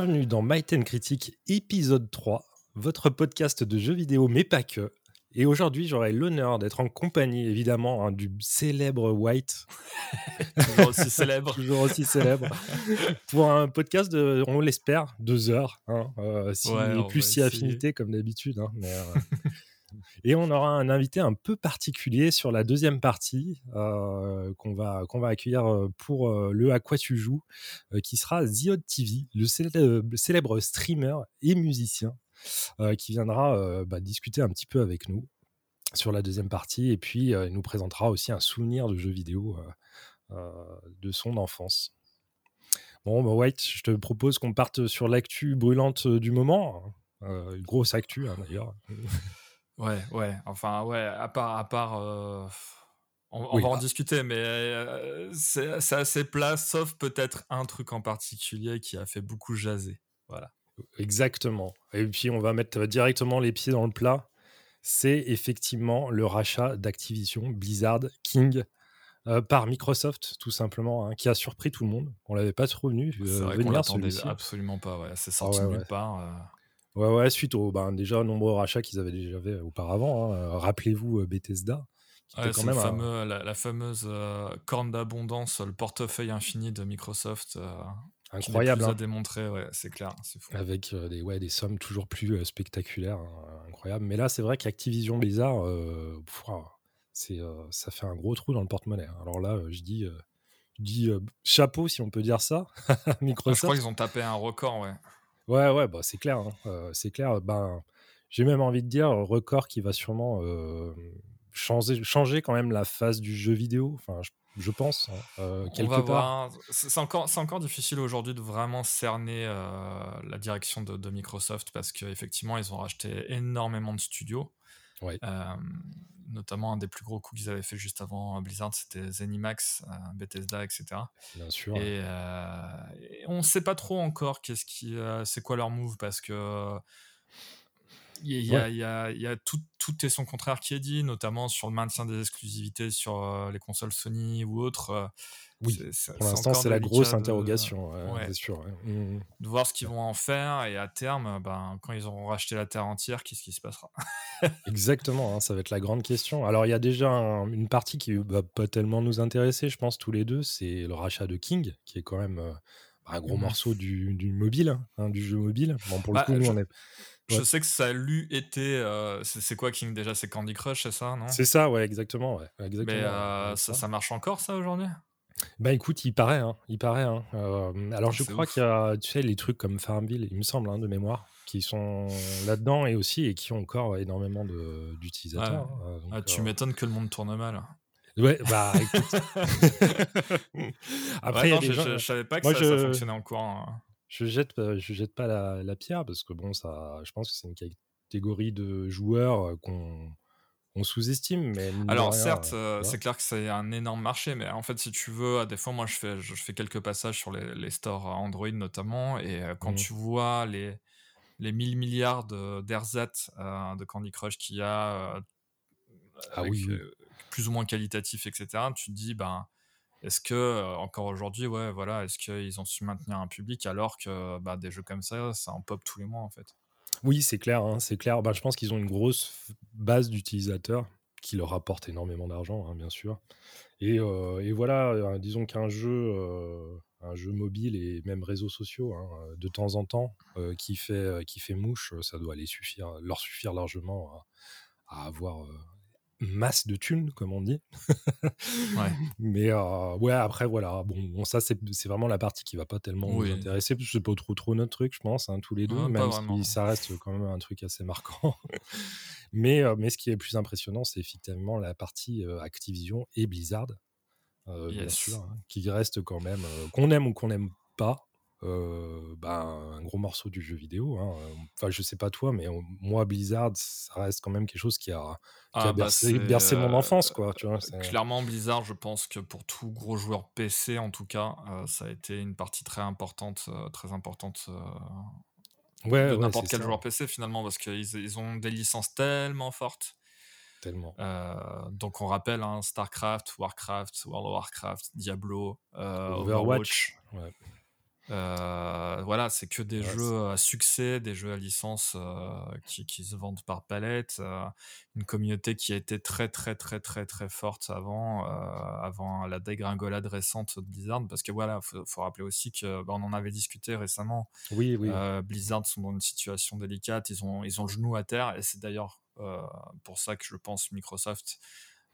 Bienvenue dans My Ten Critique épisode 3, votre podcast de jeux vidéo mais pas que. Et aujourd'hui, j'aurai l'honneur d'être en compagnie évidemment hein, du célèbre White. Toujours aussi célèbre. Toujours aussi célèbre. pour un podcast de, on l'espère, deux heures. Hein, euh, si, Ouais, plus si affinité comme d'habitude. hein, mais, euh, Et on aura un invité un peu particulier sur la deuxième partie euh, qu'on va, va accueillir euh, pour euh, le À quoi tu joues, qui sera Ziod TV, le célèbre, streamer et musicien, qui viendra bah, discuter un petit peu avec nous sur la deuxième partie. Et puis, il nous présentera aussi un souvenir de jeu vidéo de son enfance. Bon, bah, White, je te propose qu'on parte sur l'actu brûlante du moment. Une grosse actu, hein, d'ailleurs. Ouais, ouais. Enfin, ouais. À part, à part. euh, On, on Oui, va en discuter, mais euh, c'est assez plat, sauf peut-être un truc en particulier qui a fait beaucoup jaser. Voilà. Exactement. Et puis on va mettre directement les pieds dans le plat. C'est effectivement le rachat d'Activision Blizzard King euh, par Microsoft, tout simplement, hein, qui a surpris tout le monde. On l'avait pas trop venu euh, C'est vrai qu'on venir l'attendait celui-ci. absolument pas. Ouais. C'est sorti ouais, de nulle ouais. part. Ouais, ouais, suite aux ben, déjà nombreux rachats qu'ils avaient déjà fait auparavant. hein. Euh, Rappelez-vous euh, Bethesda, qui Ouais, quand même le un- fameux, la, la fameuse euh, corne d'abondance, le portefeuille infini de Microsoft. euh, qui incroyable. plus à hein. démontrer, ouais, c'est clair, fou. avec euh, des, ouais, des sommes toujours plus spectaculaires, hein, incroyables. Mais là, c'est vrai qu'Activision Blizzard, c'est, ça fait un gros trou dans le porte-monnaie. hein. Alors là, je dis, euh, je dis euh, chapeau, si on peut dire ça, Ah, je crois Microsoft. qu'ils ont tapé un record, ouais. Ouais, ouais, bah, c'est clair. hein. Euh, c'est clair. Ben, j'ai même envie de dire record qui va sûrement euh, changer, changer quand même la phase du jeu vidéo. Enfin, je, je pense, hein, euh, On quelque va part. voir. C'est c'est encore, c'est encore difficile aujourd'hui de vraiment cerner euh, la direction de, de Microsoft parce qu'effectivement, ils ont racheté énormément de studios. Ouais. Euh, notamment un des plus gros coups qu'ils avaient fait juste avant Blizzard, c'était Zenimax, euh, Bethesda, etc. Bien sûr. Et, euh, et on ne sait pas trop encore qu'est-ce qui, c'est quoi leur move parce que il y a, Ouais. il y a- il y a tout, tout et son contraire qui est dit, notamment sur le maintien des exclusivités sur euh, les consoles Sony ou autres. euh, Oui, Pour l'instant, c'est la grosse de- interrogation. ouais. C'est sûr. ouais. Mhm. De voir ce qu'ils vont en faire et à terme, ben, quand ils auront racheté la terre entière, qu'est-ce qui se passera? Exactement, hein, ça va être la grande question. Alors, il y a déjà un- une partie qui va pas tellement nous intéresser, je pense, tous les deux, c'est le rachat de King, qui est quand même euh, un gros Mhm. morceau du, du mobile, hein, du jeu mobile. Bon, pour le Bah, coup, nous, je- on est. Je Ouais. sais que ça a lu été. euh, c'est quoi King déjà? C'est Candy Crush, c'est ça, non? C'est ça, ouais, exactement. Ouais, exactement Mais euh, ça, marche encore, ça, aujourd'hui? Bah écoute, il paraît, hein, il paraît. hein. Euh, alors, je crois qu'il y a, tu sais, les trucs comme Farmville, il me semble, hein, de mémoire, qui sont là-dedans et aussi, et qui ont encore énormément d'utilisateurs. Ouais. hein, Ah, Tu m'étonnes que le monde tourne mal. Ouais, bah écoute. Après, Ouais, a non, des je, gens- je- je savais pas que moi, ça, ça fonctionnait en courant. Je jette, pas- je jette pas la, la pierre parce que bon, ça, je pense que c'est une catégorie de joueurs qu'on on sous-estime. Mais Alors, rien, certes, euh, c'est clair que c'est un énorme marché, mais en fait, si tu veux, à des fois, moi, je fais, je fais quelques passages sur les, les stores Android notamment, et euh, quand Mhm. tu vois les, les 1000 milliards de- d'ersatz euh, de Candy Crush qu'il y a, Ah avec, oui, oui. plus ou moins qualitatif, etc., tu te dis, ben, est-ce que, euh, encore aujourd'hui, ouais, voilà, est-ce qu'ils ont su maintenir un public alors que bah, des jeux comme ça, ça en pop tous les mois, en fait? Oui, c'est clair, hein, c'est clair. Bah, je pense qu'ils ont une grosse base d'utilisateurs qui leur apporte énormément d'argent, hein, bien sûr. Et, euh, voilà, euh, disons qu'un jeu, un jeu mobile et même réseaux sociaux, hein, de temps en temps, qui fait qui fait mouche, ça doit aller suffire, leur suffire largement à, avoir masse de thunes, comme on dit. Ouais. Mais euh, ouais, après, voilà. Bon, bon, ça, c'est c'est vraiment la partie qui va pas tellement Oui. nous intéresser, parce que c'est pas trop, trop notre truc, je pense, hein, tous les deux, Ouais, même si ça reste quand même un truc assez marquant. mais, euh, mais ce qui est le plus impressionnant, c'est effectivement la partie euh, Activision et Blizzard, bien sûr, hein, qui reste quand même, qu'on aime ou qu'on n'aime pas, euh, bah, un gros morceau du jeu vidéo. hein. Enfin, je sais pas toi, mais euh, moi, Blizzard, ça reste quand même quelque chose qui a, qui a Ah, bah, bercé, mon euh, enfance, quoi. Tu vois, Clairement, Blizzard, je pense que pour tout gros joueur PC, en tout cas, euh, ça a été une partie très importante, euh, très importante euh, ouais, de ouais, n'importe quel ça, joueur PC finalement, parce qu'ils ils ont des licences tellement fortes. tellement. Euh, donc on rappelle hein, Starcraft, Warcraft, World of Warcraft, Diablo, euh, Overwatch. Overwatch. Ouais. Voilà, c'est que des jeux à succès, des jeux à licence qui, qui, se vendent par palette, une communauté qui a été très très très très très forte avant, avant la dégringolade récente de Blizzard, parce que voilà, faut, faut rappeler aussi que bah, on en avait discuté récemment. Oui, oui. Blizzard sont dans une situation délicate, ils ont ils ont le genou à terre, et c'est d'ailleurs pour ça que je pense Microsoft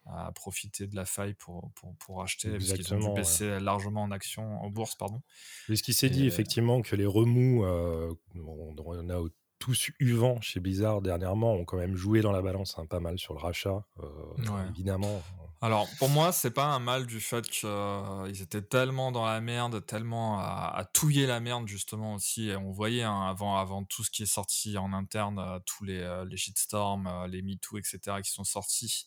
à profiter de la faille pour, pour, pour acheter, parce qu'ils ont dû baisser largement en action, en bourse, pardon. Mais ce qui s'est dit, effectivement, que les remous, euh, on, a tous eu vent chez Blizzard dernièrement, ont quand même joué dans la balance hein, pas mal sur le rachat, euh, évidemment. Alors, pour moi, c'est pas un mal du fait qu'ils euh, étaient tellement dans la merde, tellement à, touiller la merde, justement, aussi. Et on voyait, hein, avant, avant tout ce qui est sorti en interne, tous les, les shitstorms, les MeToo, etc., qui sont sortis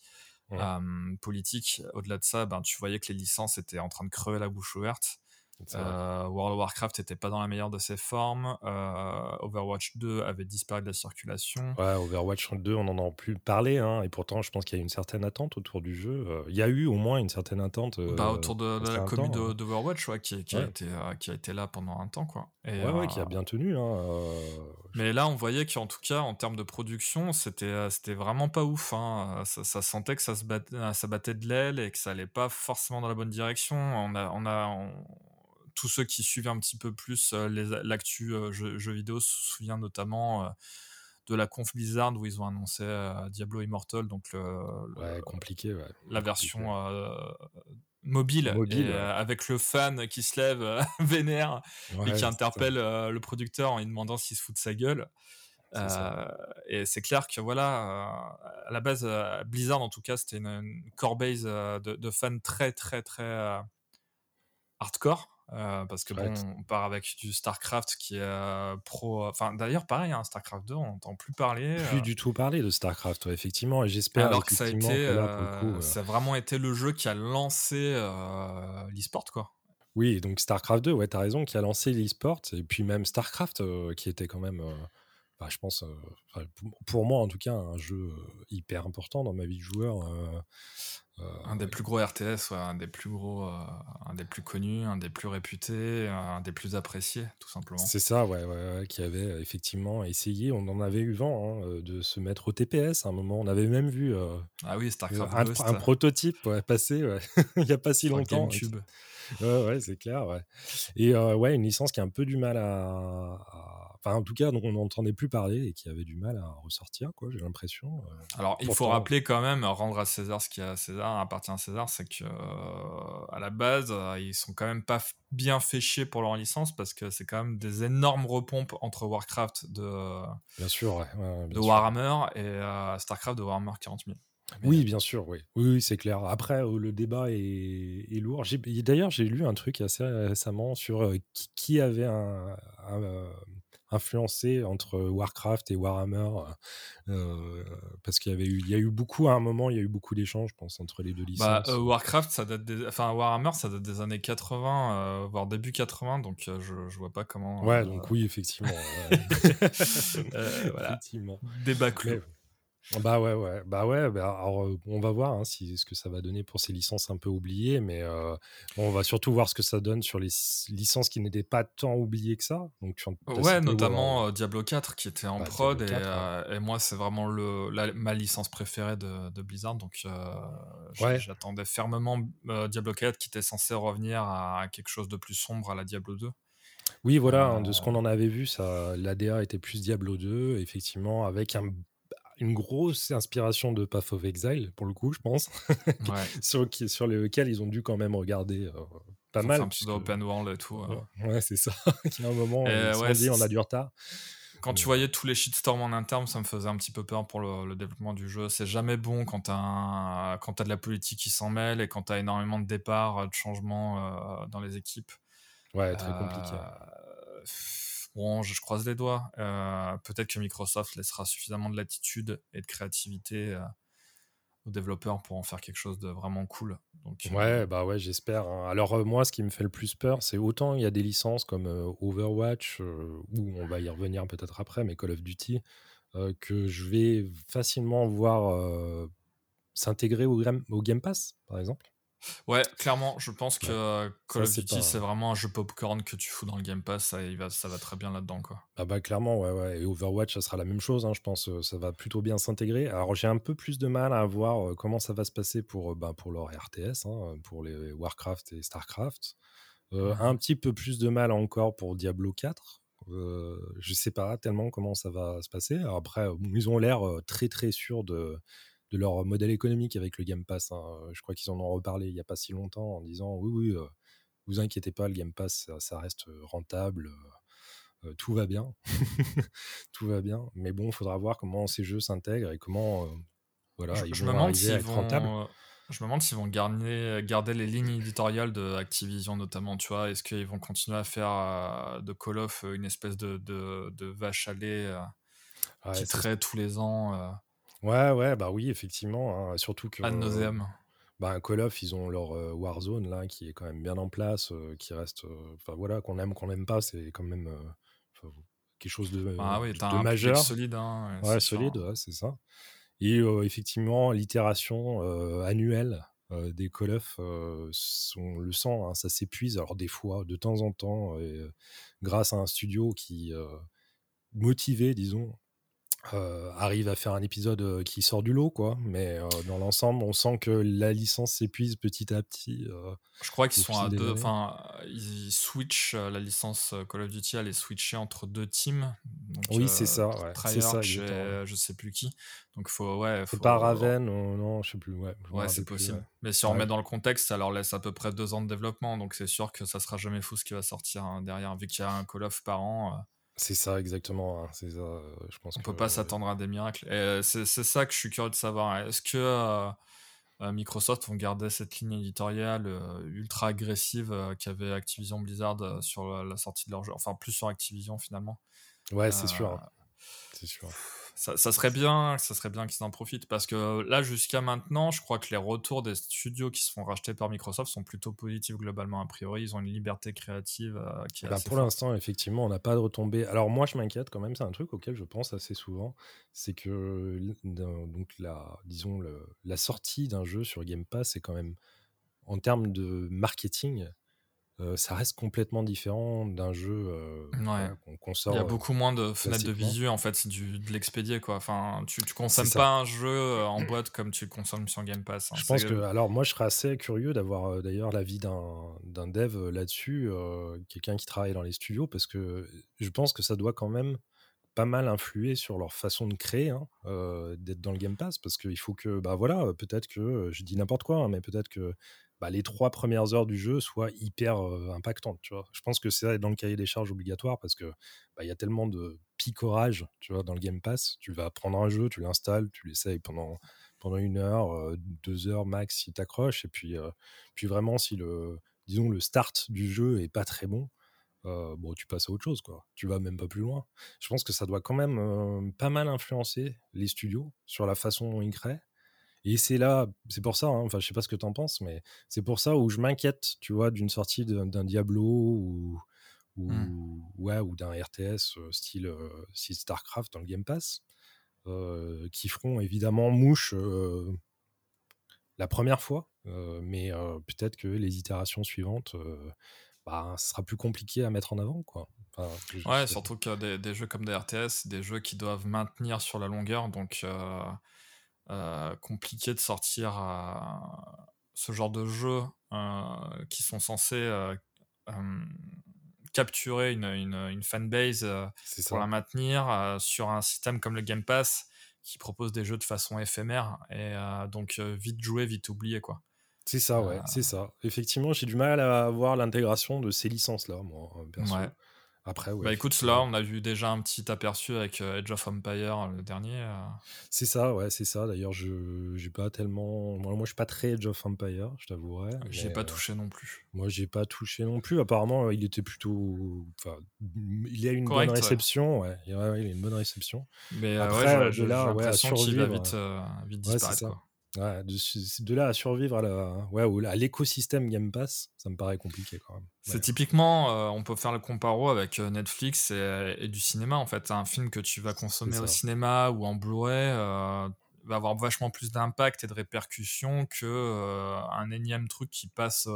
politique. Au-delà de ça, ben, tu voyais que les licences étaient en train de crever la bouche ouverte. Euh, World of Warcraft n'était pas dans la meilleure de ses formes. Euh, Overwatch 2 avait disparu de la circulation. Ouais, Overwatch 2, on n'en a plus parlé. Hein, et pourtant, je pense qu'il y a une certaine attente autour du jeu. Euh, il y a eu au moins une certaine attente. Bah, autour de, la commune hein. d'Overwatch, ouais, qui, qui, A été, qui a été là pendant un temps. Quoi. Et, ouais, qui a bien tenu. Hein, mais là, on voyait qu'en tout cas, en termes de production, c'était vraiment pas ouf. Ça, sentait que ça, se battait, ça battait de l'aile et que ça allait pas forcément dans la bonne direction. On a, on a, tous ceux qui suivent un petit peu plus euh, l'actu euh, jeux, vidéo se souviennent notamment euh, de la conf Blizzard où ils ont annoncé Diablo Immortal, donc le, compliqué, la version mobile, avec le fan qui se lève vénère et qui interpelle le producteur en lui demandant s'il se fout de sa gueule. et c'est clair que voilà, à la base, Blizzard en tout cas, c'était une, core base de, de, fans très très très hardcore. Euh, parce que bon, on part avec du StarCraft qui est euh, pro. Enfin, d'ailleurs, pareil, hein, StarCraft 2, on n'entend plus parler. Plus euh. du tout parler de StarCraft, effectivement. Et j'espère Alors que ça a été, ça a vraiment été le jeu qui a lancé l'e-sport, quoi. Oui, donc StarCraft 2, ouais, t'as raison, qui a lancé l'e-sport. Et puis même StarCraft, qui était quand même. Bah, je pense, pour moi en tout cas, un jeu hyper important dans ma vie de joueur. Un des plus gros RTS, un des plus gros, un des plus connus, un des plus réputés, un des plus appréciés, tout simplement. C'est ça, ouais, ouais, qui avait effectivement essayé, on en avait eu vent hein, de se mettre au TPS à un moment. On avait même vu ah oui, Starcraft un, un, prototype passer il n'y a pas si longtemps. GameCube. Ouais, ouais, c'est clair, ouais. Et ouais, une licence qui a un peu du mal à enfin en tout cas dont on n'entendait plus parler et qui avait du mal à ressortir quoi j'ai l'impression euh. alors il faut rappeler quand même rendre à César ce qui a à César appartient à César c'est que euh, à la base euh, ils sont quand même pas bien fait chier pour leur licence parce que c'est quand même des énormes repompes entre Warcraft de bien sûr de Warhammer et Starcraft de Warhammer 40 000 oui, bien sûr, oui. Oui, c'est clair. Après, le débat est, lourd. D'ailleurs, j'ai lu un truc assez récemment sur qui, avait un, influencé entre Warcraft et Warhammer euh, parce qu'il y avait eu il y a eu beaucoup à un moment il y a eu beaucoup d'échanges je pense entre les deux bah, licences. Warcraft ça date des, enfin Warhammer ça date des années 80 voire début 80 donc je, je vois pas comment ouais donc oui effectivement voilà. effectivement débat clos bah ouais, ouais, bah ouais. Bah alors, on va voir hein, si, ce que ça va donner pour ces licences un peu oubliées, mais on va surtout voir ce que ça donne sur les licences qui n'étaient pas tant oubliées que ça. Donc, ouais, notamment Diablo 4 qui était en bah, prod, et, moi c'est vraiment le, ma licence préférée de, Blizzard, donc j'attendais fermement Diablo 4 qui était censé revenir à quelque chose de plus sombre à la Diablo 2. Oui, voilà, hein, de ce qu'on en avait vu, ça, l'ADA était plus Diablo 2, effectivement, avec un une grosse inspiration de Path of Exile, pour le coup, je pense, sur, sur lequel ils ont dû quand même regarder euh, pas mal. Un peu open world et tout. Ouais, c'est ça. Il y a un moment, on dit on a du retard. Quand tu voyais tous les shitstorms en interne, ça me faisait un petit peu peur pour le, développement du jeu. C'est jamais bon quand tu as, as, de la politique qui s'en mêle et quand tu as énormément de départs, de changements euh, dans les équipes. Ouais, très compliqué. Euh, Je, croise les doigts. Euh, peut-être que Microsoft laissera suffisamment de latitude et de créativité euh, aux développeurs pour en faire quelque chose de vraiment cool. Euh, ouais, bah ouais, j'espère. Hein. Alors moi, ce qui me fait le plus peur, c'est autant il y a des licences comme Overwatch, où on va y revenir peut-être après, mais Call of Duty, que je vais facilement voir s'intégrer au, Game Pass, par exemple. Ouais, clairement, je pense que Call of Duty, c'est vraiment un jeu popcorn que tu fous dans le Game Pass, ça, il va, ça va très bien là-dedans. Quoi. Ah bah clairement, ouais, ouais. Et Overwatch, ça sera la même chose, hein, je pense, ça va plutôt bien s'intégrer. Alors j'ai un peu plus de mal à voir comment ça va se passer pour, bah, pour leur RTS, hein, pour les Warcraft et Starcraft. Un petit peu plus de mal encore pour Diablo 4. je sais pas tellement comment ça va se passer. après, ils ont l'air très très sûrs de, de leur modèle économique avec le Game Pass. Hein. Je crois qu'ils en ont reparlé il n'y a pas si longtemps en disant oui, oui, euh, vous inquiétez pas, le Game Pass, ça, reste rentable, euh, tout va bien. tout va bien. Mais bon, il faudra voir comment ces jeux s'intègrent et comment voilà, je, ils vont me arriver à être rentables. Je me demande s'ils vont garder, garder les lignes éditoriales de Activision notamment, tu vois? Est-ce qu'ils vont continuer à faire de Call of une espèce de, de, vache à lait qui traite tous les ans Ouais, ouais, bah oui, effectivement. Hein, surtout que. Ad nauseam. bah, Call of, ils ont leur Warzone là, qui est quand même bien en place, qui reste. Enfin voilà, qu'on aime, qu'on n'aime pas, c'est quand même quelque chose de, ah oui, de majeur. solide. Hein, ouais, solide, ouais, c'est ça. Et effectivement, l'itération annuelle des Call of, on le sent, hein, ça s'épuise. Alors des fois, de temps en temps, grâce à un studio qui motivé, disons, euh, arrive à faire un épisode euh, qui sort du lot, quoi. Mais euh, dans l'ensemble, on sent que la licence s'épuise petit à petit. je crois qu'ils sont à deux. Enfin, ils switchent la licence Call of Duty, elle est switchée entre deux teams. oui, c'est ça. Ouais, c'est ça. Je sais plus qui. Donc faut ouais. Faut, pas Raven non, je sais plus. Ouais, ouais c'est possible. Mais si on remet dans le contexte, ça leur laisse à peu près deux ans de développement. Donc c'est sûr que ça sera jamais fou ce qui va sortir hein, derrière, vu qu'il y a un Call of par an. C'est ça, exactement. Hein, c'est ça, euh, je pense On peut pas s'attendre à des miracles. Et c'est ça que je suis curieux de savoir. Est-ce que euh, euh, Microsoft vont garder cette ligne éditoriale ultra agressive qu'avait Activision Blizzard sur la, sortie de leur jeu? Enfin, plus sur Activision finalement. Ouais, c'est sûr. Hein. C'est sûr ça, serait bien, ça serait bien qu'ils en profitent parce que là, jusqu'à maintenant, je crois que les retours des studios qui se font racheter par Microsoft sont plutôt positifs globalement. A priori, ils ont une liberté créative euh, qui est bah, Pour l'instant, effectivement, on n'a pas de retombée. Alors moi, je m'inquiète quand même. C'est un truc auquel je pense assez souvent, c'est que donc la, disons la sortie d'un jeu sur Game Pass, c'est quand même en termes de marketing ça reste complètement différent d'un jeu qu'on sort. Il y a beaucoup moins de fenêtres de visu, en fait, c'est de l'expédier, quoi. Enfin, tu, tu consommes pas un jeu en boîte comme tu le consommes sur Game Pass. Hein. Je pense que, alors, moi, je serais assez curieux d'avoir d'ailleurs l'avis d'un dev là-dessus, quelqu'un qui travaille dans les studios, parce que je pense que ça doit quand même pas mal influer sur leur façon de créer, hein, d'être dans le Game Pass, parce qu'il faut que, bah voilà, peut-être que, je dis n'importe quoi, hein, mais peut-être que bah, les trois premières heures du jeu soient hyper impactantes. Tu vois? Je pense que c'est dans le cahier des charges obligatoire parce que bah, y a tellement de picorage tu vois, dans le Game Pass. Tu vas prendre un jeu, tu l'installes, tu l'essayes pendant, pendant une heure, deux heures max si tu accroches. Et puis, puis vraiment, si le, disons, le start du jeu est pas très bon, bon, tu passes à autre chose, quoi. Tu vas même pas plus loin. Je pense que ça doit quand même pas mal influencer les studios sur la façon dont ils créent. Et c'est là, c'est pour ça, hein, enfin, je sais pas ce que tu en penses, mais c'est pour ça où je m'inquiète, tu vois, d'une sortie d'un Diablo ou, ou, mmh. ouais, ou d'un RTS style, StarCraft dans le Game Pass, qui feront évidemment mouche la première fois, mais peut-être que les itérations suivantes, bah, ce sera plus compliqué à mettre en avant, quoi. ouais, surtout que des, des, jeux comme des RTS, des jeux qui doivent maintenir sur la longueur, donc compliqué de sortir ce genre de jeux euh, qui sont censés euh, capturer une, une, fanbase pour la maintenir sur un système comme le Game Pass qui propose des jeux de façon éphémère et donc vite joué, vite oublié quoi. C'est ça, ouais, c'est ça. Effectivement, j'ai du mal à voir l'intégration de ces licences-là, moi, perso. Ouais. Après, bah écoute, là, on a vu déjà un petit aperçu avec euh, Edge of Empire, le dernier. Euh. C'est ça, ouais, c'est ça. D'ailleurs, je j'ai pas tellement. Moi, moi, je suis pas très Edge of Empire, je t'avouerai. J'ai pas euh, touché non plus. Moi, j'ai pas touché non plus. Apparemment, il était plutôt. Enfin, il a une bonne réception, ouais. il a une bonne réception. Mais Après, de là, ouais, à survivre. Va vite, vite disparaître. De, là à survivre à, la, ouais, à l'écosystème Game Pass, ça me paraît compliqué quand même. C'est typiquement, euh, on peut faire le comparo avec euh, Netflix et, du cinéma en fait. Un film que tu vas consommer au cinéma ou en Blu-ray euh, va avoir vachement plus d'impact et de répercussions que un énième truc qui passe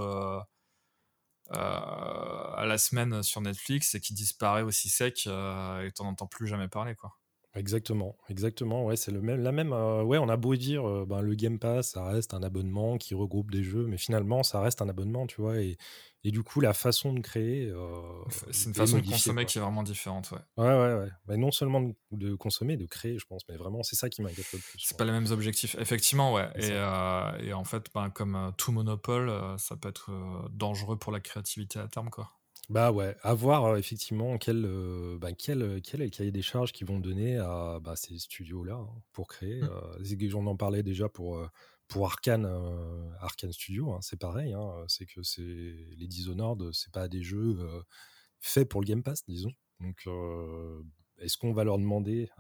à la semaine sur Netflix et qui disparaît aussi sec et t'en entends plus jamais parler quoi. Exactement, exactement. Ouais, c'est le même, la même. ouais, on a beau dire, ben, le Game Pass, ça reste un abonnement qui regroupe des jeux, mais finalement, ça reste un abonnement, tu vois. Et, et du coup, la façon de créer. c'est une façon de consommer qui est vraiment différente, ouais. Ouais, ouais, ouais. Mais non seulement de, consommer, de créer, je pense, mais vraiment, c'est ça qui m'inquiète le plus. C'est pas les mêmes objectifs, effectivement, ouais. Et, et, en fait, ben, comme tout monopole, ça peut être dangereux pour la créativité à terme, quoi. Bah ouais, à voir effectivement quel, bah, quel, quel est le cahier des charges qu'ils vont donner à bah, ces studios-là hein, pour créer. Mmh. on en parlait déjà pour, pour Arkane, Arkane Studio, hein, c'est pareil. Hein, c'est que c'est les Dishonored, c'est pas des jeux faits pour le Game Pass, disons. Donc, est-ce qu'on va leur demander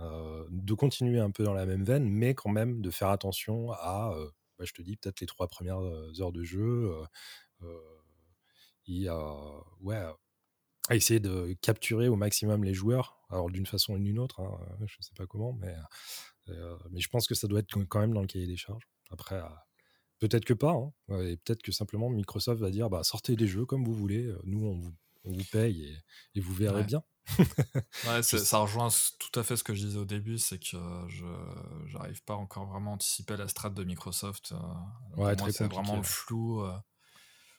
de continuer un peu dans la même veine, mais quand même de faire attention à, bah, je te dis, peut-être les trois premières heures de jeu ouais, à essayer de capturer au maximum les joueurs, alors d'une façon ou d'une autre, hein, je ne sais pas comment, mais, mais je pense que ça doit être quand même dans le cahier des charges. Après, peut-être que pas, hein, et peut-être que simplement Microsoft va dire bah, sortez les jeux comme vous voulez, nous on vous, on vous paye et, vous verrez bien. ouais, ça rejoint tout à fait ce que je disais au début, c'est que je n'arrive pas encore vraiment à anticiper la strate de Microsoft. ouais, c'est vraiment flou.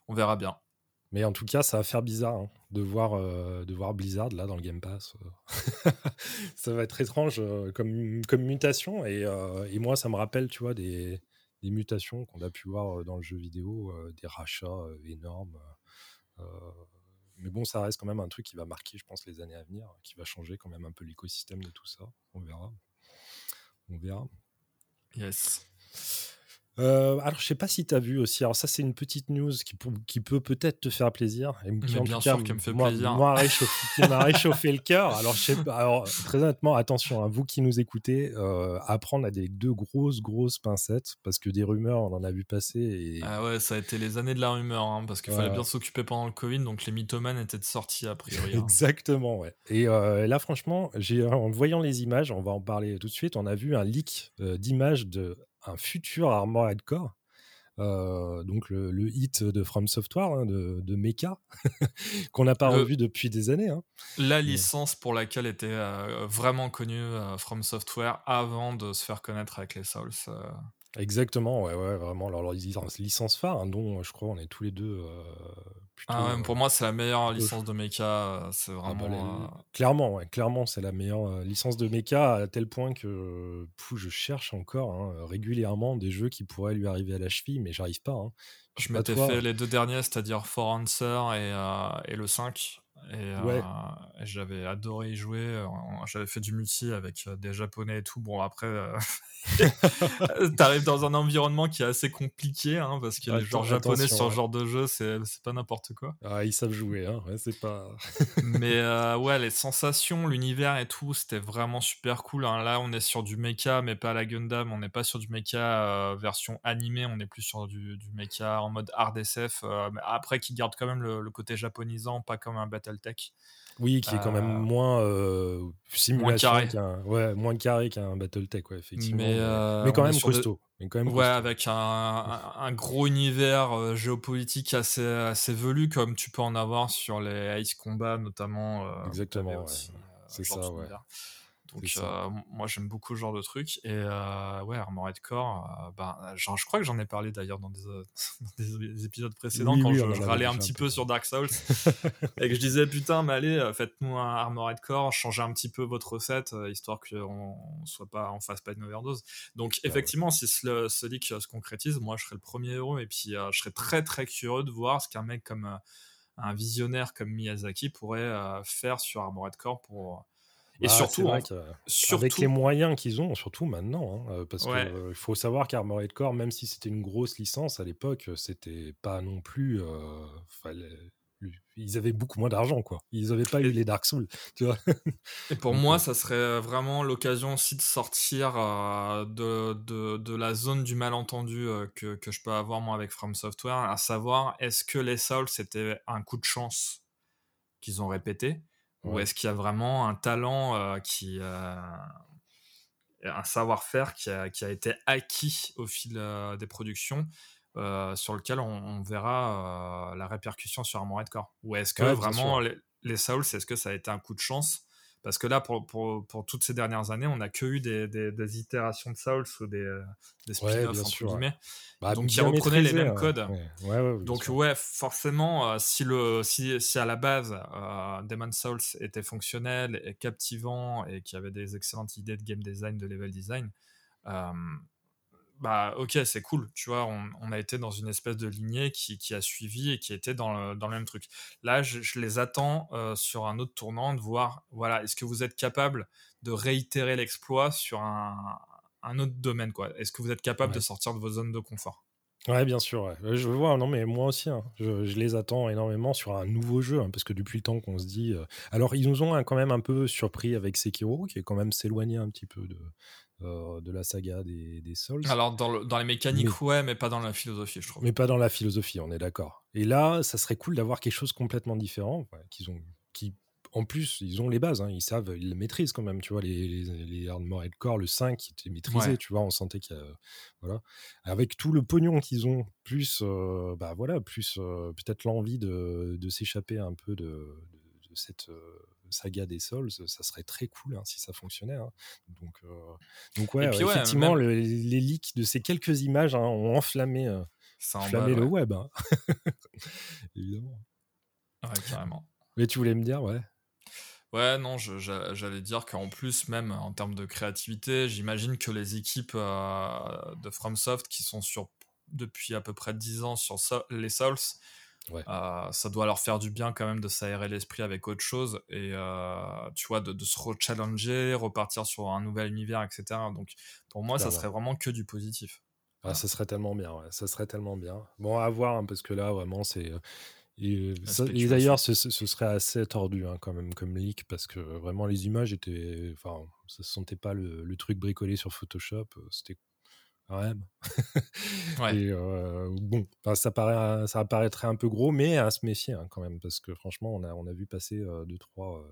on verra bien. Mais en tout cas, ça va faire bizarre hein, de, voir, euh, de voir Blizzard là dans le Game Pass. Euh. ça va être étrange euh, comme, mutation. Et, et, moi, ça me rappelle, tu vois, des, des mutations qu'on a pu voir dans le jeu vidéo, des rachats énormes. mais bon, ça reste quand même un truc qui va marquer, je pense, les années à venir, qui va changer quand même un peu l'écosystème de tout ça. On verra. On verra. Yes. Euh, alors, je sais pas si tu as vu aussi. Alors, ça, c'est une petite news qui, qui peut peut-être te faire plaisir. Et qui, en bien tout cas, me fait moi, plaisir. Moi, m'a réchauffé, le cœur. Alors, je sais alors, très honnêtement, attention, à hein, vous qui nous écoutez, euh, à prendre à des deux grosses, grosses pincettes, parce que des rumeurs, on en a vu passer. Et... Ah ouais, ça a été les années de la rumeur, hein, parce qu'il fallait bien s'occuper pendant le Covid, donc les mythomanes étaient sortis a priori. Hein. Exactement, ouais. Et euh, là, franchement, en voyant les images, on va en parler tout de suite, on a vu un leak euh, d'images de un futur Armored Core. Euh, donc le, hit de From Software, hein, de, de Mecha, qu'on n'a pas revu depuis des années. Hein. La licence pour laquelle était euh, vraiment connue euh, From Software avant de se faire connaître avec les Souls. Exactement, ouais, ouais, vraiment. Alors, leur licence phare, hein, dont je crois on est tous les deux ah pour moi, c'est la meilleure licence de mecha. C'est ah bah, vraiment. Clairement, ouais, clairement, c'est la meilleure licence de mecha à tel point que je cherche encore hein, régulièrement des jeux qui pourraient lui arriver à la cheville, mais j'arrive pas. Hein. Je m'étais fait les deux derniers, c'est-à-dire For Answer et, et le 5. Et, j'avais adoré y jouer. J'avais fait du multi avec des japonais et tout. Bon, après, t'arrives dans un environnement qui est assez compliqué hein, parce que les joueurs japonais sur ce genre de jeu, c'est pas n'importe quoi. Ah, ils savent jouer, hein. ouais, c'est pas. Mais ouais, les sensations, l'univers et tout, c'était vraiment super cool. Hein. Là, on est sur du mecha, mais pas la Gundam. On n'est pas sur du mecha version animée, on est plus sur du, du mecha en mode hard SF. mais après, qui garde quand même le, le côté japonisant, pas comme un Battle tech Oui, qui est quand même euh, moins euh, simulation moins carré. ouais, moins carré qu'un BattleTech, ouais, effectivement. Mais, euh, quand, même costaud, quand même Ouais, avec un, un, gros univers géopolitique assez, assez velu, comme tu peux en avoir sur les Ice Combat, notamment. Exactement, c'est ça, ouais. Donc euh, moi j'aime beaucoup ce genre de truc. Et euh, ouais Armored Core, euh, ben, genre, je crois que j'en ai parlé d'ailleurs dans, des, épisodes précédents quand je, râlais un petit peu, sur Dark Souls. Et que je disais putain mais allez faites-nous un Armored Core, changez un petit peu votre recette histoire qu'on soit pas en fasse pas une overdose. Donc ah effectivement si ce, ce, leak se concrétise, moi je serais le premier heureux et puis je serais très très curieux de voir ce qu'un mec comme un visionnaire comme Miyazaki pourrait faire sur Armored Core pour et bah, surtout, avec les moyens qu'ils ont, surtout maintenant, hein, parce qu'il faut savoir qu'Armored Core, même si c'était une grosse licence à l'époque, c'était pas non plus. ils avaient beaucoup moins d'argent, quoi. Ils n'avaient pas eu les Dark Souls, tu vois. Et pour moi, ça serait vraiment l'occasion aussi de sortir de, de, de, la zone du malentendu que, que, je peux avoir moi avec From Software, à savoir est-ce que les Souls c'était un coup de chance qu'ils ont répété? Ou est-ce qu'il y a vraiment un talent euh, qui, euh, un savoir-faire qui a, qui a, été acquis au fil des productions. sur lequel on, verra la répercussion sur Armored Core? Ou est-ce que vraiment les, les, Souls, est-ce que ça a été un coup de chance parce que là, pour, pour, pour, toutes ces dernières années, on n'a que eu des, des, itérations de Souls ou des, euh, des spin-offs, entre guillemets. Bah, donc, ils reprenaient les mêmes codes. donc, ouais, forcément, euh, si, le, si, si, à la base, euh, Demon Souls était fonctionnel et captivant et qu'il y avait des excellentes idées de game design, de level design, bah ok, c'est cool, tu vois, on, a été dans une espèce de lignée qui, qui a suivi et qui était dans le, dans le même truc. Là, je, les attends euh, sur un autre tournant, de voir, voilà, est-ce que vous êtes capable de réitérer l'exploit sur un, un, autre domaine, quoi? Est-ce que vous êtes capable de sortir de vos zones de confort? Ouais, bien sûr. Ouais. Je vois, non, mais moi aussi, hein. je, je, les attends énormément sur un nouveau jeu, hein, parce que depuis le temps qu'on se dit. Euh, alors, ils nous ont hein, quand même un peu surpris avec Sekiro, qui est quand même s'éloigné un petit peu de, euh, de la saga des, des Souls. Alors, dans, dans les mécaniques, ouais, mais pas dans la philosophie, je trouve. Mais pas dans la philosophie, on est d'accord. Et là, ça serait cool d'avoir quelque chose complètement différent, qu'ils ont, qui, en plus, ils ont les bases, hein, ils savent, ils le maîtrisent quand même, tu vois, les, les, les Armored Core, le 5 qui était maîtrisé, tu vois, on sentait qu'il y a, voilà. Avec tout le pognon qu'ils ont, plus, euh, bah voilà, plus euh, peut-être l'envie de, de s'échapper un peu de, de, de cette saga des Souls, ça serait très cool hein, si ça fonctionnait. Hein. Donc, euh, donc ouais, effectivement, les leaks de ces quelques images hein, ont enflammé, euh, le web. Évidemment. Ouais, carrément. Mais tu voulais me dire, ouais. Ouais, non, j'allais dire qu'en plus, même en termes de créativité, j'imagine que les équipes euh, de FromSoft qui sont sur depuis à peu près 10 ans sur les Souls, euh, ça doit leur faire du bien quand même de s'aérer l'esprit avec autre chose et euh, tu vois de, se re-challenger, repartir sur un nouvel univers, etc. Donc pour moi, ça serait vraiment que du positif. Ah, ça serait tellement bien, ça serait tellement bien. Bon, à voir, hein, parce que là, vraiment, c'est. Euh, et, d'ailleurs, ce, serait assez tordu hein, quand même comme leak parce que vraiment les images étaient, enfin, ça se sentait pas le, le truc bricolé sur Photoshop. C'était Et bon, ça, paraît, ça apparaîtrait un peu gros, mais à se méfier hein, quand même, parce que franchement, on a, on a vu passer deux, trois,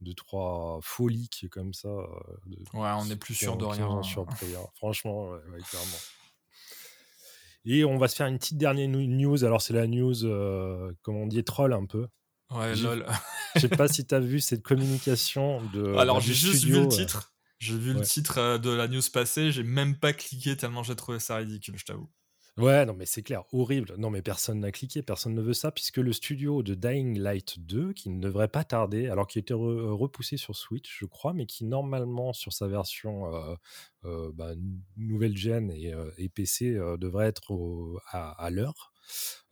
deux, trois folies qui comme ça. ouais, on n'est plus sûr de rien. Hein. franchement, clairement. Et on va se faire une petite dernière news. Alors, c'est la news, comme on dit, troll un peu. Ouais, lol. Je sais pas si tu as vu cette communication de. Alors, j'ai juste vu le titre. J'ai vu le titre euh, de la news passée, j'ai même pas cliqué tellement j'ai trouvé ça ridicule, je t'avoue. Ouais, non, mais c'est clair, horrible. Non, mais personne n'a cliqué, personne ne veut ça, puisque le studio de Dying Light 2, qui ne devrait pas tarder, alors qui a été repoussé sur Switch, je crois, mais qui normalement, sur sa version euh, euh, bah, nouvelle gen et, PC, devrait être à l'heure.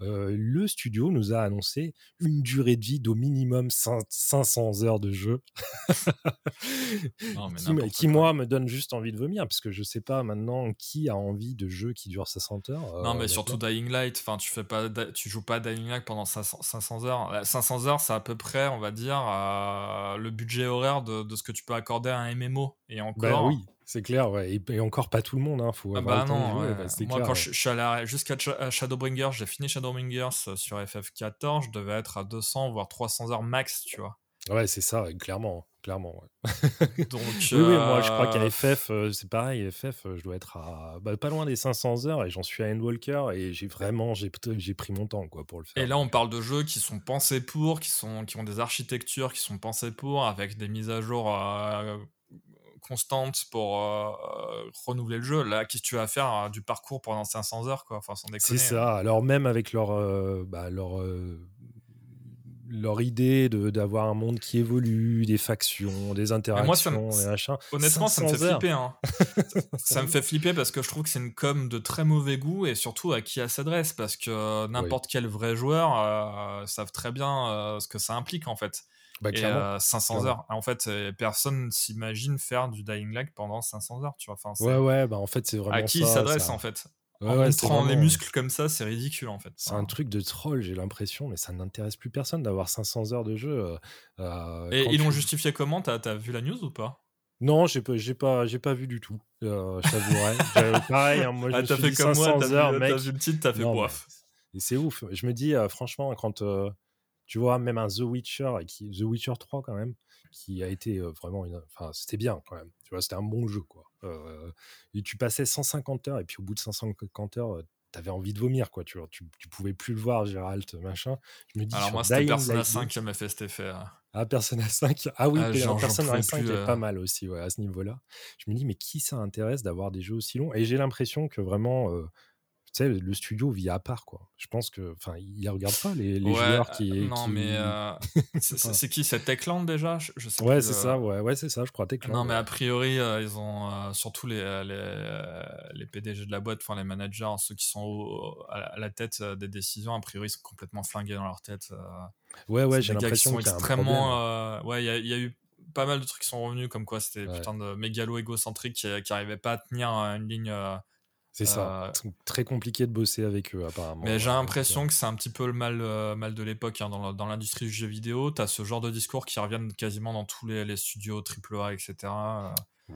Euh, le studio nous a annoncé une durée de vie d'au minimum 500 heures de jeu. qui, moi, me donne juste envie de vomir, parce que je sais pas maintenant qui a envie de jeux qui durent 500 heures. non, mais euh, surtout Dying Light, enfin, tu fais pas, tu joues pas Dying Light pendant 500, heures. 500 heures, c'est à peu près, on va dire, euh, le budget horaire de, de, ce que tu peux accorder à un MMO. Et bah encore. oui. C'est clair, ouais. Et, encore pas tout le monde, hein. Faut ah bah non, bah, Moi, quand je, suis allé jusqu'à Shadowbringers, j'ai fini Shadowbringers euh, sur FF14, je devais être à 200 voire 300 heures max, tu vois. Ouais, c'est ça, clairement, clairement. Donc, oui, moi, je crois qu'à euh, FF, euh, c'est pareil. FF, je dois être à bah, pas loin des 500 heures et j'en suis à Endwalker et j'ai vraiment, j'ai pris mon temps, quoi, pour le faire. Et là, on parle de jeux qui sont pensés pour, qui sont, qui ont des architectures qui sont pensées pour, avec des mises à jour constante pour euh, renouveler le jeu. Là, qu'est-ce que tu vas faire hein, du parcours pendant 500 heures, quoi Enfin, sans C'est ça. Hein. Alors, même avec leur, euh, bah, leur, euh, leur idée d'avoir un monde qui évolue, des factions, des interactions, moi, des machins. Honnêtement, ça me fait flipper. Hein. ça me fait flipper parce que je trouve que c'est une com de très mauvais goût et surtout à qui elle s'adresse parce que n'importe quel vrai joueur savent très bien ce que ça implique en fait. Bah, et 500 heures. En fait, personne s'imagine faire du Dying Light pendant 500 heures, tu vois. Enfin, ouais, ouais, bah en fait, c'est vraiment. À qui il s'adresse, en fait? En montrant les muscles comme ça, c'est ridicule en fait. C'est un truc de troll, j'ai l'impression, mais ça n'intéresse plus personne d'avoir 500 heures de jeu. Euh, et ils l'ont justifié comment? T'as as vu la news ou pas? Non, j'ai pas, j'ai pas, j'ai pas vu du tout. Euh, je pareil, hein, moi, ah, je fait comme 500 moi, heures, mec. T'as vu le titre, t'as fait bof. Et c'est ouf. Je me dis, euh, franchement, quand tu vois, même un The Witcher, et qui, The Witcher 3 quand même, qui a été vraiment une. Enfin, c'était bien quand même. Tu vois, c'était un bon jeu, quoi. et tu passais 150 heures, et puis au bout de 150 heures, t'avais envie de vomir, quoi. Tu, tu, tu, pouvais plus le voir, Gérald, machin. Je me dis, Alors, moi, c'était Persona 5 qui m'a fait cet effet. Hein. Ah, Persona 5. Ah oui, ah, Persona 5 est pas mal aussi, ouais, à ce niveau-là. Je me dis, mais qui ça intéresse d'avoir des jeux aussi longs? Et j'ai l'impression que vraiment, sais, le studio vit à part, quoi. Je pense que, enfin, ils regardent pas les, les joueurs qui. Non, mais euh, c'est qui? C'est Techland déjà? Je, sais Ouais, c'est ça, ouais, ouais c'est ça, je crois Techland. Non, mais a priori, euh, ils ont euh, surtout les, les, les, PDG de la boîte, enfin les managers, ceux qui sont à, la tête des décisions, a priori, ils sont complètement flingués dans leur tête. ouais, ouais, j'ai l'impression qu'ils sont extrêmement. ouais, il y, a eu pas mal de trucs qui sont revenus, comme quoi c'était putain de mégalo égocentrique qui, qui arrivait pas à tenir une ligne c'est ça. Euh, très compliqué de bosser avec eux, apparemment. Mais j'ai l'impression que c'est un petit peu le mal, euh, mal de l'époque hein, dans l'industrie du jeu vidéo. Tu as ce genre de discours qui reviennent quasiment dans tous les, les studios AAA, etc.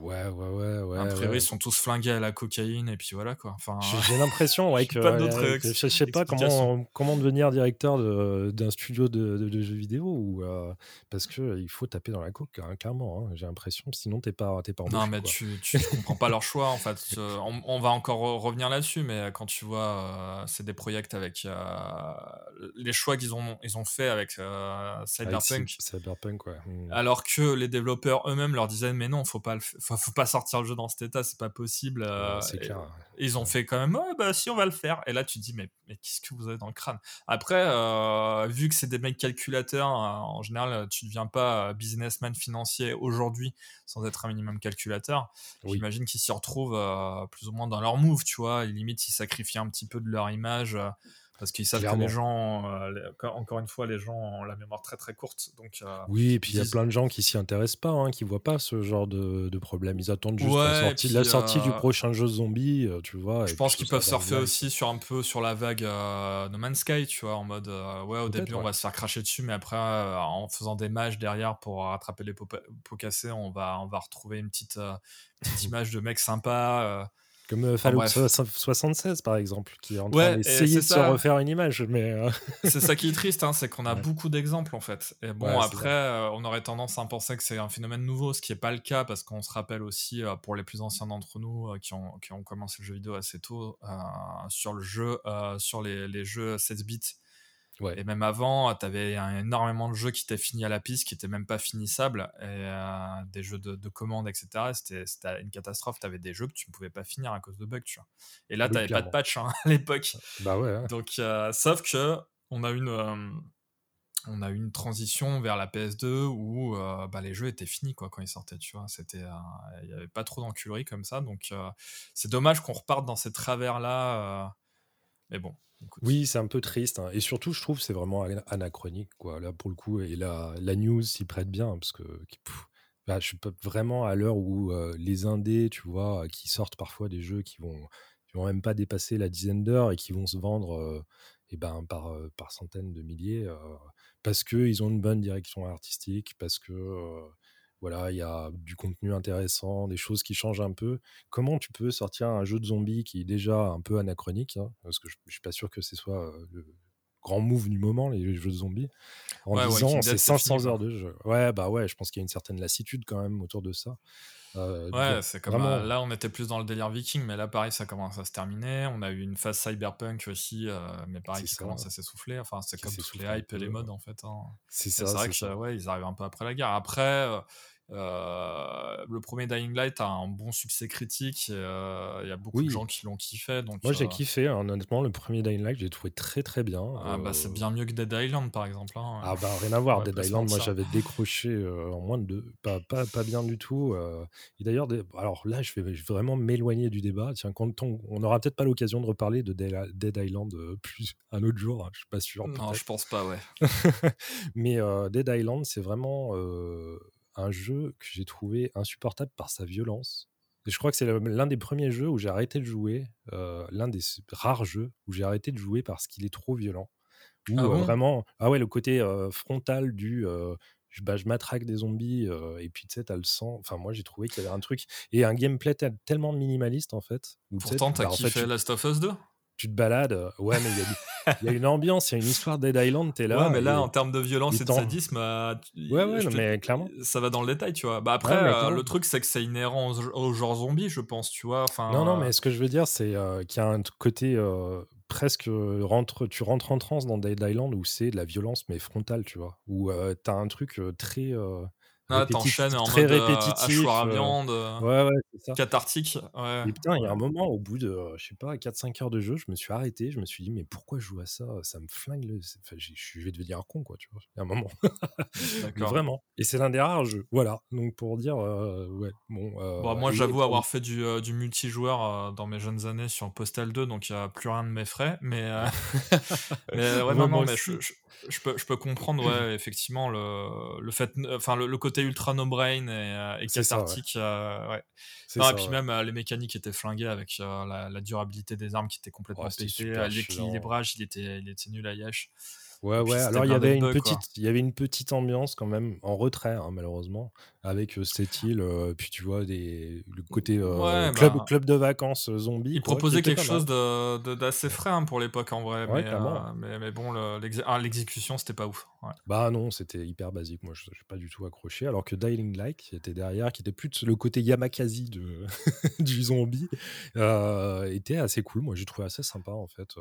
Ouais, ouais, ouais, ouais. A priori, ils sont tous flingués à la cocaïne et puis voilà quoi. Enfin, j'ai l'impression, ouais, que, je sais pas comment, comment devenir directeur d'un studio de, de, jeux vidéo ou euh, parce que il faut taper dans la coke, hein, clairement. Hein, j'ai l'impression, sinon t'es pas, pas embauché, Non, mais tu, tu comprends pas leur choix en fait. Euh, on, va encore revenir là-dessus, mais quand tu vois, euh, c'est des projets avec les choix qu'ils ont, ils ont fait avec Cyberpunk. Cyberpunk, ouais. Hmm. Alors que les développeurs eux-mêmes leur disaient, mais non, faut pas le Enfin, faut pas sortir le jeu dans cet état, c'est pas possible. Euh, clair. Ils ont fait quand même, oh, bah si, on va le faire. Et là, tu te dis, mais, mais qu'est-ce que vous avez dans le crâne? Après, euh, vu que c'est des mecs calculateurs, euh, en général, tu ne deviens pas businessman financier aujourd'hui sans être un minimum calculateur. J'imagine qu'ils s'y retrouvent plus ou moins dans leur move, tu vois. limite, ils sacrifient un petit peu de leur image parce qu'ils savent que les gens, euh, encore une fois, les gens ont la mémoire très très courte. Donc, euh, oui, et puis il y a plein de gens qui s'y intéressent pas, hein, qui voient pas ce genre de, de problème. Ils attendent juste la sortie, la sortie du euh, prochain jeu zombie, tu vois. Je pense qu'ils peuvent surfer aussi sur un peu sur la vague No Man's Sky, tu vois, en mode ouais, au début on va se faire cracher dessus, mais après en faisant des mages derrière pour rattraper les pots, cassés, on va on va retrouver une petite petite image de mec sympa. Comme euh, Fallout 76, par exemple, qui est en train d'essayer de se refaire une image. Mais euh, c'est ça qui est triste, hein, c'est qu'on a beaucoup d'exemples, en fait. Et bon, après, euh, on aurait tendance à penser que c'est un phénomène nouveau, ce qui n'est pas le cas, parce qu'on se rappelle aussi, pour les plus anciens d'entre nous, qui, ont, qui ont commencé le jeu vidéo assez tôt, sur le jeu, sur les, les jeux 16 bits, et même avant, tu avais énormément de jeux qui étaient finis à la piste, qui étaient même pas finissables, et, euh, des jeux de, de commandes, etc. C'était une catastrophe. Tu avais des jeux que tu ne pouvais pas finir à cause de bugs, tu vois. Et là, tu n'avais pas de patch hein, à l'époque. Bah ouais. Donc, euh, sauf que on a une. Euh, on a une transition vers la PS2 où bah, les jeux étaient finis quoi quand ils sortaient tu vois c'était il n'y avait pas trop d'enculerie comme ça donc c'est dommage qu'on reparte dans ces travers là mais bon oui, c'est un peu triste. Hein. Et surtout, je trouve c'est vraiment anachronique. Quoi. Là, pour le coup, et la, la news s'y prête bien. Parce que bah, je suis vraiment à l'heure où euh, les indés, tu vois, qui sortent parfois des jeux qui vont, qui vont même pas dépasser la dizaine d'heures et qui vont se vendre euh, eh ben, par, euh, par centaines de milliers parce qu'ils ont une bonne direction artistique, parce que voilà, il y a du contenu intéressant, des choses qui changent un peu. Comment tu peux sortir un jeu de zombies qui est déjà un peu anachronique, hein, parce que je, ne suis pas sûr que ce soit le grand move du moment, les jeux de zombies, en disant c'est 500 heures de jeu? Ouais, bah ouais, je pense qu'il y a une certaine lassitude quand même autour de ça. Euh, ouais, c'est comme euh, là, on était plus dans le délire viking, mais là, pareil, ça commence à se terminer. On a eu une phase cyberpunk aussi, euh, mais pareil, qui commence à s'essouffler. Enfin, c'est comme tous les hype et les modes en fait. Hein. C'est vrai que ouais, ils arrivent un peu après la guerre. Après, euh, le premier Dying Light a un bon succès critique. Euh, il y a beaucoup de gens qui l'ont kiffé. Donc, Moi, j'ai euh, kiffé. Hein, honnêtement, le premier Dying Light, j'ai trouvé très très bien. Ah, bah, c'est bien mieux que Dead Island, par exemple. Hein. Ah, bah rien à voir. Dead Island, moi, j'avais décroché en moins de deux. Pas, pas, pas bien du tout. Et d'ailleurs, alors là, je vais, vraiment m'éloigner du débat. Tiens, quand on, on aura peut-être pas l'occasion de reparler de Dead Island plus un autre jour. Hein, je suis pas sûr. Non, je pense pas, ouais. Mais Dead Island, c'est vraiment un jeu que j'ai trouvé insupportable par sa violence. Et je crois que c'est l'un des premiers jeux où j'ai arrêté de jouer, euh, l'un des rares jeux où j'ai arrêté de jouer parce qu'il est trop violent. Ou ah euh, vraiment, ah ouais, le côté euh, frontal du bah, je matraque des zombies et puis tu sais, t'as le sang. Enfin, moi j'ai trouvé qu'il y avait un truc et un gameplay tellement minimaliste en fait. Pourtant, t'as bah, kiffé Last of Us 2 tu te balades. Ouais, mais il y, a une ambiance, il y a une histoire Dead Island, t'es là. Ouais, mais là, en termes de violence et de sadisme, ouais, ouais, mais clairement. Ça va dans le détail, tu vois. Bah après, le truc, c'est que c'est inhérent au, genre zombie, je pense, tu vois. Enfin, non, non, mais ce que je veux dire, c'est qu'il y a un côté presque rentre, tu rentres en transe dans Dead Island où c'est de la violence mais frontale, tu vois, où t'as un truc très ah, t'enchaînes en très mode répétitif, euh, à viande, ouais, ouais, ça. cathartique. Ouais. Et putain, il y a un moment, au bout de, je sais pas, 4-5 heures de jeu, je me suis arrêté, je me suis dit, mais pourquoi je joue à ça? Ça me flingue. Le... Enfin, je vais devenir un con, quoi, tu vois. Il y a un moment. Vraiment. Et c'est l'un des rares jeux. Voilà. Donc pour dire, ouais, bon. bon moi, j'avoue avoir fait du, du multijoueur dans mes jeunes années sur Postal 2, donc il n'y a plus rien de mes frais. Mais, mais ouais, non, non, mais je, je, peux, je peux comprendre, ouais, effectivement, le, le fait, enfin, le, le côté ultra no brain et, euh, et cathartique. Euh, ouais. Non, et puis même euh, les mécaniques étaient flinguées avec la, durabilité des armes qui était complètement pétée. L'équilibrage, il était, il était nul à Yesh. Ouais, ouais. Alors, il y, avait une petite, il y avait une petite ambiance quand même, en retrait, hein, malheureusement, avec cette île. puis tu vois, des, le côté club, bah club de vacances zombie. Il proposait quelque chose d'assez frais hein, pour l'époque, en vrai. mais, mais, bon, ah, l'exécution, c'était pas ouf. Bah non, c'était hyper basique. Moi, je n'ai pas du tout accroché. Alors que Dying Light, qui était derrière, qui était plus le côté Yamakasi de, du zombie, était assez cool. Moi, j'ai trouvé assez sympa, en fait.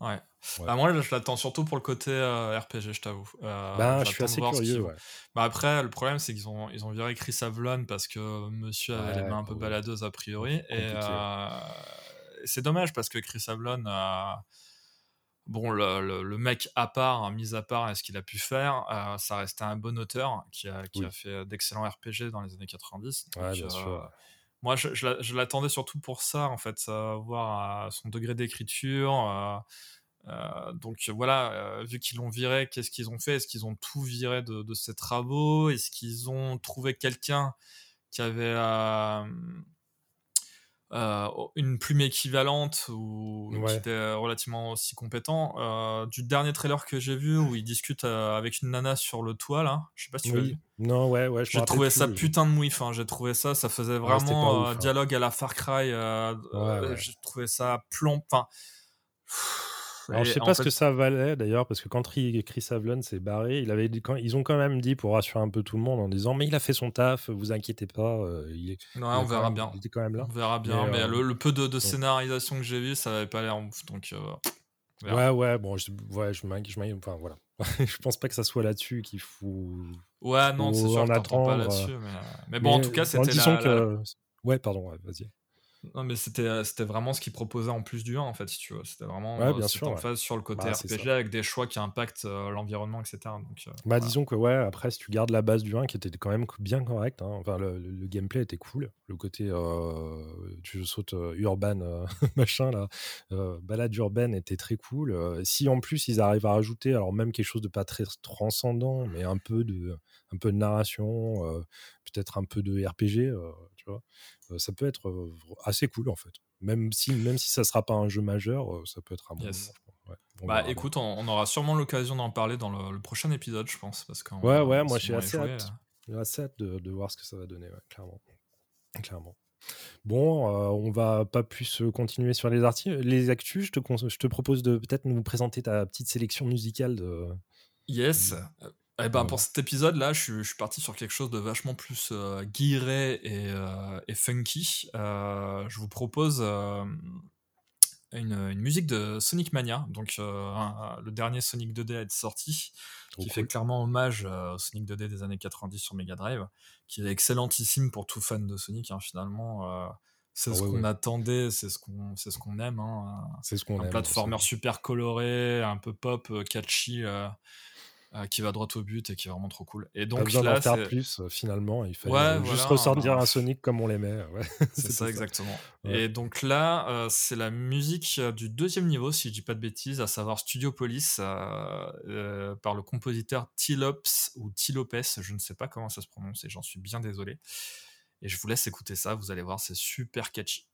Ouais. Bah, moi, je l'attends surtout pour le côté euh, RPG, je t'avoue. Euh, bah, je suis assez curieux. Bah, après, le problème, c'est qu'ils ont, ils ont viré Chris Avlon parce que monsieur avait les mains un peu baladeuses a priori. Et euh, c'est dommage parce que Chris Avlon a. Bon, le, le, mec à part, hein, mis à part ce qu'il a pu faire, ça restait un bon auteur qui a, qui a fait d'excellents RPG dans les années 90. ouais, bien sûr. Moi, je, l'attendais surtout pour ça, en fait, voir son degré d'écriture. Euh, donc voilà, vu qu'ils l'ont viré, qu'est-ce qu'ils ont fait? Est-ce qu'ils ont tout viré de, ses travaux? Est-ce qu'ils ont trouvé quelqu'un qui avait euh, une plume équivalente ou qui était relativement aussi compétent. Euh, du dernier trailer que j'ai vu où il discute euh, avec une nana sur le toit là, je sais pas si tu oui. Non, ouais, ouais. J'ai trouvé ça putain de mouif. J'ai trouvé ça, ça faisait vraiment hein. dialogue à la Far Cry. J'ai trouvé ça plomb. Enfin. Alors, je sais pas ce que ça valait d'ailleurs, parce que quand Chris Avlon s'est barré, il avait ils ont quand même dit pour rassurer un peu tout le monde en disant Mais il a fait son taf, vous inquiétez pas. Euh, il est, non, on verra bien. Il était quand même là. On verra bien, mais, euh, le, peu de, scénarisation que j'ai vu, ça avait pas l'air ouf. Donc, euh, ouais, ouais, bon, je, ouais, je Enfin, voilà. je pense pas que ça soit là-dessus qu'il faut. Ouais, non, c'est sûr, pas là-dessus. Mais... bon, en tout cas, c'était la, que... Ouais, pardon, vas-y. Non, mais c'était, euh, c'était vraiment ce qu'il proposait en plus du 1, en fait, si tu veux. C'était vraiment ouais, bien sûr, en phase sur le côté bah, RPG avec des choix qui impactent euh, l'environnement, etc. Donc, euh, bah, disons que, ouais, après, si tu gardes la base du 1 qui était quand même bien correct, hein, enfin, le, gameplay était cool. Le côté, tu sautes urban, machin, là, balade urbaine était très cool. si en plus ils arrivent à rajouter, alors même quelque chose de pas très transcendant, mais un peu de, un peu de narration, peut-être un peu de RPG, tu vois ça peut être assez cool en fait. Même si, même si ça sera pas un jeu majeur, ça peut être un bon. bah écoute, on, aura sûrement l'occasion d'en parler dans le, prochain épisode, je pense. Parce ouais, ouais, moi j'ai assez, hâte. assez hâte de, de, voir ce que ça va donner, clairement. clairement. Bon, on va pas plus continuer sur les articles. Les actus, je te, je te propose de peut-être nous présenter ta petite sélection musicale de. Yes. Eh ben, pour cet épisode-là, je, suis parti sur quelque chose de vachement plus euh, guiré et, euh, funky. Euh, je vous propose une, musique de Sonic Mania, donc le dernier Sonic 2D à être sorti, qui fait clairement hommage au Sonic 2D des années 90 sur Mega Drive, qui est excellentissime pour tout fan de Sonic, hein, finalement. c'est ah ce qu'on attendait, c'est ce qu'on ce qu'on aime. Hein, c'est ce qu'on aime. Un platformer super coloré, un peu pop, catchy. Euh, qui va droit au but et qui est vraiment trop cool. Et donc besoin là, faire plus euh, finalement. Il fallait juste ressortir un Sonic comme on l'aimait. c'est ça, exactement. Et donc là, euh, c'est la musique du deuxième niveau, si je dis pas de bêtises, à savoir Studio Police, par le compositeur Tilops ou Tilopes, je ne sais pas comment ça se prononce et j'en suis bien désolé. Et je vous laisse écouter ça, vous allez voir, c'est super catchy.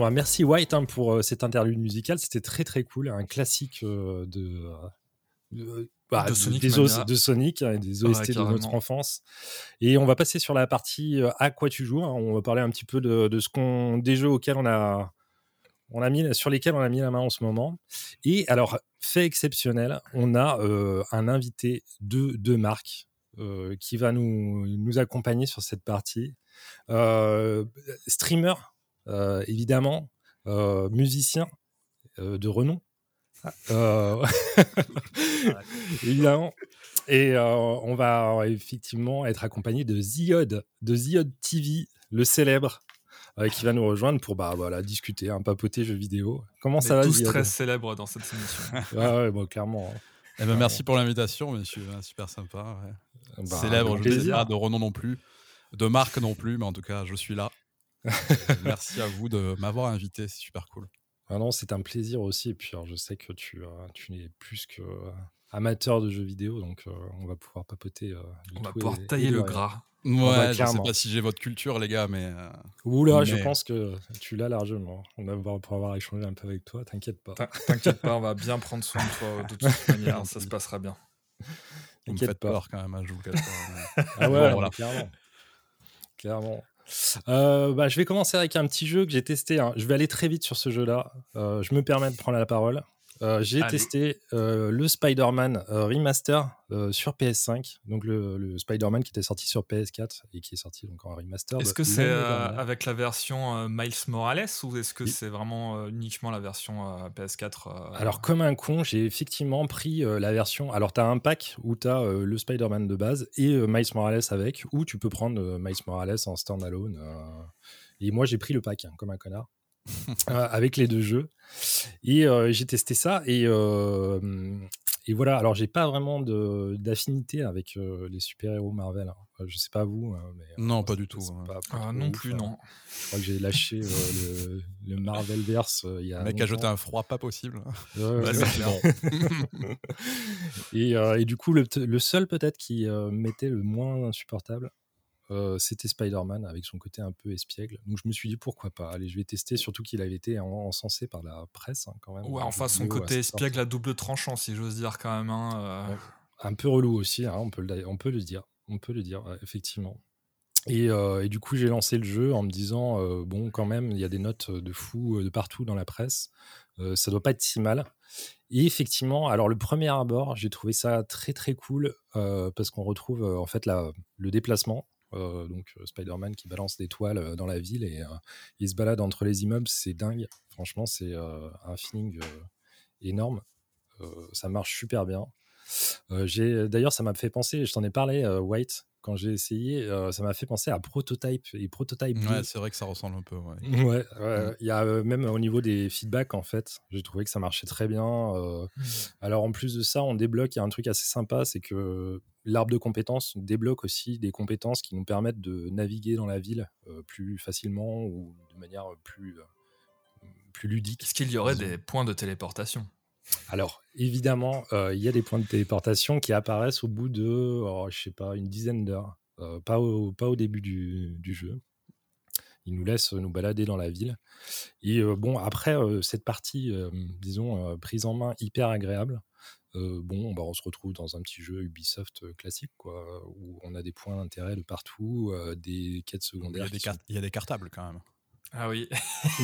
Bon, bah, merci White hein, pour cette interlude musicale. C'était très très cool. Un classique de, bah, de, Sonic, des de Sonic et des OST de notre enfance. Et on va passer sur la partie à quoi tu joues. Hein. On va parler un petit peu de, de ce qu'on des jeux auxquels on a on a mis, sur lesquels on a mis la main en ce moment. Et alors, fait exceptionnel, on a euh, un invité de, de marque euh, qui va nous, nous accompagner sur cette partie. Euh, streamer, évidemment, musicien de renom. évidemment. Et on va effectivement être accompagné de Ziod, de Ziod TV, le célèbre, qui va nous rejoindre pour bah, voilà, discuter, un papoter jeux vidéo. Comment ça va tous très célèbres dans cette émission. ouais, bon, clairement. Hein. Eh ben, merci pour l'invitation, monsieur. Super sympa. Bah, Célèbre, je veux dire, de renom non plus, de marque non plus, mais en tout cas, je suis là. merci à vous de m'avoir invité, c'est super cool. Ah non, c'est un plaisir aussi. Et puis, je sais que tu, tu n'es plus que amateur de jeux vidéo, donc euh, on va pouvoir papoter. Euh, on va pouvoir tailler le gras. Ouais, je sais pas si j'ai votre culture, les gars, mais. Euh, Oula, je pense que tu l'as largement. On va pouvoir avoir échangé un peu avec toi, t'inquiète pas. T'inquiète pas, on va bien prendre soin de toi de toute manière, ça se passera bien. T'inquiète pas. peur quand même, hein, je vous cache pas. ah ouais, voilà. clairement. Clairement. Euh, bah, je vais commencer avec un petit jeu que j'ai testé. Hein. Je vais aller très vite sur ce jeu-là. Euh, je me permets de prendre la parole. Euh, j'ai testé euh, le Spider-Man euh, Remaster sur PS5, donc le, Spider-Man qui était sorti sur PS4 et qui est sorti donc en remaster. Est-ce que c'est avec la version Miles Morales ou est-ce que c'est vraiment uniquement la version PS4 Alors, comme un con, j'ai effectivement pris la version. Alors, tu as un pack où tu as le Spider-Man de base et Miles Morales avec, ou tu peux prendre Miles Morales en standalone. et moi, j'ai pris le pack, hein, comme un connard. Euh, avec les deux jeux. Et euh, j'ai testé ça et, euh, et voilà. Alors j'ai pas vraiment d'affinité avec les super-héros Marvel. Hein. je sais pas vous. Hein, mais, non, pas du tout. Hein. ah, non plus, non. Je crois que j'ai lâché le, le Marvelverse il y a. Le mec a jeté un froid pas possible. et, et, du coup, le, le seul peut-être qui m'était le moins insupportable, c'était Spider-Man avec son côté un peu espiègle. Donc je me suis dit pourquoi pas? Allez, je vais tester, surtout qu'il avait été encensé par la presse hein, quand même. Ouais, enfin son côté espiègle à double tranchant, si j'ose dire quand même. Hein, un peu relou aussi, hein, on, peut le, on peut le dire. On peut le dire, effectivement. Et, et, du coup, j'ai lancé le jeu en me disant bon, quand même, il y a des notes de fou de partout dans la presse. ça doit pas être si mal. Et effectivement, alors le premier abord, j'ai trouvé ça très très cool parce qu'on retrouve en fait la, le déplacement euh, donc euh, Spider-Man qui balance des toiles euh, dans la ville et il se balade entre les immeubles, c'est dingue. Franchement, c'est un feeling énorme. ça marche super bien. D'ailleurs, ça m'a fait penser, je t'en ai parlé, White, quand j'ai essayé, ça m'a fait penser à Prototype et Prototype. Ouais, c'est vrai que ça ressemble un peu. Ouais. ouais, mmh. il y a même au niveau des feedbacks en fait, j'ai trouvé que ça marchait très bien. Mmh. Alors en plus de ça, on débloque. Il y a un truc assez sympa, c'est que l'arbre de compétences débloque aussi des compétences qui nous permettent de naviguer dans la ville plus facilement ou de manière plus plus ludique. Est-ce qu'il y aurait des points de téléportation? Alors, évidemment, euh, il y a des points de téléportation qui apparaissent au bout de, oh, je sais pas, une dizaine d'heures. Euh, pas, au, pas au début du, jeu. Ils nous laissent nous balader dans la ville. Et euh, bon, après, cette partie, disons, prise en main hyper agréable, bon, bah, on se retrouve dans un petit jeu Ubisoft classique, quoi, où on a des points d'intérêt de partout, des quêtes secondaires. il y a des cartables quand même. Ah oui.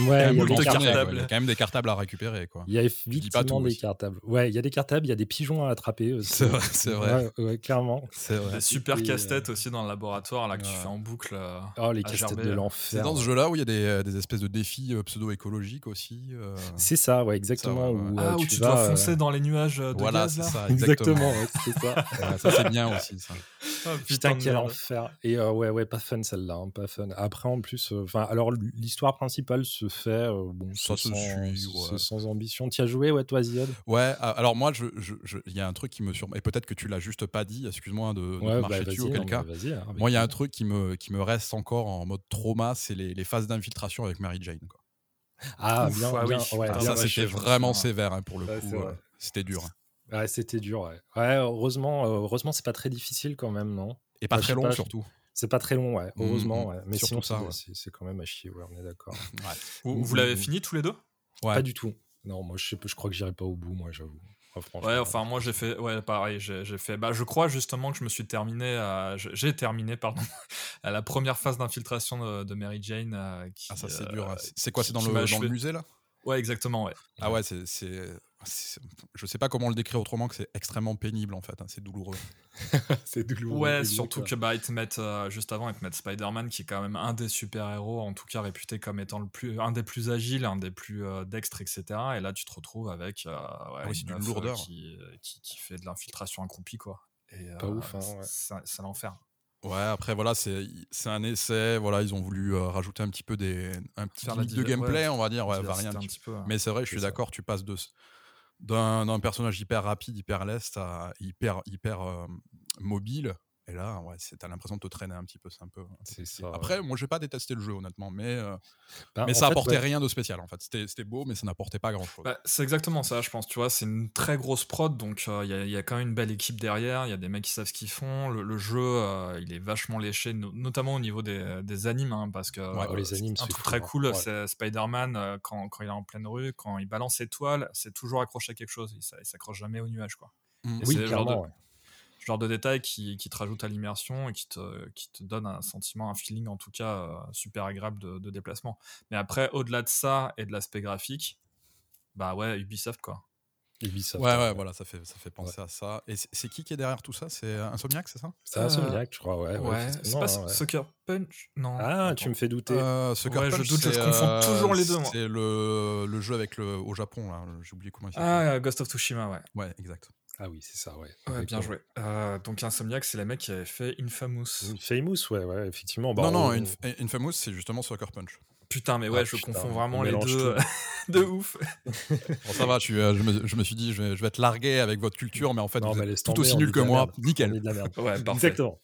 Ouais, il y, a quand même des cartables à récupérer. Quoi. Il y a effectivement des cartables. Ouais, il y a des cartables, il y a des pigeons à attraper. C'est vrai, c'est vrai. Ouais, clairement. C'est vrai. Des super casse-têtes aussi dans le laboratoire là, que tu fais en boucle. Euh, oh, les casse-têtes de l'enfer. C'est dans ce jeu-là où il y a des, euh, des espèces de défis euh, pseudo-écologiques aussi. C'est ça, ouais, exactement. où, ah, où tu, dois foncer dans les nuages de voilà, gaz. Voilà, c'est ça, exactement. c'est ça. ça, c'est bien aussi. Ça. Oh, putain, quel enfer. Et ouais, ouais, pas fun celle-là, hein, pas fun. Après, en plus, enfin, alors l'histoire principale se fait euh, bon, ça sans, ambition. Tu as joué, ouais, toi, Ziad? Ouais, alors moi, il je, je, y a un truc qui me surprend, et peut-être que tu l'as juste pas dit, excuse-moi de, de marcher bah, dessus, auquel cas. Hein, moi, il y a un truc qui me, qui me reste encore en mode trauma, c'est les, les, phases d'infiltration avec Mary Jane. Quoi. Ah, bien, ah ouais, ah, ça, c'était vraiment sévère hein, pour le coup. Euh, c'était dur. Hein. Ouais, c'était dur. Ouais, heureusement, euh, heureusement, c'est pas très difficile quand même, non? Et pas très long surtout. C'est pas très long, ouais, mmh, heureusement. Mmh. Mais sinon, ça, c'est quand même à chier, ouais, on est d'accord. Vous, l'avez fini tous les deux? Pas du tout. Non, moi, je, sais, je crois que j'irai pas au bout, moi, j'avoue. ouais, enfin, moi, j'ai fait, ouais, pareil, j'ai fait, bah, je crois justement que je me suis terminé, j'ai terminé, pardon, à la première phase d'infiltration de, Mary Jane. ah, ça, c'est dur. Hein. C'est quoi, c'est dans, le, dans le musée, là? Ouais, exactement, ouais. Ah ouais, c'est je sais pas comment le décrire autrement que c'est extrêmement pénible en fait, hein, c'est douloureux. c'est douloureux. Ouais, surtout que bah, ils te mettent, euh, juste avant, ils te mettent Spider-Man qui est quand même un des super-héros, en tout cas réputé comme étant le plus, un des plus agiles, un des plus euh, dextres, etc. Et là, tu te retrouves avec euh, ouais, ah une lourdeur qui, qui, fait de l'infiltration accroupie, quoi. Et, pas ouf, hein, C'est l'enfer. Ouais, après voilà, c'est un essai. Voilà, ils ont voulu rajouter un petit peu des un petit de gameplay, on va dire, ouais, varier un, petit peu. Mais c'est vrai, je suis d'accord, tu passes de d'un personnage hyper rapide, hyper leste, hyper, hyper mobile. Et là, ouais, t'as l'impression de te traîner un petit peu. C'est un peu. Après, moi, j'ai pas détesté le jeu, honnêtement, mais, bah, mais ça apportait rien de spécial, en fait. C'était beau, mais ça n'apportait pas grand chose. Bah, c'est exactement ça, je pense. Tu vois, c'est une très grosse prod, donc il y, a quand même une belle équipe derrière. Il y a des mecs qui savent ce qu'ils font. Le, jeu, il est vachement léché, notamment au niveau des, des animes, hein, parce que les animes, un truc très cool, c'est Spider-Man quand, quand, il est en pleine rue, quand il balance étoile, c'est toujours accroché à quelque chose. Il, s'accroche jamais au nuage, quoi. Mmh. Oui, clairement genre de détails qui, qui te rajoutent à l'immersion et qui te, qui te donne un sentiment, un feeling en tout cas euh, super agréable de, déplacement. Mais après, au-delà de ça et de l'aspect graphique, bah ouais, Ubisoft quoi. Ubisoft. Ouais, ouais, voilà, ça fait, ça fait penser à ça. Et c'est qui qui est derrière tout ça? C'est Insomniac, c'est ça? C'est Insomniac, je crois, ouais. Ouais, c'est pas Sucker Punch? Non. Ah, tu me fais douter. Euh, Sucker ouais, je doute, je confonds toujours les deux. C'est le, le jeu avec le, au Japon, là. J'ai oublié comment il s'appelle. Ah, Ghost of Tsushima, ouais. Ouais, exact. Ah oui, c'est ça, ouais. ouais bien joué. Euh, donc Insomniac, c'est les mecs qui avaient fait Infamous. Infamous, ouais, ouais, effectivement. Bah, non, non, Infamous, c'est justement Sucker Punch. Putain, mais ouais, ah, je confonds vraiment les deux. de ouf. bon, ça va, euh, je, me, je, me, suis dit, je vais, je vais, être largué avec votre culture, mais en fait, vous êtes tout aussi nul que moi. Nickel. De la merde. ouais, Exactement.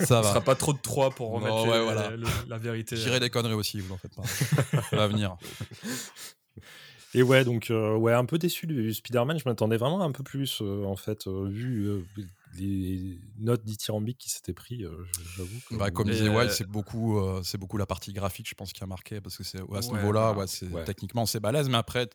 ça va. sera pas trop de 3 pour remettre ouais, voilà. la vérité. J'irai des conneries aussi, vous en faites pas. ça va venir. Et ouais, donc euh, ouais, un peu déçu du Spider-Man. Je m'attendais vraiment un peu plus, euh, en fait, euh, vu les notes dithyrambiques qui s'étaient pris. J'avoue. Bah, comme disait Wild, c'est beaucoup, c'est beaucoup la partie graphique, je pense, qui a marqué parce que c'est à ce niveau-là, ouais, techniquement c'est balèze, mais après,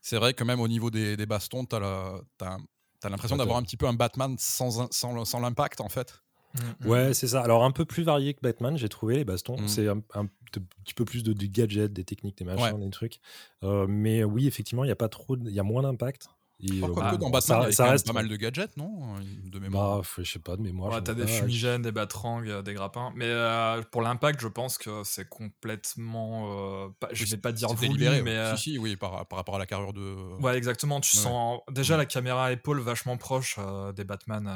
c'est vrai que même au niveau des, des bastons, t'as as, l'impression d'avoir un petit peu un Batman sans, sans, sans l'impact en fait. Mmh, ouais, c'est ça. Alors un peu plus varié que Batman, j'ai trouvé les bastons. Mmh. C'est un, petit peu plus de, gadgets, des techniques, des machins, des trucs. Euh, mais oui, effectivement, il y a pas trop, il y a moins d'impact. Et, euh, dans Batman, ça, reste pas mal de gadgets, non De mémoire? Bah, je sais pas, de mémoire. Ouais, t'as des fumigènes, des batrangs, euh, des grappins. Mais euh, pour l'impact, je pense que c'est complètement. Euh, je vais pas dire voulu, mais. Si, si, oui, par, par, rapport à la carrure de. Ouais, exactement. Tu sens déjà la caméra à épaule vachement proche des Batman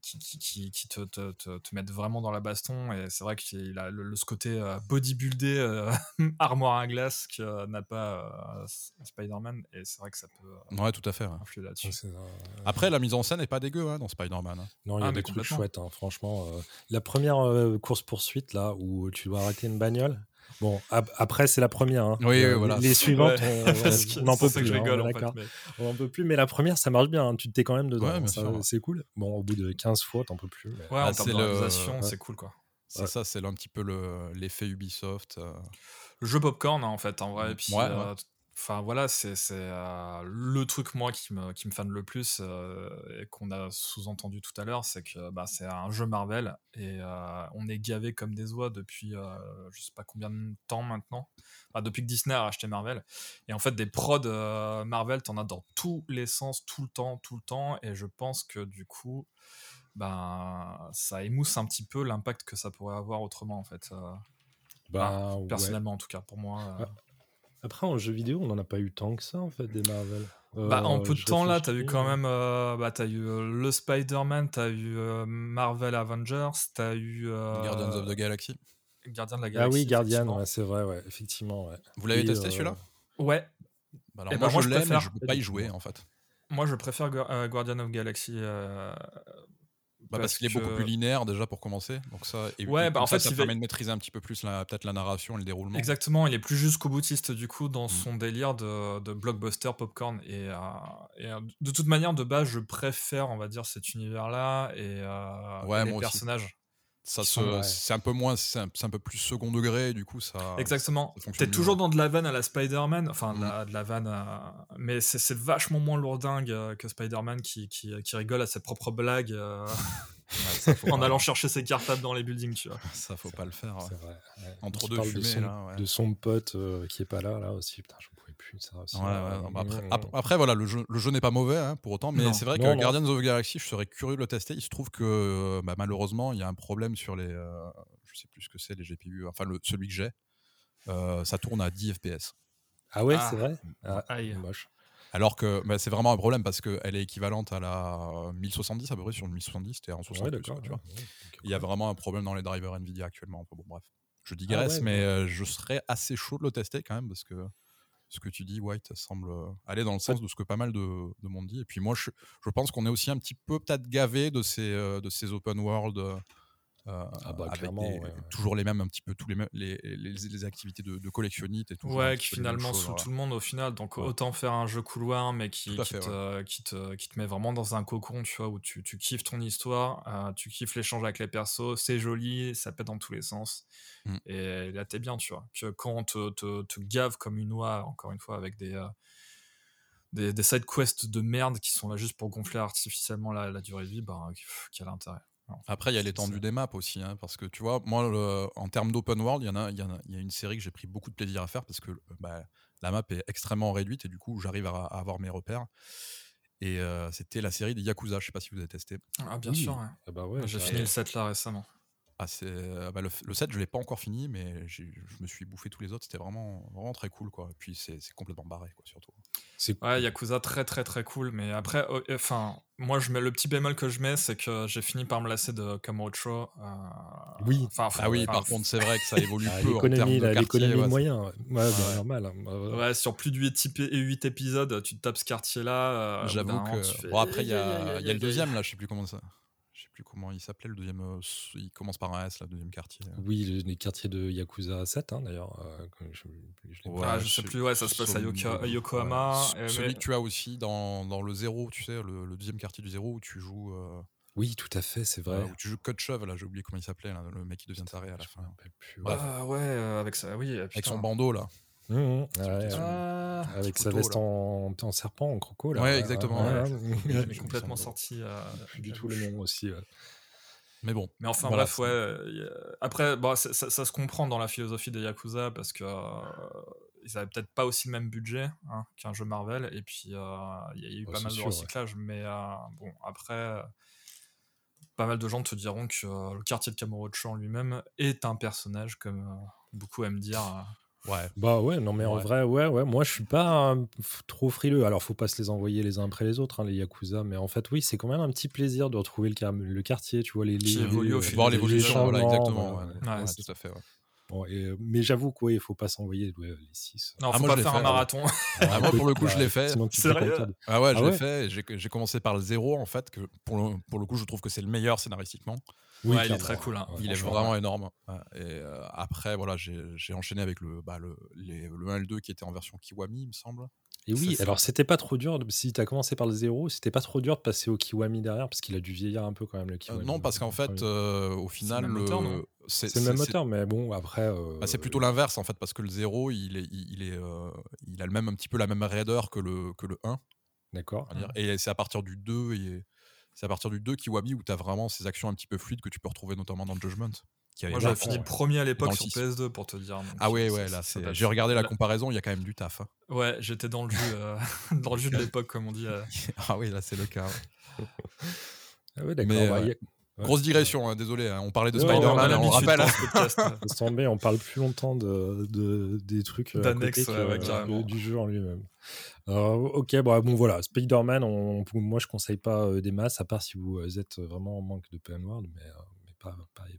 qui, qui, qui, te, te, te, mettent vraiment dans la baston. Et c'est vrai qu'il a le, ce côté bodybuildé, armoire à glace que n'a pas Spider-Man. Et c'est vrai que ça peut. Ouais, tout à fait. Après, la mise en scène n'est pas dégueu hein, dans Spider-Man. Hein. Non, il y a ah, des trucs chouettes, hein, franchement. Euh. la première euh, course-poursuite, là, où tu dois arrêter une bagnole. Bon, après, c'est la première. Oui, euh, voilà. Les suivantes, on n'en peut plus. On n'en peut plus, mais la première, ça marche bien. Tu t'es quand même dedans. c'est cool. Bon, au bout de 15 fois, t'en peux plus. Ouais, en ah, termes de c'est cool, quoi. C'est ça, c'est un petit peu l'effet Ubisoft. Le jeu popcorn, en fait, en vrai. Et puis, Enfin voilà, c'est euh, le truc moi qui me, qui me fan le plus euh, et qu'on a sous-entendu tout à l'heure, c'est que bah, c'est un jeu Marvel et euh, on est gavé comme des oies depuis je sais pas combien de temps maintenant. depuis que Disney a acheté Marvel. Et en fait, des prods Marvel, t'en as dans tous les sens, tout le temps, tout le temps. Et je pense que du coup, ben, ça émousse un petit peu l'impact que ça pourrait avoir autrement en fait. Bah, personnellement en tout cas, pour moi. Après, en jeu vidéo, on n'en a pas eu tant que ça, en fait, des Marvel. bah, en euh, peu de temps, là, t'as eu quand même. Euh, bah, t'as eu euh, le Spider-Man, t'as eu Marvel Avengers, t'as eu. Guardians of the Galaxy. Gardien de la Galaxie. Ah oui, Guardian, c'est vrai, ouais, effectivement. Ouais. Vous l'avez testé celui-là? Ouais. Bah alors, eh moi, ben, je, l'ai, mais je peux pas y jouer, en fait. Moi, je préfère Guardian of Galaxy bah parce, qu'il est beaucoup plus linéaire déjà pour commencer. Donc ça, et ouais, bah en fait, ça permet de maîtriser un petit peu plus peut-être la narration et le déroulement. Exactement, il est plus jusqu'au boutiste du coup dans mm. son délire de, de, blockbuster popcorn. Et, euh, et, euh, de toute manière, de base, je préfère, on va dire, cet univers-là et, euh, les personnages. Ça c'est un peu moins, c'est un, peu plus second degré, du coup ça. Exactement. T'es toujours dans de la vanne à la Spider-Man, enfin de, la, mm. vanne, mais c'est vachement moins lourdingue euh, que Spider-Man qui, qui, qui, rigole à ses propres blagues. Euh, en allant chercher ses cartables dans les buildings, tu vois. Ça, faut pas le faire. Vrai, Entre deux fumées, de son, là, de son pote qui est pas là, là aussi. Putain, je plus. Ça aussi, après, après, voilà, le jeu, le jeu n'est pas mauvais hein, pour autant, mais c'est vrai que Guardians of the Galaxy, je serais curieux de le tester. Il se trouve que bah, malheureusement, il y a un problème sur les. Euh, je sais plus ce que c'est, les GPU. Enfin, le, celui que j'ai, euh, ça tourne à 10 FPS. Ah ouais, c'est vrai? Ah, moche. Alors que bah, c'est vraiment un problème parce qu'elle est équivalente à la 1070 à peu près sur le 1070, c'était en 60 tu vois. Il y a vraiment un problème dans les drivers Nvidia actuellement. Bon, bref, je digresse, ah mais euh, je serais assez chaud de le tester quand même parce que ce que tu dis, White, semble aller dans le sens de ce que pas mal de, monde dit. Et puis moi, je, je pense qu'on est aussi un petit peu peut-être gavé de ces, de ces open world euh, ah bah, avec toujours les mêmes un petit peu tous les mêmes les, les, activités de, de collectionnite et tout ouais qui finalement sous tout le monde au final donc autant faire un jeu couloir mais qui, qui, te, qui, te, qui, te, met vraiment dans un cocon tu vois où tu, tu kiffes ton histoire euh, tu kiffes l'échange avec les persos c'est joli ça pète dans tous les sens. Mmh. et là t'es bien tu vois que quand on te, te, te, gave comme une oie encore une fois avec des euh, des, des side quests de merde qui sont là juste pour gonfler artificiellement la, la durée de vie, bah, quel intérêt après, il y a l'étendue des maps aussi, hein, parce que tu vois, moi, en termes d'open world, il y, en a, y, y a une série que j'ai pris beaucoup de plaisir à faire parce que bah, la map est extrêmement réduite et du coup, j'arrive à, avoir mes repères. Et euh, c'était la série des Yakuza, je sais pas si vous avez testé. Ah, bien sûr. Ah bah j'ai fini le set là récemment. Ah, euh, bah, le, le, set, je l'ai pas encore fini, mais je me suis bouffé tous les autres. C'était vraiment, vraiment très cool, quoi. Et puis c'est complètement barré, quoi, surtout. Ouais, Yakuza très très très cool, mais après, oh, enfin, moi je mets le petit bémol que je mets, c'est que j'ai fini par me lasser de Kamurocho. Euh... Oui. ah oui, par contre, c'est vrai que ça évolue ah, peu en termes de L'économie ouais, moyen, ouais, bah, normal. Hein. Ouais, sur plus de 8, épisodes, tu te tapes ce quartier-là. Euh, J'avoue que. Bon, après, il y a, y a le deuxième là, je sais plus comment ça comment il s'appelait le deuxième. Euh, il commence par un S, le deuxième quartier. Euh. Oui, les quartiers de Yakuza 7, hein, d'ailleurs. Euh, je, je, sais plus, ouais, ça se passe à, Yokohama. celui que tu as aussi dans, dans le zéro, tu sais, le, deuxième quartier du zéro où tu joues. Oui, tout à fait, c'est vrai. où tu joues Kotchev, là, j'ai oublié comment il s'appelait, le mec qui devient taré à la fin. Ah ouais, avec ça, oui. Avec son bandeau, là. Mmh, mmh. Ah, avec sa veste en, en, serpent, en croco. Là. Ouais, exactement. Ouais, complètement sorti. Euh, du tout le nom aussi. Mais bon. Mais enfin, bref, ouais. Après, bon, ça, ça, se comprend dans la philosophie des Yakuza parce que. Euh, ils avaient peut-être pas aussi le même budget hein, qu'un jeu Marvel, et puis euh, il y a eu pas mal de recyclage, mais bon, après, pas mal de gens te diront que le quartier de Kamurocho lui-même est un personnage, comme beaucoup aiment dire. Ouais. Bah ouais, non mais en vrai, ouais, ouais, moi je suis pas trop frileux. Alors faut pas se les envoyer les uns après les autres, hein, les Yakuza, mais en fait, oui, c'est quand même un petit plaisir de retrouver le, le quartier, tu vois, les. les, voir l'évolution, voilà, exactement. Ouais, tout à fait, Bon, et, mais j'avoue quoi, il faut pas s'envoyer les 6. Non, ah, faut pas faire un marathon. ah, moi, pour le coup, je l'ai fait. Ah ouais, je l'ai fait. J'ai commencé par le zéro, en fait, que pour le, pour le coup, je trouve que c'est le meilleur scénaristiquement. Oui, il est très cool. Hein. il est vraiment énorme. Et euh, après, voilà, j'ai enchaîné avec le, bah, le, le 1 et le 2 qui était en version Kiwami, il me semble. Et oui, alors c'était pas trop dur, si tu as commencé par le 0, c'était pas trop dur de passer au Kiwami derrière, parce qu'il a dû vieillir un peu quand même le euh, Kiwami. non, parce qu'en fait, euh, au final, c'est le même moteur, mais bon, après. Bah, c'est plutôt l'inverse en fait, parce que le 0, il, est, il, est, il a le même, un petit peu la même raideur que le, que le 1. D'accord. Et c'est à partir du 2 et c'est à partir du 2 Kiwami où tu as vraiment ces actions un petit peu fluides que tu peux retrouver notamment dans Judgment. Moi j'avais fini le premier à l'époque sur PS2 pour te dire. ah ouais, ouais, là j'ai regardé la comparaison, il y a quand même du taf. Hein. Ouais, j'étais dans le jeu, euh, dans le jeu de l'époque comme on dit. Euh. ah oui, là c'est le cas. ah ouais, d'accord. Bah, Grosse digression, hein, désolé, hein, on parlait de Spider-Man, on, rappelle. on parle plus longtemps de, de des trucs euh, euh, du jeu en lui-même. ok, bon, bon voilà, Spider-Man, moi je conseille pas euh, des masses, à part si vous êtes vraiment en manque de PM World, mais, mais pas,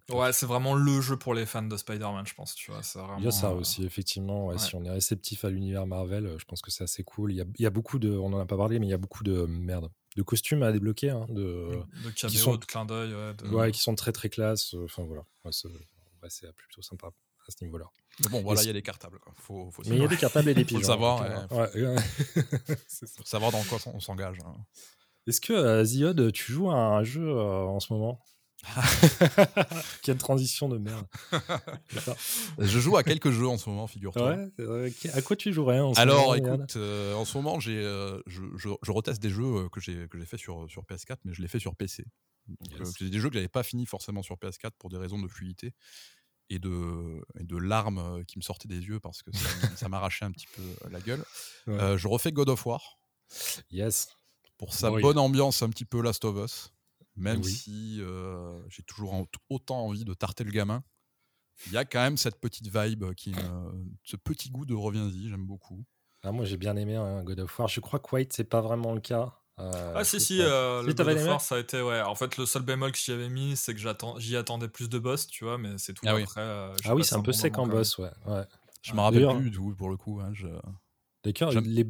Ouais, c'est vraiment le jeu pour les fans de Spider-Man, je pense. Tu vois, vraiment, il y a ça aussi, effectivement. Si on est réceptif à l'univers Marvel, je pense que c'est assez cool. Il y, a, il y a beaucoup de, on en a pas parlé, mais il y a beaucoup de merde de costumes à débloquer, hein, de, de qui sont, de clin d'œil, ouais, qui sont très très classe. Euh, enfin voilà, c'est plutôt sympa à ce niveau-là. Bon, voilà, il y a des cartables. Faut, faut mais il y a des cartables et des pigeons. faut savoir. Ouais. faut savoir dans quoi on s'engage. Hein. Est-ce que euh, Ziod, tu joues à un jeu euh, en ce moment? Quelle transition de merde. je joue à quelques jeux en ce moment, figure-toi. Ouais, à quoi tu jouerais en ce Alors, écoute, euh, en ce moment, j'ai, euh, je, je, reteste des jeux euh, que j'ai, que j'ai fait sur, sur PS4, mais je les fais sur PC. c'est des jeux que j'avais pas fini forcément sur PS4 pour des raisons de fluidité et de, et de larmes qui me sortaient des yeux parce que ça, m'arrachait un petit peu la gueule. je refais God of War. Yes. Pour sa bonne ambiance, un petit peu Last of Us. Même si j'ai toujours autant envie de tarter le gamin, il y a quand même cette petite vibe, qui ce petit goût de reviens-y, j'aime beaucoup. Ah, moi j'ai bien aimé hein, God of War. Je crois que White c'est pas vraiment le cas. Euh, ah si si, le God of War ça a été ouais. En fait le seul bémol que j'y avais mis c'est que j'y attendais plus de boss, tu vois, mais c'est tout. Ah après, oui, ah oui c'est un peu sec en boss, ouais. ouais. Je me rappelle plus du tout pour le coup. Hein, je... D'accord, les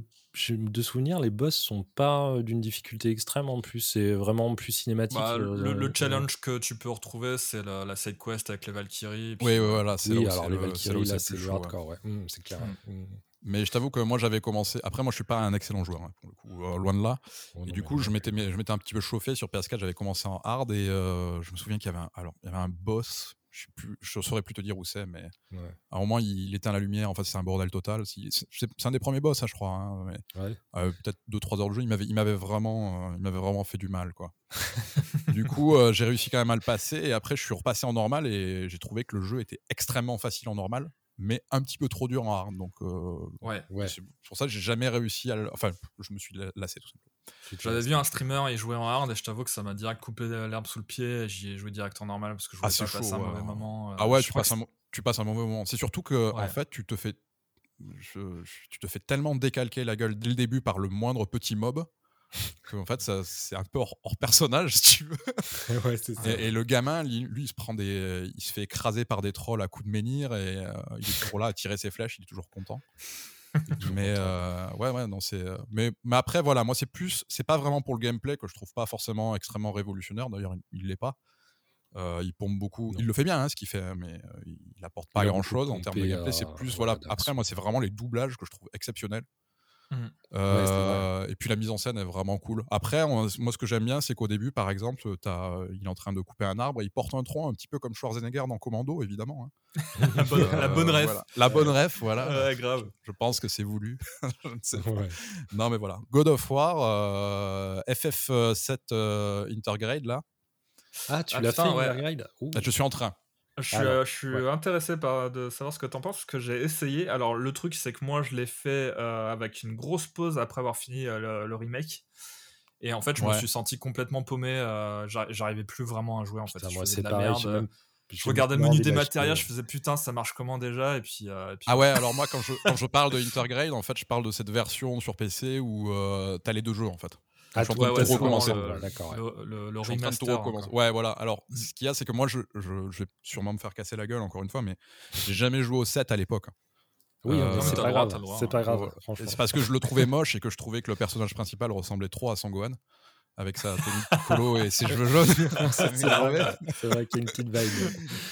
de souvenir, les boss sont pas euh, d'une difficulté extrême en plus, c'est vraiment plus cinématique. Bah, euh, le, challenge que tu peux retrouver, c'est la, la, side quest avec les Valkyries. Oui, voilà, c'est oui, alors les Valkyries, là, c'est le hardcore, ouais. Mmh, c'est clair. Mmh. Mmh. Mais je t'avoue que moi j'avais commencé. Après, moi je suis pas un excellent joueur, hein, pour le coup, euh, loin de là. Oh et du coup, je m'étais, je m'étais un petit peu chauffé sur PS4. J'avais commencé en hard et je me souviens qu'il y avait un, alors il y avait un boss je ne saurais plus te dire où c'est, mais à un moment, il, éteint la lumière. En fait, c'est un bordel total. C'est un des premiers boss, ça, je crois. Hein, euh, peut-être 2-3 heures de jeu, il m'avait vraiment, euh, il m'avait vraiment fait du mal, quoi. du coup, euh, j'ai réussi quand même à le passer. Et après, je suis repassé en normal et j'ai trouvé que le jeu était extrêmement facile en normal mais un petit peu trop dur en hard. Donc, ouais, ouais. c'est pour ça que j'ai jamais réussi à. Enfin, je me suis lassé tout simplement. J'avais vu un streamer et jouer en hard et je t'avoue que ça m'a direct coupé l'herbe sous le pied. J'y ai joué direct en normal parce que je voulais ah, pas passer un mauvais moment. Euh, ah ouais, tu passes, un, tu passes un mauvais moment. C'est surtout que en fait, tu te fais, tu te fais tellement décalquer la gueule dès le début par le moindre petit mob. en fait, c'est un peu hors, personnage, si tu veux. ouais, et, le gamin, lui, il se prend des, il se fait écraser par des trolls à coups de menhir et euh, il est toujours là à tirer ses flèches, il est toujours content mais euh, ouais, ouais, non, c'est. Euh, mais, mais après, voilà, moi, c'est plus. C'est pas vraiment pour le gameplay que je trouve pas forcément extrêmement révolutionnaire. D'ailleurs, il l'est pas. Euh, il pompe beaucoup. Il le fait bien, hein, ce qu'il fait, mais il apporte pas grand chose en termes de gameplay. C'est plus. voilà, après, moi, c'est vraiment les doublages que je trouve exceptionnels. Mmh. Euh, et puis la mise en scène est vraiment cool. Après, moi, ce que j'aime bien, c'est qu'au début, par exemple, as, il est en train de couper un arbre et il porte un tronc un petit peu comme Schwarzenegger dans Commando, évidemment. Hein. la, bonne, ref. La bonne ref, voilà. Ouais, grave. Je pense que c'est voulu. Non, mais voilà. God of War, euh, FF7 euh, Intergrade, là. Ah, tu ah, l'as fait, Intergrade? Je suis en train. Je suis, euh, je suis intéressé par de savoir ce que tu en penses, parce que j'ai essayé. Alors, le truc, c'est que moi, je l'ai fait euh, avec une grosse pause après avoir fini euh, le, remake. Et en fait, je me suis senti complètement paumé. J'arrivais plus vraiment à jouer. En fait, moi, c'est la merde. Je regardais le menu des matériels, je faisais putain, ça marche comment déjà et puis, Ah ouais, alors moi, quand je, quand je parle de Intergrade, en fait, je parle de cette version sur PC où tu as les deux jeux, en fait. Ah, je suis en train de recommencer. D'accord. Le, le, recommencer. Ouais, voilà. Alors, ce qu'il y a, c'est que moi, je, je, vais sûrement me faire casser la gueule, encore une fois, mais j'ai jamais joué au 7 à l'époque. Oui, euh, c'est pas, grave. C'est pas grave. C'est parce que je le trouvais moche et que je trouvais que le personnage principal ressemblait trop à Sangohan avec sa tenue colo et ses cheveux jaunes. c'est vrai, vrai qu'il y a une petite vibe.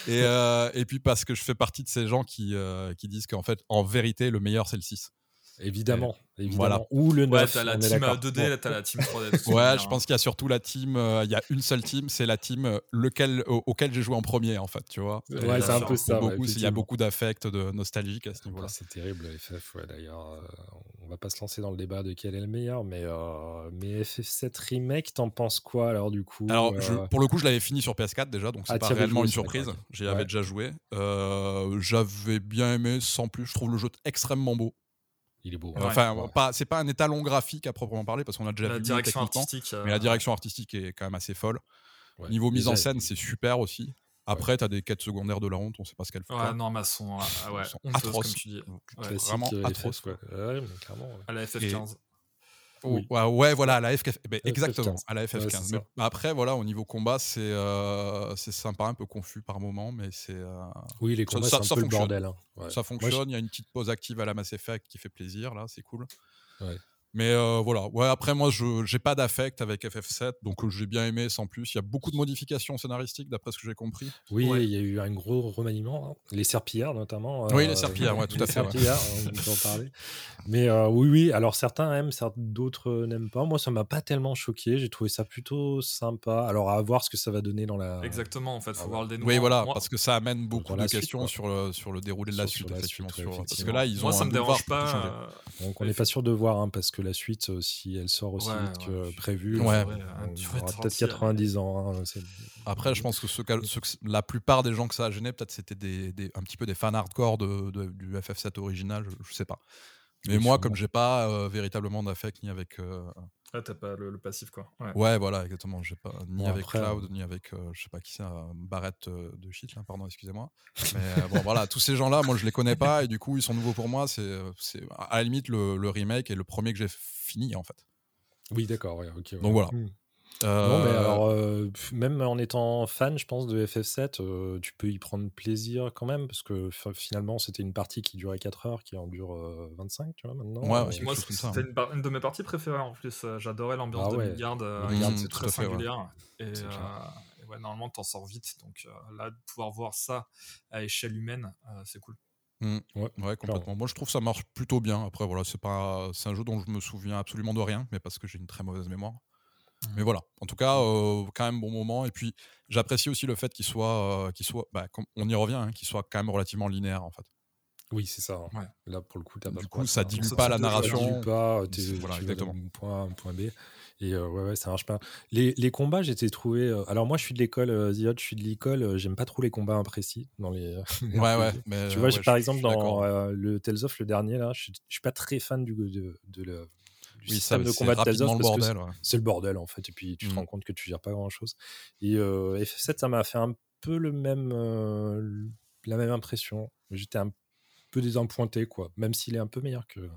Et, euh, et, puis parce que je fais partie de ces gens qui, euh, qui disent qu'en fait, en vérité, le meilleur, c'est le 6. Évidemment. Évidemment. Ou le 9. Ouais, t'as la team 2D, t'as la team 3D. ouais, je pense qu'il y a surtout la team. Euh, il y a une seule team, c'est la team euh, lequel, auquel j'ai joué en premier, en fait, tu vois. Ouais, c'est un peu ça. Il y a beaucoup d'affect de nostalgique à ce niveau-là. C'est terrible, FF, ouais, d'ailleurs. Euh, on va pas se lancer dans le débat de quel est le meilleur, mais, mais FF7 Remake, t'en penses quoi alors, du coup Alors, pour le coup, je l'avais fini sur PS4 déjà, donc c'est ah, pas réellement une surprise. J'y avais déjà joué. J'avais bien aimé, sans plus. Je trouve le jeu extrêmement beau. Il est beau. Enfin, pas, c'est pas un étalon graphique à proprement parler parce qu'on a déjà la vu direction artistique. Mais la euh, direction artistique est quand même assez folle. Niveau mise en scène, c'est super aussi. Après, tu as des quêtes secondaires de la honte, on sait pas ce qu'elles font. Ouais, non, mais elles sont, ouais, atroces. comme tu dis. vraiment euh, atroces. Ouais, clairement. À la FF15. Ouais, voilà, à la FF, eh ben, exactement, à la FF15. après, voilà, au niveau combat, c'est euh, sympa, un peu confus par moment, mais c'est. Euh, oui, les combats, ça, un peu le bordel. Hein. Ça fonctionne, il y a une petite pause active à la Mass Effect qui fait plaisir, là, c'est cool. Mais voilà, ouais, après moi je j'ai pas d'affect avec FF7, donc j'ai bien aimé sans plus. Il y a beaucoup de modifications scénaristiques d'après ce que j'ai compris. Oui, il y a eu un gros remaniement, hein. les serpillères notamment. oui, les serpillères, ouais, tout à fait. Serpillères, on peut en parler. Mais oui, oui, alors certains aiment, d'autres n'aiment pas. Moi, ça m'a pas tellement choqué. J'ai trouvé ça plutôt sympa. Alors à voir ce que ça va donner dans la. Exactement, en fait, faut ah voir le dénouement. Oui, voilà, parce que ça amène beaucoup de questions sur le sur le déroulé de la suite, effectivement. Parce que là, ils ont. Moi, ça me dérange pas. Donc on n'est pas sûr de voir, hein, parce que la suite, euh, si elle sort aussi vite que prévu, on, aura peut-être 90 ans. Hein, Après, je pense que, ce, la plupart des gens que ça a gêné, peut-être c'était des, un petit peu des fans hardcore de, du FF7 original, je, sais pas. Mais moi, comme j'ai pas euh, véritablement d'affect ni avec euh, ah, t'as pas le, passif, quoi. Ouais, voilà, exactement. J'ai pas, ni avec Cloud, euh ni avec, euh, je sais pas qui c'est, Barrett euh, de shit, là, pardon, excusez-moi. Mais bon, voilà, tous ces gens-là, moi, je les connais pas, et du coup, ils sont nouveaux pour moi. C'est, c'est à la limite le, le remake et le premier que j'ai fini, en fait. Oui, d'accord, ouais, ok. Donc voilà. Mmh. Non, mais euh, alors, euh, même en étant fan, je pense, de FF7, euh, tu peux y prendre plaisir quand même, parce que finalement, c'était une partie qui durait 4 heures, qui en dure 25, tu vois, maintenant. Ouais, moi, c'était une, de mes parties préférées en plus. J'adorais l'ambiance ah de Midgard. Mmh, c'est très singulière. Et, ouais, normalement, t'en sors vite. Donc là, de pouvoir voir ça à échelle humaine, c'est cool. Mmh. ouais, complètement. Moi, je trouve que ça marche plutôt bien. Après, voilà, c'est pas, c'est un jeu dont je me souviens absolument de rien, mais parce que j'ai une très mauvaise mémoire. Mais voilà, en tout cas, euh, quand même bon moment. Et puis, j'apprécie aussi le fait qu'il soit, euh, qu'il soit bah, on y revient, hein, qu'il soit quand même relativement linéaire en fait. Oui, c'est ça. Hein. Là, pour le coup, as du coup, ça dilue pas la narration. pas, voilà, exactement. point A, un point B. Et euh, ouais, ouais, ça marche pas. Les, les combats, j'étais trouvé. alors, moi, je suis de l'école, euh, je suis de l'école, j'aime pas trop les combats imprécis dans les. ouais, ouais. Mais, tu vois, par exemple, dans le Tales of, le dernier, là, je, suis pas très fan du, de, de, oui, système de combat de Tales of bordel, c'est le bordel en fait et puis tu te mmh. rends compte que tu gères pas grand chose et euh, FF7 ça m'a fait un peu le même euh, la même impression j'étais un peu désappointé quoi même s'il est un peu meilleur que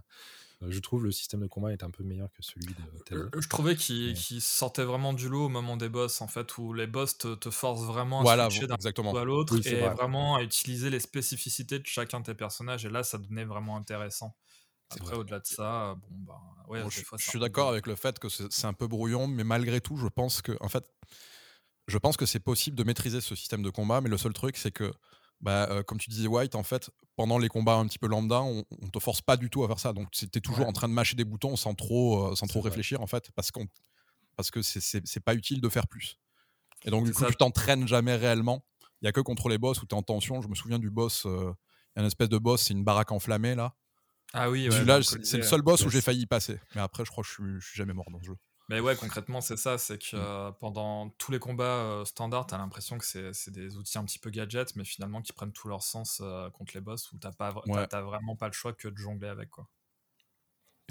je trouve le système de combat est un peu meilleur que celui de Tales Je trouvais qu'il sortait vraiment du lot au moment des boss, en fait, où les boss te, forcent vraiment à switcher d'un à l'autre et vraiment à utiliser les spécificités de chacun de tes personnages. Et là, ça devenait vraiment intéressant. Après, au-delà de ça, bon, bah, ouais, je, suis d'accord avec le fait que c'est un peu brouillon, mais malgré tout, je pense que, en fait, je pense que c'est possible de maîtriser ce système de combat, mais le seul truc, c'est que, bah, euh, comme tu disais, White, en fait, pendant les combats un petit peu lambda, on, on te force pas du tout à faire ça. Donc, c'était toujours en train de mâcher des boutons sans trop, euh, sans trop réfléchir, en fait, parce, qu'on parce que c'est pas utile de faire plus. Et donc, du coup, tu t'entraînes jamais réellement. Il y a que contre les boss où tu es en tension. Je me souviens du boss, euh, il y a une espèce de boss, c'est une baraque enflammée, là. Ah oui, c'est le seul boss où j'ai failli y passer. Mais après, je crois que je suis, suis jamais mort dans ce jeu. Mais ouais, concrètement, c'est ça. C'est que mm. euh, pendant tous les combats euh, standards, t'as l'impression que c'est des outils un petit peu gadgets, mais finalement qui prennent tout leur sens euh, contre les boss où t'as pas, vraiment pas le choix que de jongler avec. quoi.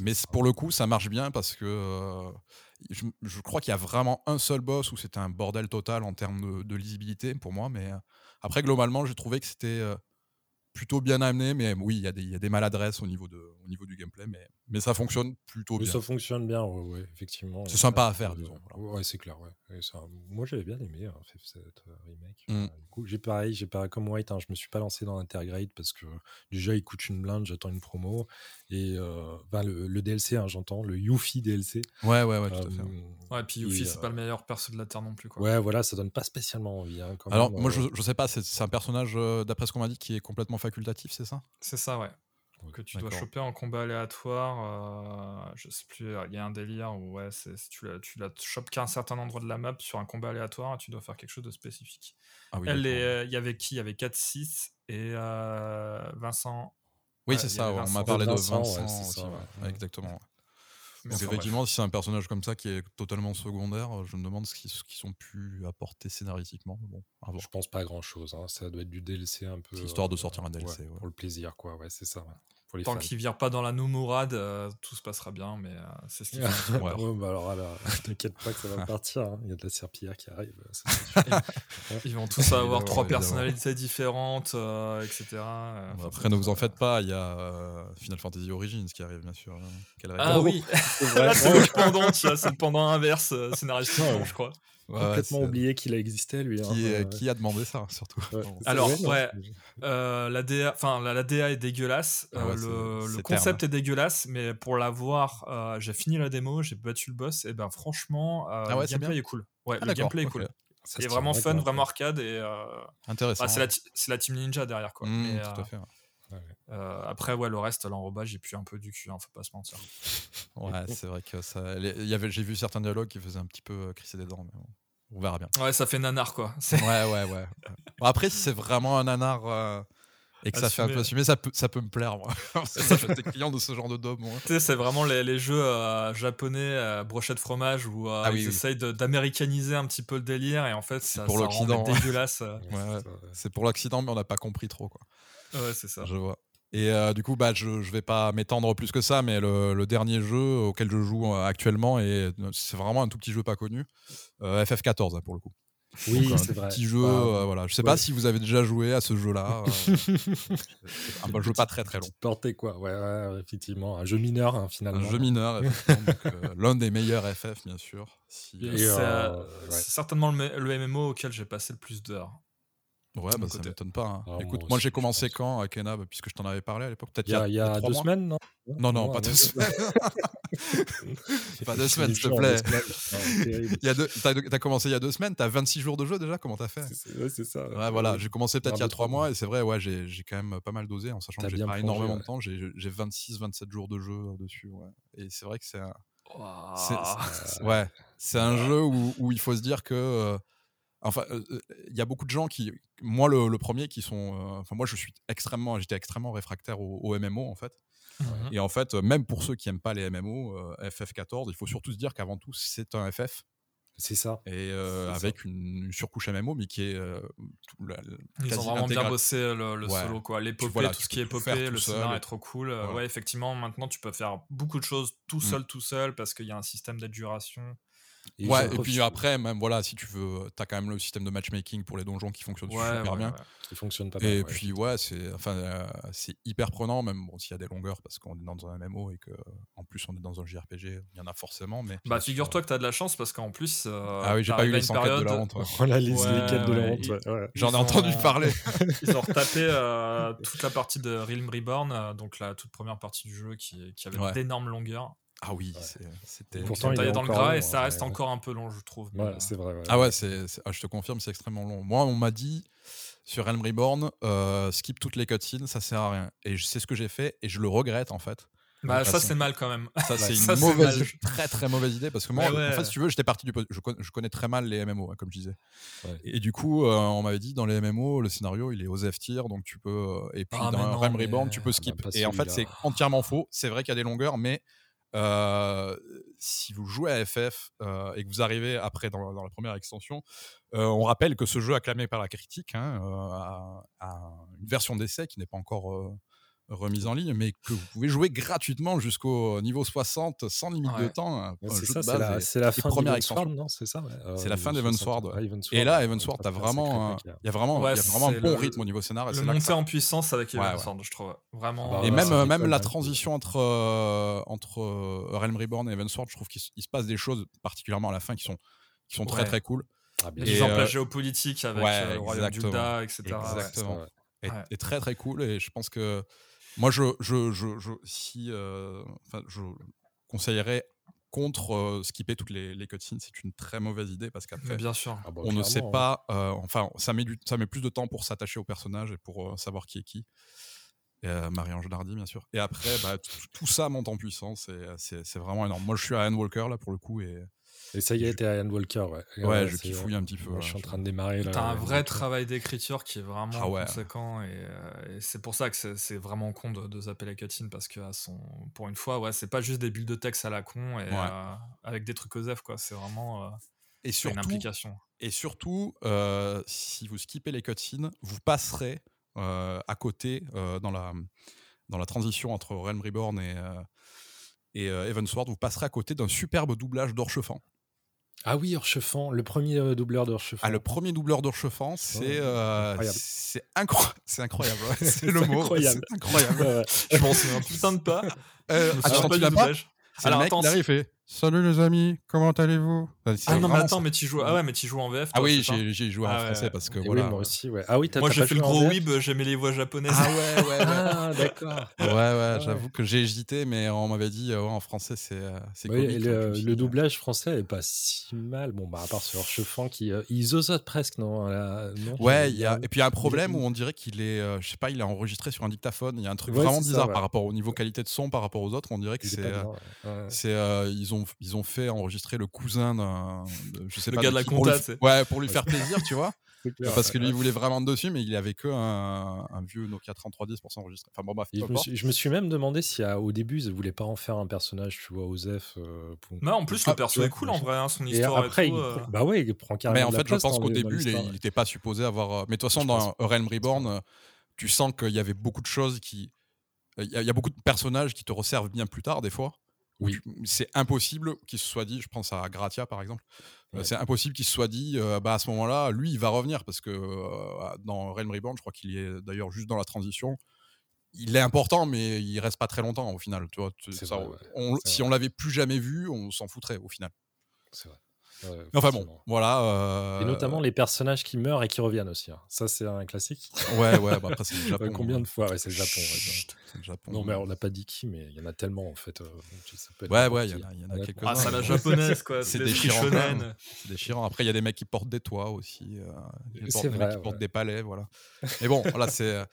Mais pour le coup, ça marche bien parce que je, je, crois qu'il y a vraiment un seul boss où c'était un bordel total en termes de, de, lisibilité pour moi. Mais après, globalement, j'ai trouvé que c'était plutôt bien amené, mais oui, il y, y, a des maladresses au niveau, de, au niveau du gameplay, mais, mais ça fonctionne plutôt bien. Ça fonctionne bien, ouais, effectivement. C'est sympa à faire, disons. Ouais, c'est clair, ouais. Ça, moi, j'avais bien aimé hein, cette euh, remake. Mmh. j'ai pareil, j'ai pareil comme White, hein, je me suis pas lancé dans l'Intergrade parce que déjà, il coûte une blinde, j'attends une promo. Et euh, ben, le, DLC, hein, j'entends, le Yuffie DLC. Ouais, ouais, ouais, tout à fait. Ouais, puis Yuffie, c'est pas le meilleur perso de la Terre non plus. Quoi. Ouais, voilà, ça donne pas spécialement envie. Alors, moi, je, je sais pas, c'est un personnage, d'après ce qu'on m'a dit, qui est complètement facultatif, c'est ça? C'est ça, ouais. Que tu dois choper en combat aléatoire. Euh, je sais plus, il y a un délire où ouais, tu la, tu la chopes qu'à un certain endroit de la map sur un combat aléatoire et tu dois faire quelque chose de spécifique. Ah Elle euh, il y avait qui? Il y avait 4-6 et euh, Vincent. Oui, c'est ça, on m'a parlé de Vincent, aussi, exactement. Donc effectivement, si c'est un personnage comme ça qui est totalement secondaire, je me demande ce qu'ils ont pu apporter scénaristiquement. Bon, je pense pas grand chose. Hein. Ça doit être du DLC un peu. Histoire de sortir un DLC. Pour le plaisir, quoi. Ouais, c'est ça. Tant qu'il vire pas dans la Noumourade, euh, tout se passera bien, mais euh, c'est ce qu'il faut. ouais. bah alors là, t'inquiète pas que ça va partir. Hein. Il y a de la serpillière qui arrive. Ils vont tous avoir trois personnalités différentes, euh, etc. après, ne vous en faites pas, il y a Final Fantasy Origins qui arrive, bien sûr. Hein. ah oui, c'est le pendant, c'est le pendant inverse scénaristiquement, je crois. Complètement oublié qu'il a existé, lui. Hein, qui, a demandé ça, surtout Alors, ouais, la, DA, la, la, DA est dégueulasse. Ah le, concept est dégueulasse, mais pour l'avoir, j'ai fini la démo, j'ai battu le boss, et ben franchement, ah le gameplay est cool. Ouais, ah, le gameplay est cool. C'est vraiment fun, vraiment arcade et intéressant. c'est la, team ninja derrière quoi. Mmh, tout à fait. Euh, après, ouais, le reste, l'enrobage, j'ai pu un peu du cul, hein, faut pas se mentir. ouais, c'est vrai que ça. J'ai vu certains dialogues qui faisaient un petit peu euh, crisser des dents, mais on verra bien. Ouais, ça fait nanar, quoi. Ouais, ouais, ouais. après, si c'est vraiment un nanar. Euh, et que ça fait un peu assumer, ça peut, ça peut me plaire, moi. ça fait des clients de ce genre de dôme. Tu sais, c'est vraiment les, les jeux japonais, euh, brochette fromage, où ah ils essayent d'américaniser un petit peu le délire, et en fait, ça, pour ça dégueulasse. ouais, c'est pour l'Occident, mais on n'a pas compris trop, quoi. Ouais, c'est ça. Je vois. Et euh, du coup, bah, je ne vais pas m'étendre plus que ça, mais le, dernier jeu auquel je joue euh, actuellement, et c'est vraiment un tout petit jeu pas connu, euh, FF14 hein, pour le coup. Oui, c'est vrai. Petit jeu, bah, voilà. Je sais pas si vous avez déjà joué à ce jeu-là. un jeu pas très très long. Porté quoi, ouais, effectivement, un jeu mineur hein, finalement. Un jeu mineur, l'un des meilleurs FF bien sûr. c'est certainement le, le, MMO auquel j'ai passé le plus d'heures. Ouais, bah, ça m'étonne pas. Hein. Ah, Écoute, moi, j'ai commencé quand à Kenab, puisque je t'en avais parlé à l'époque Peut-être il y a, deux semaines, non? Non, non, pas deux semaines. pas deux semaines, s'il te plaît. T'as commencé il y a deux semaines, t'as 26 jours de jeu déjà? Comment t'as fait? Ouais, c'est ça. Ouais, voilà, j'ai commencé peut-être il y a trois mois, et c'est vrai, ouais, j'ai quand même pas mal dosé, en sachant que j'ai pas énormément de temps. J'ai 26-27 jours de jeu dessus, ouais. Et c'est vrai que c'est un. Ouais, c'est un jeu où, il faut se dire que. Euh, Enfin, il y a beaucoup de gens qui, moi le, premier, qui sont. Enfin, moi je suis extrêmement, j'étais extrêmement réfractaire au, MMO en fait. Mmh Et en fait, même pour ceux qui n'aiment pas les MMO, FF14, il faut surtout se dire qu'avant tout, c'est un FF. C'est ça. Et avec Une, surcouche MMO, mais qui est. Ils ont vraiment bien bossé le, solo, quoi. L'épopée, tout ce qui est épopée, le scénario est trop cool. Ouais. effectivement, maintenant tu peux faire beaucoup de choses tout mmh. seul, tout seul, parce qu'il y a un système d'adjuration. Et ouais, et puis après, même voilà, si tu veux, t'as quand même le système de matchmaking pour les donjons qui fonctionne super bien. Qui fonctionne pas bien. Et puis ouais, c'est enfin, euh, c'est hyper prenant, même bon, s'il y a des longueurs parce qu'on est dans un MMO et que en plus on est dans un JRPG, il y en a forcément. Mais bah figure-toi que t'as de la chance parce qu'en plus. Euh, ah oui, j'ai pas eu les 100 période... de la honte. Oh là, les, quêtes de la honte. J'en ai entendu parler. ils ont retapé euh, toute la partie de Realm Reborn, donc la toute première partie du jeu qui, qui avait d'énormes longueurs. Ah oui, c'était. Pourtant, il est dans le gras et ça reste encore un peu long, je trouve. Ouais, c'est vrai. ah ouais, c'est, ah, je te confirme, c'est extrêmement long. Moi, on m'a dit sur Realm Reborn, euh, skip toutes les cutscenes, ça sert à rien. Et c'est ce que j'ai fait et je le regrette en fait. Bah, ça, c'est mal quand même. Ça, c'est une mauvaise, très très mauvaise idée parce que moi, en fait, si tu veux, j'étais parti du. Je, je, connais très mal les MMO, hein, comme je disais. Et, du coup, euh, on m'avait dit dans les MMO, le scénario, il est aux F tier, donc tu peux. Euh, et puis ah, dans Realm Reborn, tu peux skip. et en fait, c'est entièrement faux. C'est vrai qu'il y a des longueurs, mais si vous jouez à FF et que vous arrivez après dans, la première extension, on rappelle que ce jeu acclamé par la critique hein, a, une version d'essai qui n'est pas encore remise en ligne, mais que vous pouvez jouer gratuitement jusqu'au niveau 60 sans limite de temps. c'est ça, c'est la, fin d'Evansward, non C'est ça C'est la fin d'Evansward. Et là, Evansward, t'as vraiment, il y a vraiment, y a vraiment un bon rythme au niveau scénario. Le montée en puissance avec Evansward, je trouve. Vraiment. Bah et même, même la transition entre, entre Realm Reborn et Evansward, je trouve qu'il se passe des choses, particulièrement à la fin, qui sont, qui sont très très cool. Ah, Les exemples géopolitiques avec le royaume d'Ulda, etc. Exactement. Et très très cool. Et je pense que moi, je, je, je, si, euh, je conseillerais contre euh, skipper toutes les, les cutscenes, c'est une très mauvaise idée parce qu'après, bien sûr, ah bah, on ne sait pas. Euh, enfin, ça met, du, ça met plus de temps pour s'attacher au personnage et pour savoir qui est qui. Marie-Ange Dardy, bien sûr. Et après, bah, tout ça monte en puissance et c'est vraiment énorme. Moi, je suis à Anne Walker là pour le coup et et ça y est, t'es Ian Walker, ouais. Ouais, je fouille un petit peu. je suis en train de démarrer là. T'as un vrai travail d'écriture qui est vraiment ah conséquent euh, et, c'est pour ça que c'est vraiment con de, de zapper la cutscene parce que son, pour une fois, ouais, c'est pas juste des bulles de texte à la con et euh, avec des trucs aux F, quoi. C'est vraiment euh, et surtout, une implication. Et surtout, si vous skippez les cutscenes, vous passerez à côté dans la dans la transition entre Realm Reborn et et Evansward, vous passerez à côté d'un superbe doublage d'Orchefant. Ah oui, Orchefant, le premier euh, doubleur d'Orchefant. Ah, le premier doubleur d'Orchefant, c'est euh, c'est incroyable. C'est incroyable, c'est le mot. Incroyable. incroyable. Je m'en souviens putain de pas. Euh, attends, tu l'as pas Alors, attends, il fait Salut les amis, comment allez-vous? Ah non, mais attends, mais tu joues, ah ouais, mais tu joues en VF. ah oui, j'ai joué en ah français parce que voilà. Oui, moi aussi, ouais. Ah oui, Moi, j'ai fait le gros whib, j'aimais les voix japonaises. Ah ouais, ouais, ah, d'accord. Ouais, ouais, j'avoue que j'ai hésité, mais on m'avait dit euh, en français, c'est euh, c'est oui, le, le, doublage français est pas si mal. Bon, bah, à part sur Chefan qui. Euh, ils osent presque, non, Ouais, y a... et puis il y a un problème où? on dirait qu'il est. je sais pas, il est enregistré sur un dictaphone. Il y a un truc vraiment bizarre par rapport au niveau qualité de son, par rapport aux autres. On dirait que c'est. Ils ont fait enregistrer le cousin d'un. Je sais le gars de la compta, Ouais, pour lui faire plaisir, tu vois. Parce que lui, il voulait vraiment dessus, mais il avait que un, un vieux Nokia 3310 pour s'enregistrer. Enfin bon, bref, je, me suis, je, me suis, même demandé si au début, ils ne voulaient pas en faire un personnage, tu vois, Osef. Euh, Non, en plus, le ah, perso est cool en vrai, hein, son histoire. Et après, et tout, il, euh... bah ouais, il prend carrément. Mais en fait, je pense qu'au début, il n'était pas supposé avoir. Euh, mais de toute façon, dans Realm Reborn, tu sens qu'il y avait beaucoup de choses qui. Il y, a beaucoup de personnages qui te resservent bien plus tard, des fois. Oui. C'est impossible qu'il se soit dit, je pense à Gratia par exemple, euh, c'est impossible qu'il se soit dit, euh, bah à ce moment-là, lui, il va revenir parce que euh, dans Realm Reborn, je crois qu'il est d'ailleurs juste dans la transition. Il est important, mais il reste pas très longtemps au final. Tu vois, si on l'avait plus jamais vu, on s'en foutrait au final. C'est vrai enfin bon, voilà. Euh... Et notamment les personnages qui meurent et qui reviennent aussi. Hein. Ça, c'est un classique. Ouais, ouais, bah après, c'est le Japon. Combien hein. de fois? Ouais, C'est le Japon. le Japon. Non, mais on n'a pas dit qui, mais il y en a tellement en fait. Euh, ouais, ouais, il y, en a, a quelques-uns. Ah, c'est la japonaise, quoi. C'est déchirant. C'est déchirant. Après, il y a des mecs qui portent des toits aussi. Euh, c'est vrai. Qui portent des palais, voilà. Mais bon, voilà, c'est.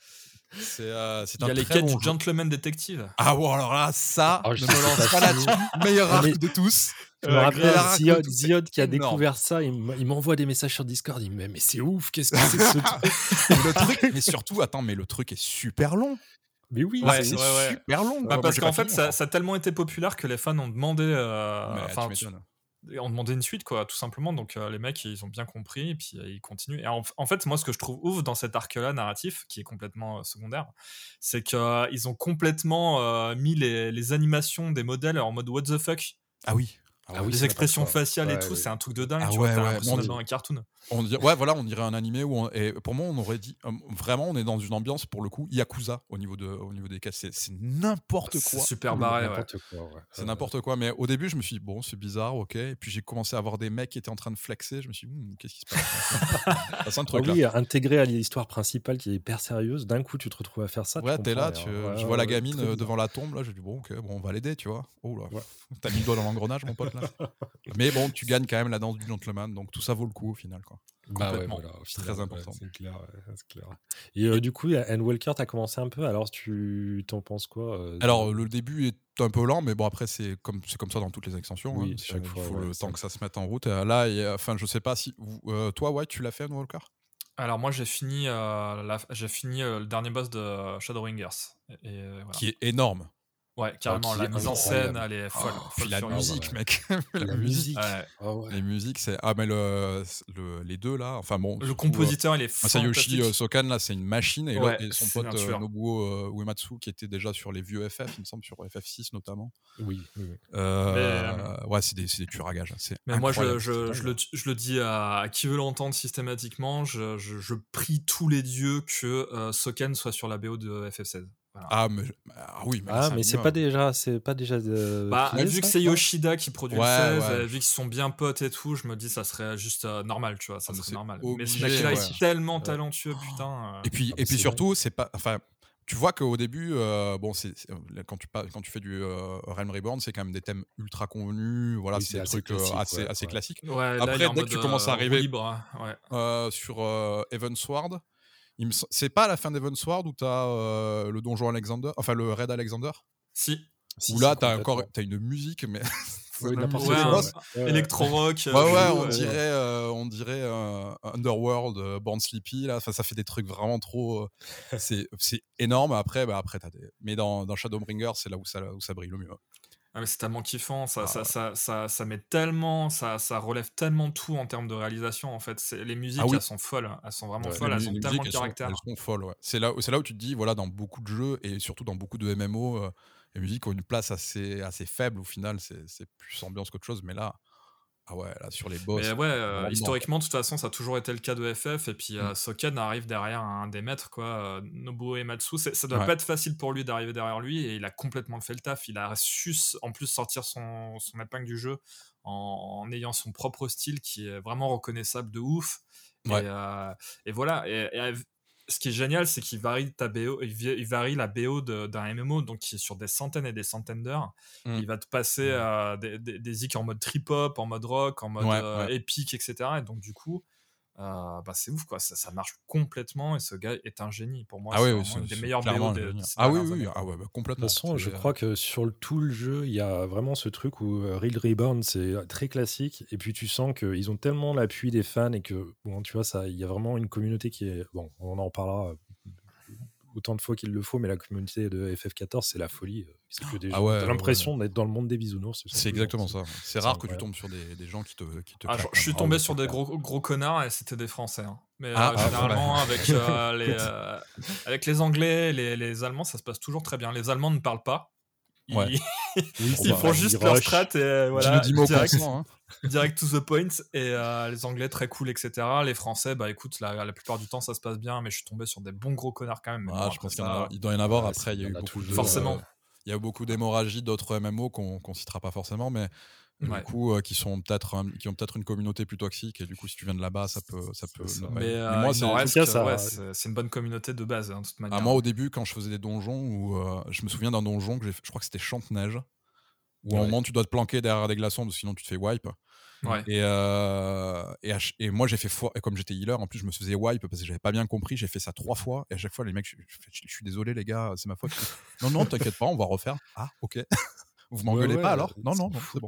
C'est euh, Il y a les quêtes du Gentleman Detective. Ah bon, alors là, ça, oh, je ne me lance pas là-dessus. Meilleur arc de tous. Je me rappelle Ziod, qui a découvert ça, il m'envoie des messages sur Discord, il me dit mais c'est ouf, qu'est-ce que c'est ce truc? Mais surtout, attends, mais le truc est super long. Mais oui, c'est super long. Bah, parce qu'en fait, ça, a tellement été populaire que les fans ont demandé. Euh, on demandait une suite, quoi, tout simplement. Donc euh, les mecs, ils ont bien compris, et puis euh, ils continuent. Et en, fait, moi, ce que je trouve ouf dans cet arc-là narratif, qui est complètement euh, secondaire, c'est qu'ils ont complètement mis les, les, animations des modèles en mode what the fuck. Ah oui. Ah oui, les expressions faciales et tout, c'est un truc de dingue. Ah tu ouais, vois, ouais, dans un cartoon. On dirait, ouais, voilà, on dirait un animé où, et pour moi, on aurait dit, vraiment, on est dans une ambiance pour le coup Yakuza au niveau de, au niveau des caisses. C'est n'importe quoi. C'est super barré. C'est n'importe quoi. Mais au début, je me suis dit, bon, c'est bizarre, ok. Et puis j'ai commencé à voir des mecs qui étaient en train de flexer. Je me suis dit, hmm, qu'est-ce qui se passe? C'est un truc. Ah oui, intégré à l'histoire principale qui est hyper sérieuse. D'un coup, tu te retrouves à faire ça. Ouais, t'es là, tu, je vois la gamine euh, devant la tombe. Là, je dis, bon, ok, bon, on va l'aider, tu vois. Oh là, t'as mis le doigt dans l'engrenage, mon pote Mais bon, tu gagnes quand même la danse du gentleman, donc tout ça vaut le coup au final. Quoi. Bah c'est très important. c'est clair, clair, Et euh, du coup, Anne Walker, tu as commencé un peu, alors tu t'en penses quoi euh, Alors, le début est un peu lent, mais bon, après, c'est comme, comme ça dans toutes les extensions. Hein. il faut le temps que ça se mette en route. Là, et, enfin, je sais pas si. Euh, toi, ouais, tu l'as fait, Anne Walker alors moi j'ai fini, j'ai fini le dernier boss de Shadowringers. Et, Qui est énorme. Ouais, carrément, la mise en scène, elle est folle. Oh, la musique, mec. la, musique. Les musiques, c'est. Ah, mais le, les deux, là. Enfin bon. Le compositeur, il est Masayoshi euh, Sokan, là, c'est une machine. Et, son pote euh, Nobuo euh, Uematsu, qui était déjà sur les vieux FF, il me semble, sur FF6 notamment. Oui. ouais, c'est des, des tueurs à gages. Mais moi, je, je, je, le, je, le, dis à, qui veut l'entendre systématiquement, je, prie tous les dieux que Soken soit sur la BO de FF16. Ah, mais, ah oui, mais, ah, mais c'est pas déjà, c'est pas déjà de. Bah, vu que c'est Yoshida qui produit le 16, vu qu'ils sont bien potes et tout, je me dis ça serait juste euh, normal, tu vois, ça ah, serait normal. mais ce mec-là est tellement talentueux, putain. Euh. Et puis, et puis surtout, c'est pas, enfin, tu vois qu'au début, euh, bon, c'est quand tu quand tu fais du Realm Reborn, c'est quand même des thèmes ultra connus, voilà, c'est des trucs assez assez classiques. Après, dès que tu commences à arriver hein, sur C'est pas à la fin d'Evansward où t'as euh, le donjon Alexander, enfin le raid Alexander? Si. Où là, t'as encore as une musique, mais. Ouais, ouais, euh, on dirait, euh, on dirait Underworld, Born Sleepy, là. ça fait des trucs vraiment trop. c'est énorme. Après, bah, après as des... Mais dans, dans Shadowbringer, c'est là où ça, où ça brille le mieux. Ah, c'est tellement kiffant, ça, ah ça, ça, ça, met tellement, ça, ça relève tellement tout en termes de réalisation en fait. Les musiques, ah elles sont folles, elles sont vraiment folles, elles ont tellement de caractère. elles sont folles, ouais. C'est là, là où tu te dis, voilà, dans beaucoup de jeux et surtout dans beaucoup de MMO, euh, les musiques ont une place assez, assez faible au final, c'est plus ambiance qu'autre chose, mais là, Ah ouais, là, sur les boss. Mais ouais, euh, historiquement, de toute façon, ça a toujours été le cas de FF. Et puis, euh, mm. Soken arrive derrière un des maîtres, quoi. Nobuo Ematsu. Ça doit pas être facile pour lui d'arriver derrière lui. Et il a complètement fait le taf. Il a su, en plus, sortir son, son épingle du jeu en, ayant son propre style qui est vraiment reconnaissable de ouf. Et, euh, et, voilà. Et, ce qui est génial, c'est qu'il varie ta BO, il varie la BO d'un MMO, donc qui est sur des centaines et des centaines d'heures. Mmh. Il va te passer des, des, des en mode trip hop, en mode rock, en mode euh, épique, etc. Et donc du coup, euh, bah, c'est ouf quoi ça, ça, marche complètement et ce gars est un génie. Pour moi ah c'est oui, des meilleurs BO de, ah oui oui ah ouais, bah, complètement. De toute façon je crois que sur le, tout le jeu il y a vraiment ce truc où euh, Real Reborn c'est très classique et puis tu sens qu'ils ont tellement l'appui des fans et que bon tu vois ça il y a vraiment une communauté qui est bon on en parlera autant de fois qu'il le faut, mais la communauté de FF14, c'est la folie. Que des ah l'impression d'être dans le monde des bisounours. C'est exactement ça. C'est rare que tu tombes sur des, des gens qui te. Qui te ah, je, suis tombé sur des gros, gros connards et c'était des Français. Hein. Mais ah, euh, généralement, avec, euh, les, euh, avec les Anglais, les, les Allemands, ça se passe toujours très bien. Les Allemands ne parlent pas. Ils, ils font juste leur strat et voilà. direct, hein. direct to the point. Et les Anglais très cool, etc. Les Français, bah écoute, la, la, plupart du temps ça se passe bien, mais je suis tombé sur des bons gros connards quand même. Ah, je pense qu'il doit y en avoir. Après, il y a eu beaucoup de. Forcément. Il y a beaucoup d'hémorragies d'autres MMO qu'on ne citera pas forcément, mais du coup euh, qui sont peut-être qui ont peut-être une communauté plus toxique et du coup si tu viens de là-bas ça peut ça peut mais, euh, moi c'est une bonne communauté de base hein, de toute ah, manière. moi au début quand je faisais des donjons où euh, je me souviens d'un donjon que je crois que c'était chante neige où à un moment tu dois te planquer derrière des glaçons sinon tu te fais wipe. Et, et, et, moi j'ai fait fois et comme j'étais healer en plus je me faisais wipe parce que j'avais pas bien compris j'ai fait ça trois fois et à chaque fois les mecs je, je suis désolé les gars c'est ma faute. Non non t'inquiète pas on va refaire. Ah ok vous m'engueulez pas alors? Non, non, non, c'est bon.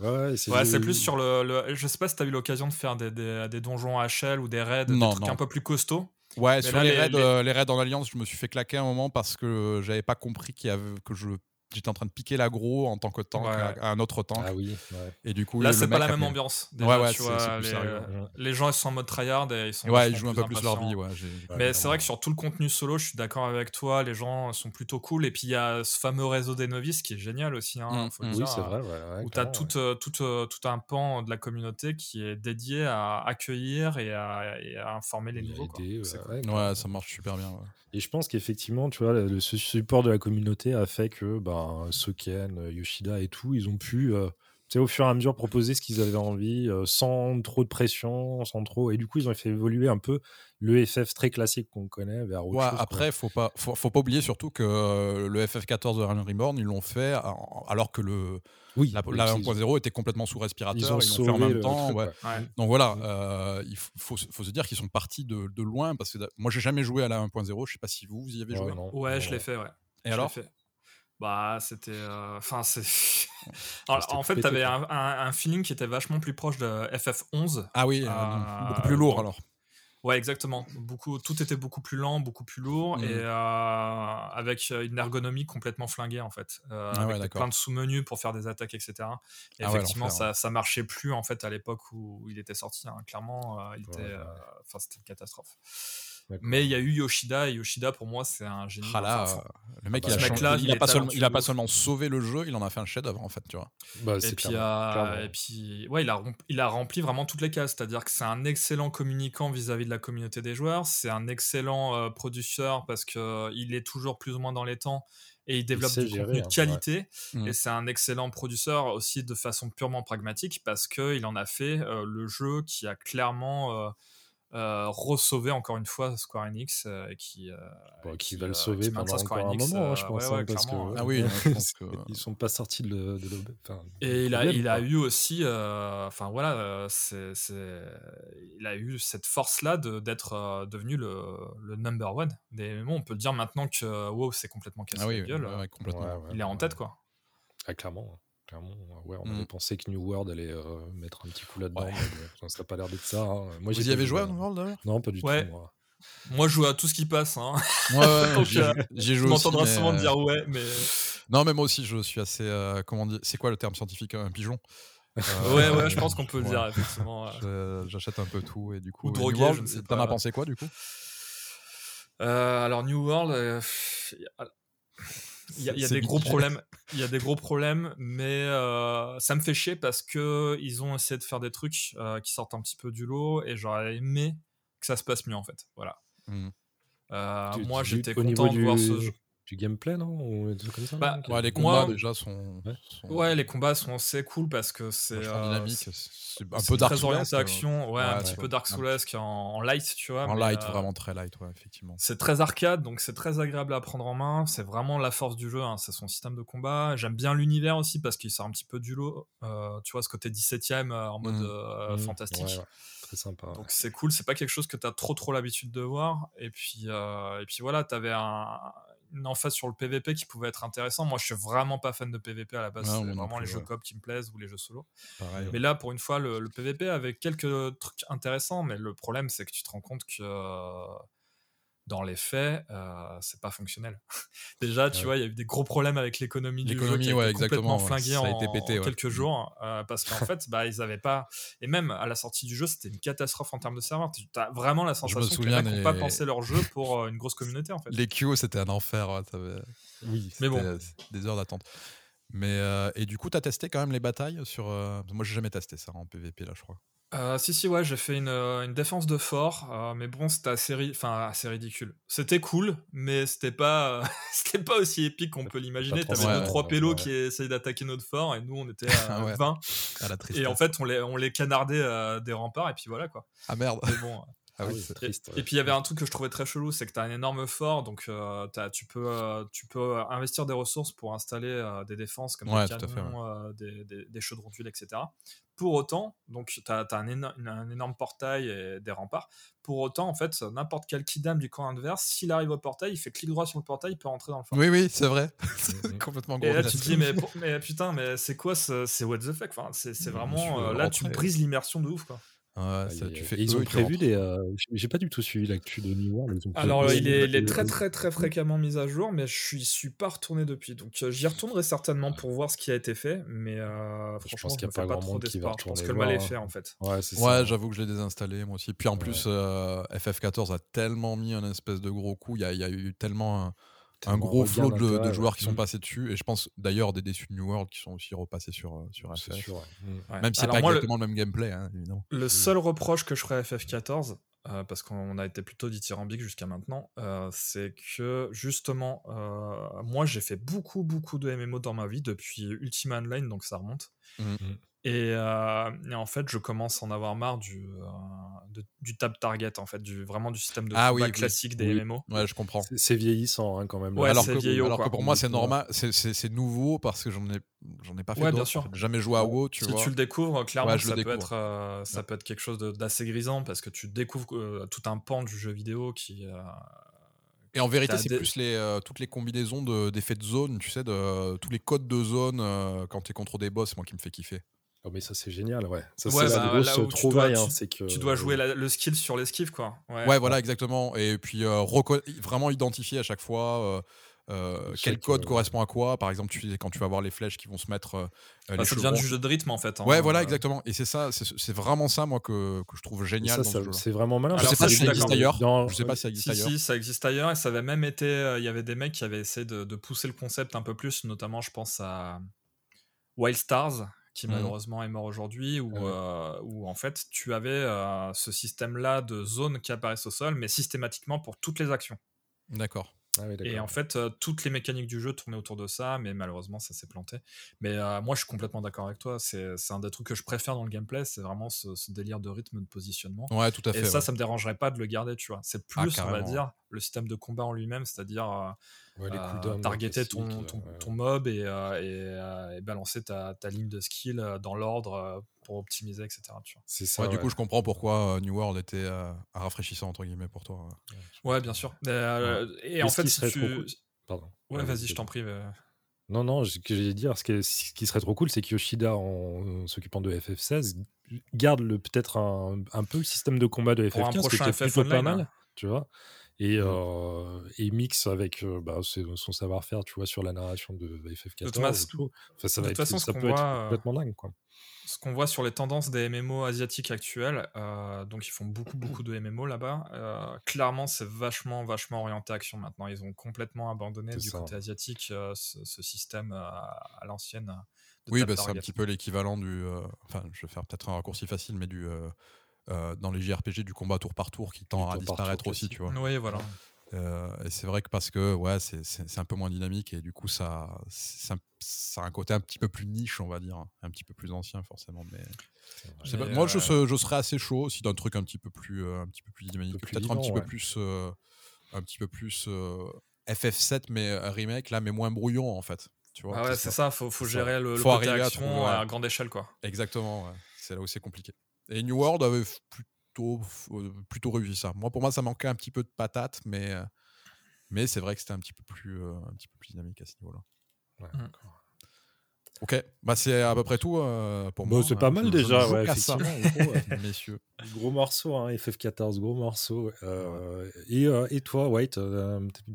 Ouais, c'est plus sur le, Je sais pas si tu as eu l'occasion de faire des, des, des, donjons HL ou des raids, des trucs un peu plus costauds. Ouais, sur les, raids, euh, les... raids en alliance, je me suis fait claquer un moment parce que j'avais pas compris qu'il y avait, que je j'étais en train de piquer l'agro en tant que tank à, un autre tank. Ah oui. Et du coup, là, c'est pas la même ambiance. ouais, ouais, tu vois, les, les, gens ils sont en mode tryhard et ils sont. Ouais, ils jouent un peu plus leur vie. Ouais, Mais c'est vrai que sur tout le contenu solo, je suis d'accord avec toi. Les gens sont plutôt cool. Et puis il y a ce fameux réseau des novices qui est génial aussi. Hein, mm. faut oui, c'est vrai. où tu as tout, euh, tout, euh, tout, un pan de la communauté qui est dédié à accueillir et à, informer les nouveaux. Ouais, ça marche super bien. Et je pense qu'effectivement, tu vois, le, ce support de la communauté a fait que ben, Soken, euh, Yoshida et tout, ils ont pu, euh, au fur et à mesure, proposer ce qu'ils avaient envie, euh, sans trop de pression, sans trop. Et du coup, ils ont fait évoluer un peu le FF très classique qu'on connaît vers autre ouais, Après, il faut pas, faut, faut, pas oublier surtout que le FF14 de Realm Reborn, ils l'ont fait alors que le oui, la, 1.0 était complètement sous respirateur, ils l'ont fait en même temps. Donc voilà, euh, il faut, faut, se dire qu'ils sont partis de, de, loin parce que moi j'ai jamais joué à la 1.0, je sais pas si vous, vous y avez joué. ouais, je l'ai fait, ouais. Et alors? Bah, c'était. Euh, enfin, c'est. en fait, tu avais un, un, feeling qui était vachement plus proche de FF11. Ah oui, euh, beaucoup plus lourd alors. Ouais, exactement. Beaucoup, tout était beaucoup plus lent, beaucoup plus lourd et mmh. euh, avec une ergonomie complètement flinguée en fait. Euh, ah avec plein de sous-menus pour faire des attaques, etc. Et ah effectivement, ça, ça marchait plus en fait à l'époque où il était sorti. Hein. Clairement, euh, il était, enfin, c'était une catastrophe. Mais il y a eu Yoshida et Yoshida pour moi c'est un génie. Ah là, le mec il, a, il, a pas seulement, il, a, pas seulement, sauvé le jeu, il en a fait un chef-d'œuvre en fait, tu vois. Bah, et, puis, euh, et puis ouais, il a, il a rempli vraiment toutes les cases, c'est-à-dire que c'est un excellent communicant vis-à-vis de la communauté des joueurs, c'est un excellent euh, producteur parce que euh, il est toujours plus ou moins dans les temps et il développe du contenu de hein, qualité. Et c'est un excellent producteur aussi de façon purement pragmatique parce qu'il en a fait le jeu qui a clairement euh, re-sauver encore une fois Square Enix euh, qui, euh, qui, va le sauver pendant encore un moment, hein, je pense. Hein, parce que, ah oui, je pense que... ils sont pas sortis de, de, Et il a, il a eu aussi, enfin voilà, c'est, il a eu cette force-là d'être devenu le, le, number one des MMO. On peut le dire maintenant que WoW c'est complètement cassé ah oui, la gueule. complètement. il est en tête quoi. Ah, clairement. Ouais, on avait mmh. pensé que New World allait euh, mettre un petit coup là-dedans, mais ça n'a pas l'air d'être ça. Hein. Moi, Vous y avez joué à New World d'ailleurs? Non, pas du tout. Moi. moi. je joue à tout ce qui passe. Hein. Ouais, j'ai euh, joué. On m'entendra souvent dire ouais, mais. Non, mais moi aussi, je suis assez. Euh, comment dire C'est quoi le terme scientifique? Un pigeon? Ouais, ouais, je pense qu'on peut le dire, effectivement. J'achète un peu tout et du coup. Ou drogué, je ne sais pas. T'en as pensé quoi du coup? Alors, New World il y a, des gros problèmes. Il y a des gros problèmes, mais euh, ça me fait chier parce que ils ont essayé de faire des trucs euh, qui sortent un petit peu du lot et j'aurais aimé que ça se passe mieux en fait. Voilà. Mmh. Euh, moi, j'étais content de voir ce jeu du gameplay, non Ou comme ça, bah, ouais, les combats déjà sont ouais. les combats sont assez cool parce que c'est euh, c'est un peu Dark Souls. action, ouais, un petit peu Dark Souls en, en, light, tu vois. En light, euh, vraiment très light, ouais, effectivement. C'est très arcade, donc c'est très agréable à prendre en main. C'est vraiment la force du jeu, hein, c'est son système de combat. J'aime bien l'univers aussi parce qu'il sort un petit peu du lot. Euh, tu vois, ce côté 17ème en mode mmh. Mmh. fantastique. Très sympa. Donc c'est cool, c'est pas quelque chose que tu as trop trop l'habitude de voir. Et puis, et puis voilà, tu avais un, en face sur le PVP qui pouvait être intéressant. Moi, je suis vraiment pas fan de PVP à la base. c'est vraiment les jeux coop qui me plaisent ou les jeux solo. mais là, pour une fois, le, le, PVP avait quelques trucs intéressants, mais le problème, c'est que tu te rends compte que dans les faits, euh, c'est pas fonctionnel. Déjà, tu vois, il y a eu des gros problèmes avec l'économie du jeu qui a été complètement flinguée en, pété, quelques jours euh, parce qu'en fait, bah, ils avaient pas. Et même à la sortie du jeu, c'était une catastrophe en termes de serveur. Tu as vraiment la sensation que les mecs n'ont pas pensé leur jeu pour euh, une grosse communauté en fait. Les QO, c'était un enfer. Oui, mais bon, des heures d'attente. Mais et du coup, tu as testé quand même les batailles sur. Moi, j'ai jamais testé ça en PVP là, je crois. Euh, si, si, ouais, j'ai fait une, euh, une, défense de fort, euh, mais bon, c'était assez, enfin, assez ridicule. C'était cool, mais c'était pas, c'était pas aussi épique qu'on peut l'imaginer. T'avais deux, trois pélos qui essayaient d'attaquer notre fort, et nous, on était à 20. À la et en fait, on les, on les canardait des remparts, et puis voilà, quoi. Ah merde. Mais bon, ah oui, c'est triste. Et, puis il y avait un truc que je trouvais très chelou, c'est que tu as un énorme fort, donc tu, peux, tu peux investir des ressources pour installer des défenses comme des canons, des, des, des chaudrons d'huile, etc. Pour autant, donc tu as, un, énorme portail et des remparts. Pour autant, en fait, n'importe quel kidam du camp adverse, s'il arrive au portail, il fait clic droit sur le portail, il peut rentrer dans le fort. Oui, oui, c'est vrai. c'est complètement gros. Et là, tu te dis, mais, mais putain, mais c'est quoi C'est what the fuck enfin, C'est vraiment. Euh, là, tu brises l'immersion de ouf, quoi. Ouais, ça, tu fais ils ont prévu des. Euh, j'ai pas du tout suivi l'actu de New World. Alors, il est, très, très, très fréquemment mis à jour, mais je suis, suis pas retourné depuis. Donc, euh, j'y retournerai certainement pour voir ce qui a été fait, mais euh, franchement, je pense qu'il n'y a pas, pas trop d'espoir. Je pense que le mal est fait, en fait. Ouais, ouais j'avoue que je l'ai désinstallé, moi aussi. Puis en plus, FF14 a tellement mis un espèce de gros coup. Il y, y, a eu tellement un gros flot de, joueurs qui sont mm. passés dessus. Et je pense d'ailleurs des déçus de New World qui sont aussi repassés sur, euh, sur FF. Mm. Même si c'est pas exactement le, même gameplay, hein, évidemment. Le seul reproche que je ferais à FF14, euh, parce qu'on a été plutôt dithyrambique jusqu'à maintenant, euh, c'est que justement, moi j'ai fait beaucoup, beaucoup de MMO dans ma vie depuis Ultima Online, donc ça remonte. Mm. Euh, et, en fait, je commence à en avoir marre du, euh, du tab target, en fait, du, vraiment du système de ah, classique des MMO. Ouais, je comprends. C'est vieillissant hein, quand même. alors, que, alors que, pour moi, c'est normal, c'est nouveau parce que j'en ai, j'en ai pas fait ouais, bien sûr. Jamais joué à WoW, tu si vois. tu le découvres, clairement, ça, Peut être, euh, ça peut être quelque chose d'assez grisant parce que tu découvres tout un pan du jeu vidéo qui. Et en vérité, c'est plus les, toutes les combinaisons d'effets de, de, zone, tu sais, de, tous les codes de zone quand tu es contre des boss, moi qui me fait kiffer. Oh, mais ça, c'est génial, ouais. Ça, c'est la bah, grosse trouvaille. Hein, c'est que... tu dois jouer le skill sur l'esquive, quoi. Ouais, voilà, exactement. Et puis, euh, vraiment identifier à chaque fois euh, euh, quel code correspond à quoi. Par exemple, tu, quand tu vas voir les flèches qui vont se mettre. Bah, ça devient du jeu de rythme, en fait. Hein, ouais, voilà, exactement. Et c'est ça, c'est vraiment ça, moi, que, que je trouve génial. C'est vraiment malin. Je sais pas si ça existe ailleurs. Je sais pas si ça existe ailleurs. Si, ça existe ailleurs. Et ça avait même été. Il y avait des mecs qui avaient essayé de, de pousser le concept un peu plus, notamment, je pense à. Wild Stars, qui mmh. malheureusement est mort aujourd'hui, où, ah euh, en fait tu avais euh, ce système-là de zones qui apparaissent au sol, mais systématiquement pour toutes les actions. D'accord. Ah et en fait, euh, toutes les mécaniques du jeu tournaient autour de ça, mais malheureusement, ça s'est planté. Mais moi, je suis complètement d'accord avec toi. C'est un des trucs que je préfère dans le gameplay, c'est vraiment ce, délire de rythme de positionnement. Ouais, tout à fait. Et ça, ça me dérangerait pas de le garder, tu vois. C'est ah, plus, on va dire, le système de combat en lui-même, c'est-à-dire euh, targeter ton, ton, mob et, euh, et, balancer ta, ta, ligne de skill dans l'ordre pour optimiser, etc. C'est ça. du coup, je comprends pourquoi New World était rafraîchissant entre guillemets pour toi. Ouais, bien sûr. Et en fait, si tu... Pardon. Ouais, vas-y, je t'en prie. Non, non, ce que j'allais dire, ce qui, ce qui, serait trop cool, c'est que Yoshida, en, s'occupant de FF16, garde peut-être un, un, peu le système de combat de FF15, qui était plutôt pas mal, tu vois et, mmh. et mixe avec bah, son savoir-faire, tu vois, sur la narration de FF14 de tout. Enfin, ça va être, façon, ça peut être complètement dingue, quoi ce qu'on voit sur les tendances des MMO asiatiques actuels, euh, donc ils font beaucoup beaucoup de MMO là-bas. Euh, clairement, c'est vachement vachement orienté action maintenant. Ils ont complètement abandonné du côté asiatique euh, ce, système à l'ancienne. Oui, bah, c'est un petit peu l'équivalent du. Enfin, je vais faire peut-être un raccourci facile, mais du dans les JRPG du combat tour par tour qui tend à disparaître aussi, tu vois. Oui, voilà. et c'est vrai que parce que ouais, c'est un peu moins dynamique et du coup ça, ça a un côté un petit peu plus niche, on va dire, un petit peu plus ancien forcément. Mais, moi, je, je, serais assez chaud aussi d'un truc un petit peu plus, un petit peu plus dynamique, peut-être un, petit peu plus, un petit peu plus FF7 mais remake là, mais moins brouillon en fait. Tu vois, ah ouais, c'est ça. Faut, faut gérer le, faut côté action à, grande échelle, quoi. Exactement. C'est là où c'est compliqué. Et New World avait plutôt, plutôt réussi ça. Moi, pour moi, ça manquait un petit peu de patate, mais, mais c'est vrai que c'était un petit peu plus, un petit peu plus dynamique à ce niveau-là. Mmh. Ok, bah c'est à peu près tout euh, pour moi. C'est pas mal déjà, ouais, effectivement. gros, messieurs. Gros morceau, hein, FF14, gros morceau. Euh, et, euh, et, toi, White,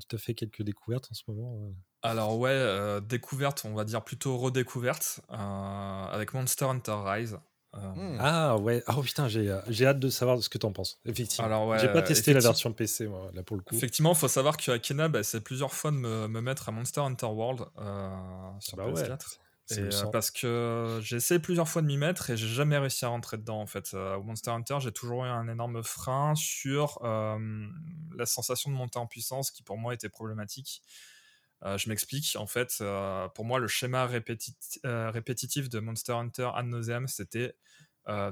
tu as fait quelques découvertes en ce moment Alors ouais, découverte, on va dire plutôt redécouverte, avec Monster Hunter Rise. Mmh. Ah ouais, oh putain, j'ai hâte de savoir ce que tu en penses. Effectivement. Alors ouais, j'ai pas testé la version PC moi, là pour le coup. Effectivement, il faut savoir que Akena, bah, c'est plusieurs fois de me, me, mettre à Monster Hunter World sur bah PS4. Euh, parce que j'ai essayé plusieurs fois de m'y mettre et j'ai jamais réussi à rentrer dedans en fait. Euh, au Monster Hunter, j'ai toujours eu un énorme frein sur euh, la sensation de monter en puissance qui pour moi était problématique. Je m'explique, en fait, pour moi, le schéma répétitif de Monster Hunter ad nauseam, c'était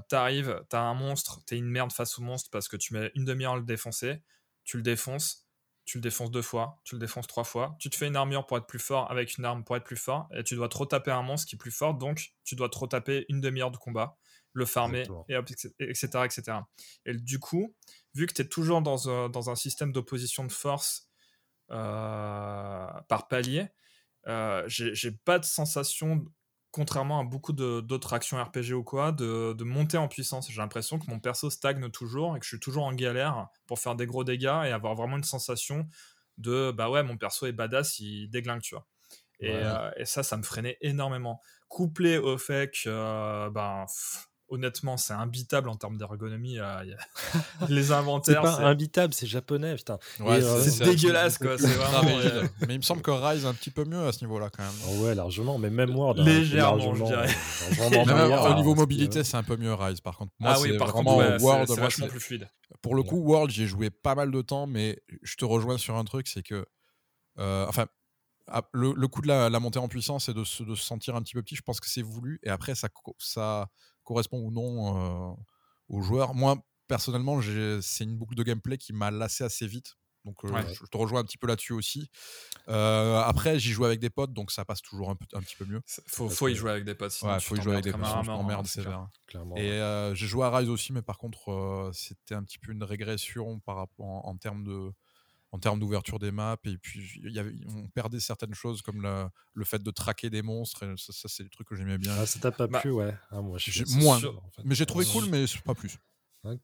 t'arrives, t'as un monstre, t'es une merde face au monstre parce que tu mets une demi-heure à le défoncer, tu le défonces, tu le défonces deux fois, tu le défonces trois fois, tu te fais une armure pour être plus fort avec une arme pour être plus fort, et tu dois trop taper un monstre qui est plus fort, donc tu dois trop taper une demi-heure de combat, le farmer, et etc., etc. Et du coup, vu que tu es toujours dans un, dans un système d'opposition de force euh, par palier, euh, j'ai pas de sensation contrairement à beaucoup d'autres actions RPG ou quoi, de, monter en puissance. J'ai l'impression que mon perso stagne toujours et que je suis toujours en galère pour faire des gros dégâts et avoir vraiment une sensation de bah ouais, mon perso est badass, il déglingue, tu vois. Et, euh, ça, ça me freinait énormément. Couplé au fait que, euh, ben, honnêtement, c'est imbitable en termes d'ergonomie. Euh, les inventaires. c'est pas imbitable, c'est japonais, putain. Euh, c'est dégueulasse, quoi. C'est vraiment. Euh, mais il me semble que Rise est un petit peu mieux à ce niveau-là, quand même. Oh ouais, largement. Mais même Word. Hein, Légèrement, je dirais. au niveau mobilité, c'est un peu mieux Rise, par contre. Moi, ah oui, par contre, World, c'est vachement plus fluide. Pour le coup, World, j'ai joué pas mal de temps, mais je te rejoins sur un truc, c'est que. Enfin, ah, le, coup de la, montée en puissance et de se, de se, sentir un petit peu petit, je pense que c'est voulu. Et après, ça, ça, correspond ou non euh, aux joueurs. Moi, personnellement, c'est une boucle de gameplay qui m'a lassé assez vite. Donc, euh, je te rejoins un petit peu là-dessus aussi. Euh, après, j'y joue avec des potes, donc ça passe toujours un, un petit peu mieux. Faut, faut y jouer avec des potes. Sinon faut y jouer avec des potes. Sinon, sévère. Et j'ai joué à Rise aussi, mais par contre, c'était un petit peu une régression par rapport en termes de, en termes d'ouverture des maps. Et puis, y avait, on perdait certaines choses comme le fait de traquer des monstres. Et ça, c'est des trucs que j'aimais bien. Ah, ça t'a pas bah, plu, ouais. Ah, moi, moins. Mais j'ai trouvé cool, mais pas plus.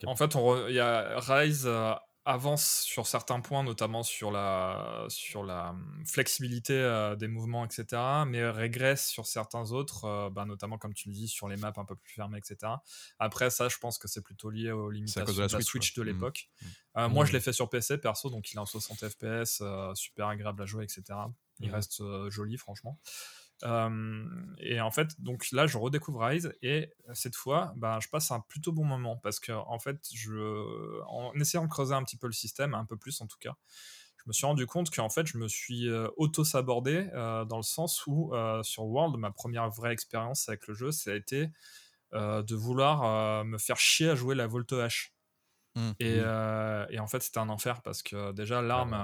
En fait, il y a Rise. Euh, avance sur certains points, notamment sur la, sur la hum, flexibilité euh, des mouvements, etc., mais régresse sur certains autres, euh, bah, notamment comme tu le dis, sur les maps un peu plus fermées, etc. Après, ça, je pense que c'est plutôt lié aux limitations de la, Switch, de mmh. l'époque. Mmh. Euh, moi, je mmh. l'ai fait sur PC, perso, donc il est en 60 FPS, super agréable à jouer, etc. Il reste joli, franchement et en fait, donc là, je redécouvre Rise et cette fois, ben, je passe un plutôt bon moment parce que en fait, je, en essayant de creuser un petit peu le système, un peu plus en tout cas, je me suis rendu compte qu'en fait, je me suis auto-sabordé dans le sens où sur World, ma première vraie expérience avec le jeu, ça a été de vouloir me faire chier à jouer la Volte H. Mmh, mmh. Et, en fait, c'était un enfer parce que déjà, l'arme,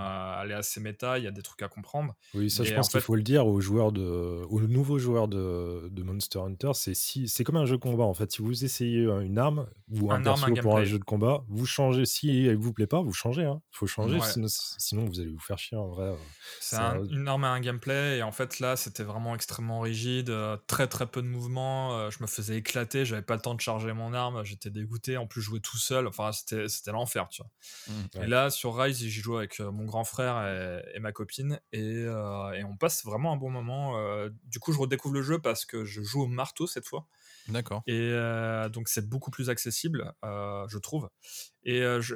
elle est assez méta, il y a des trucs à comprendre. Oui, ça, je pense qu'il faut le dire aux joueurs de, aux nouveaux joueurs de, de Monster Hunter. C'est si, comme un jeu de combat. En fait, si vous essayez une arme ou un, perso pour un jeu de combat, vous changez. Si elle vous plaît pas, vous changez. Il hein. faut changer, sinon, vous allez vous faire chier en vrai. C'est une arme et un gameplay. Et en fait, là, c'était vraiment extrêmement rigide, très très peu de mouvements. je me faisais éclater, j'avais pas le temps de charger mon arme, j'étais dégoûté. En plus, je jouais tout seul. Enfin, c'était c'était l'enfer, tu vois. Mmh, et là, sur Rise, j'y joue avec mon grand frère et, ma copine, et, et, on passe vraiment un bon moment. du coup, je redécouvre le jeu parce que je joue au marteau cette fois. D'accord. Et donc, c'est beaucoup plus accessible, je trouve. Et je,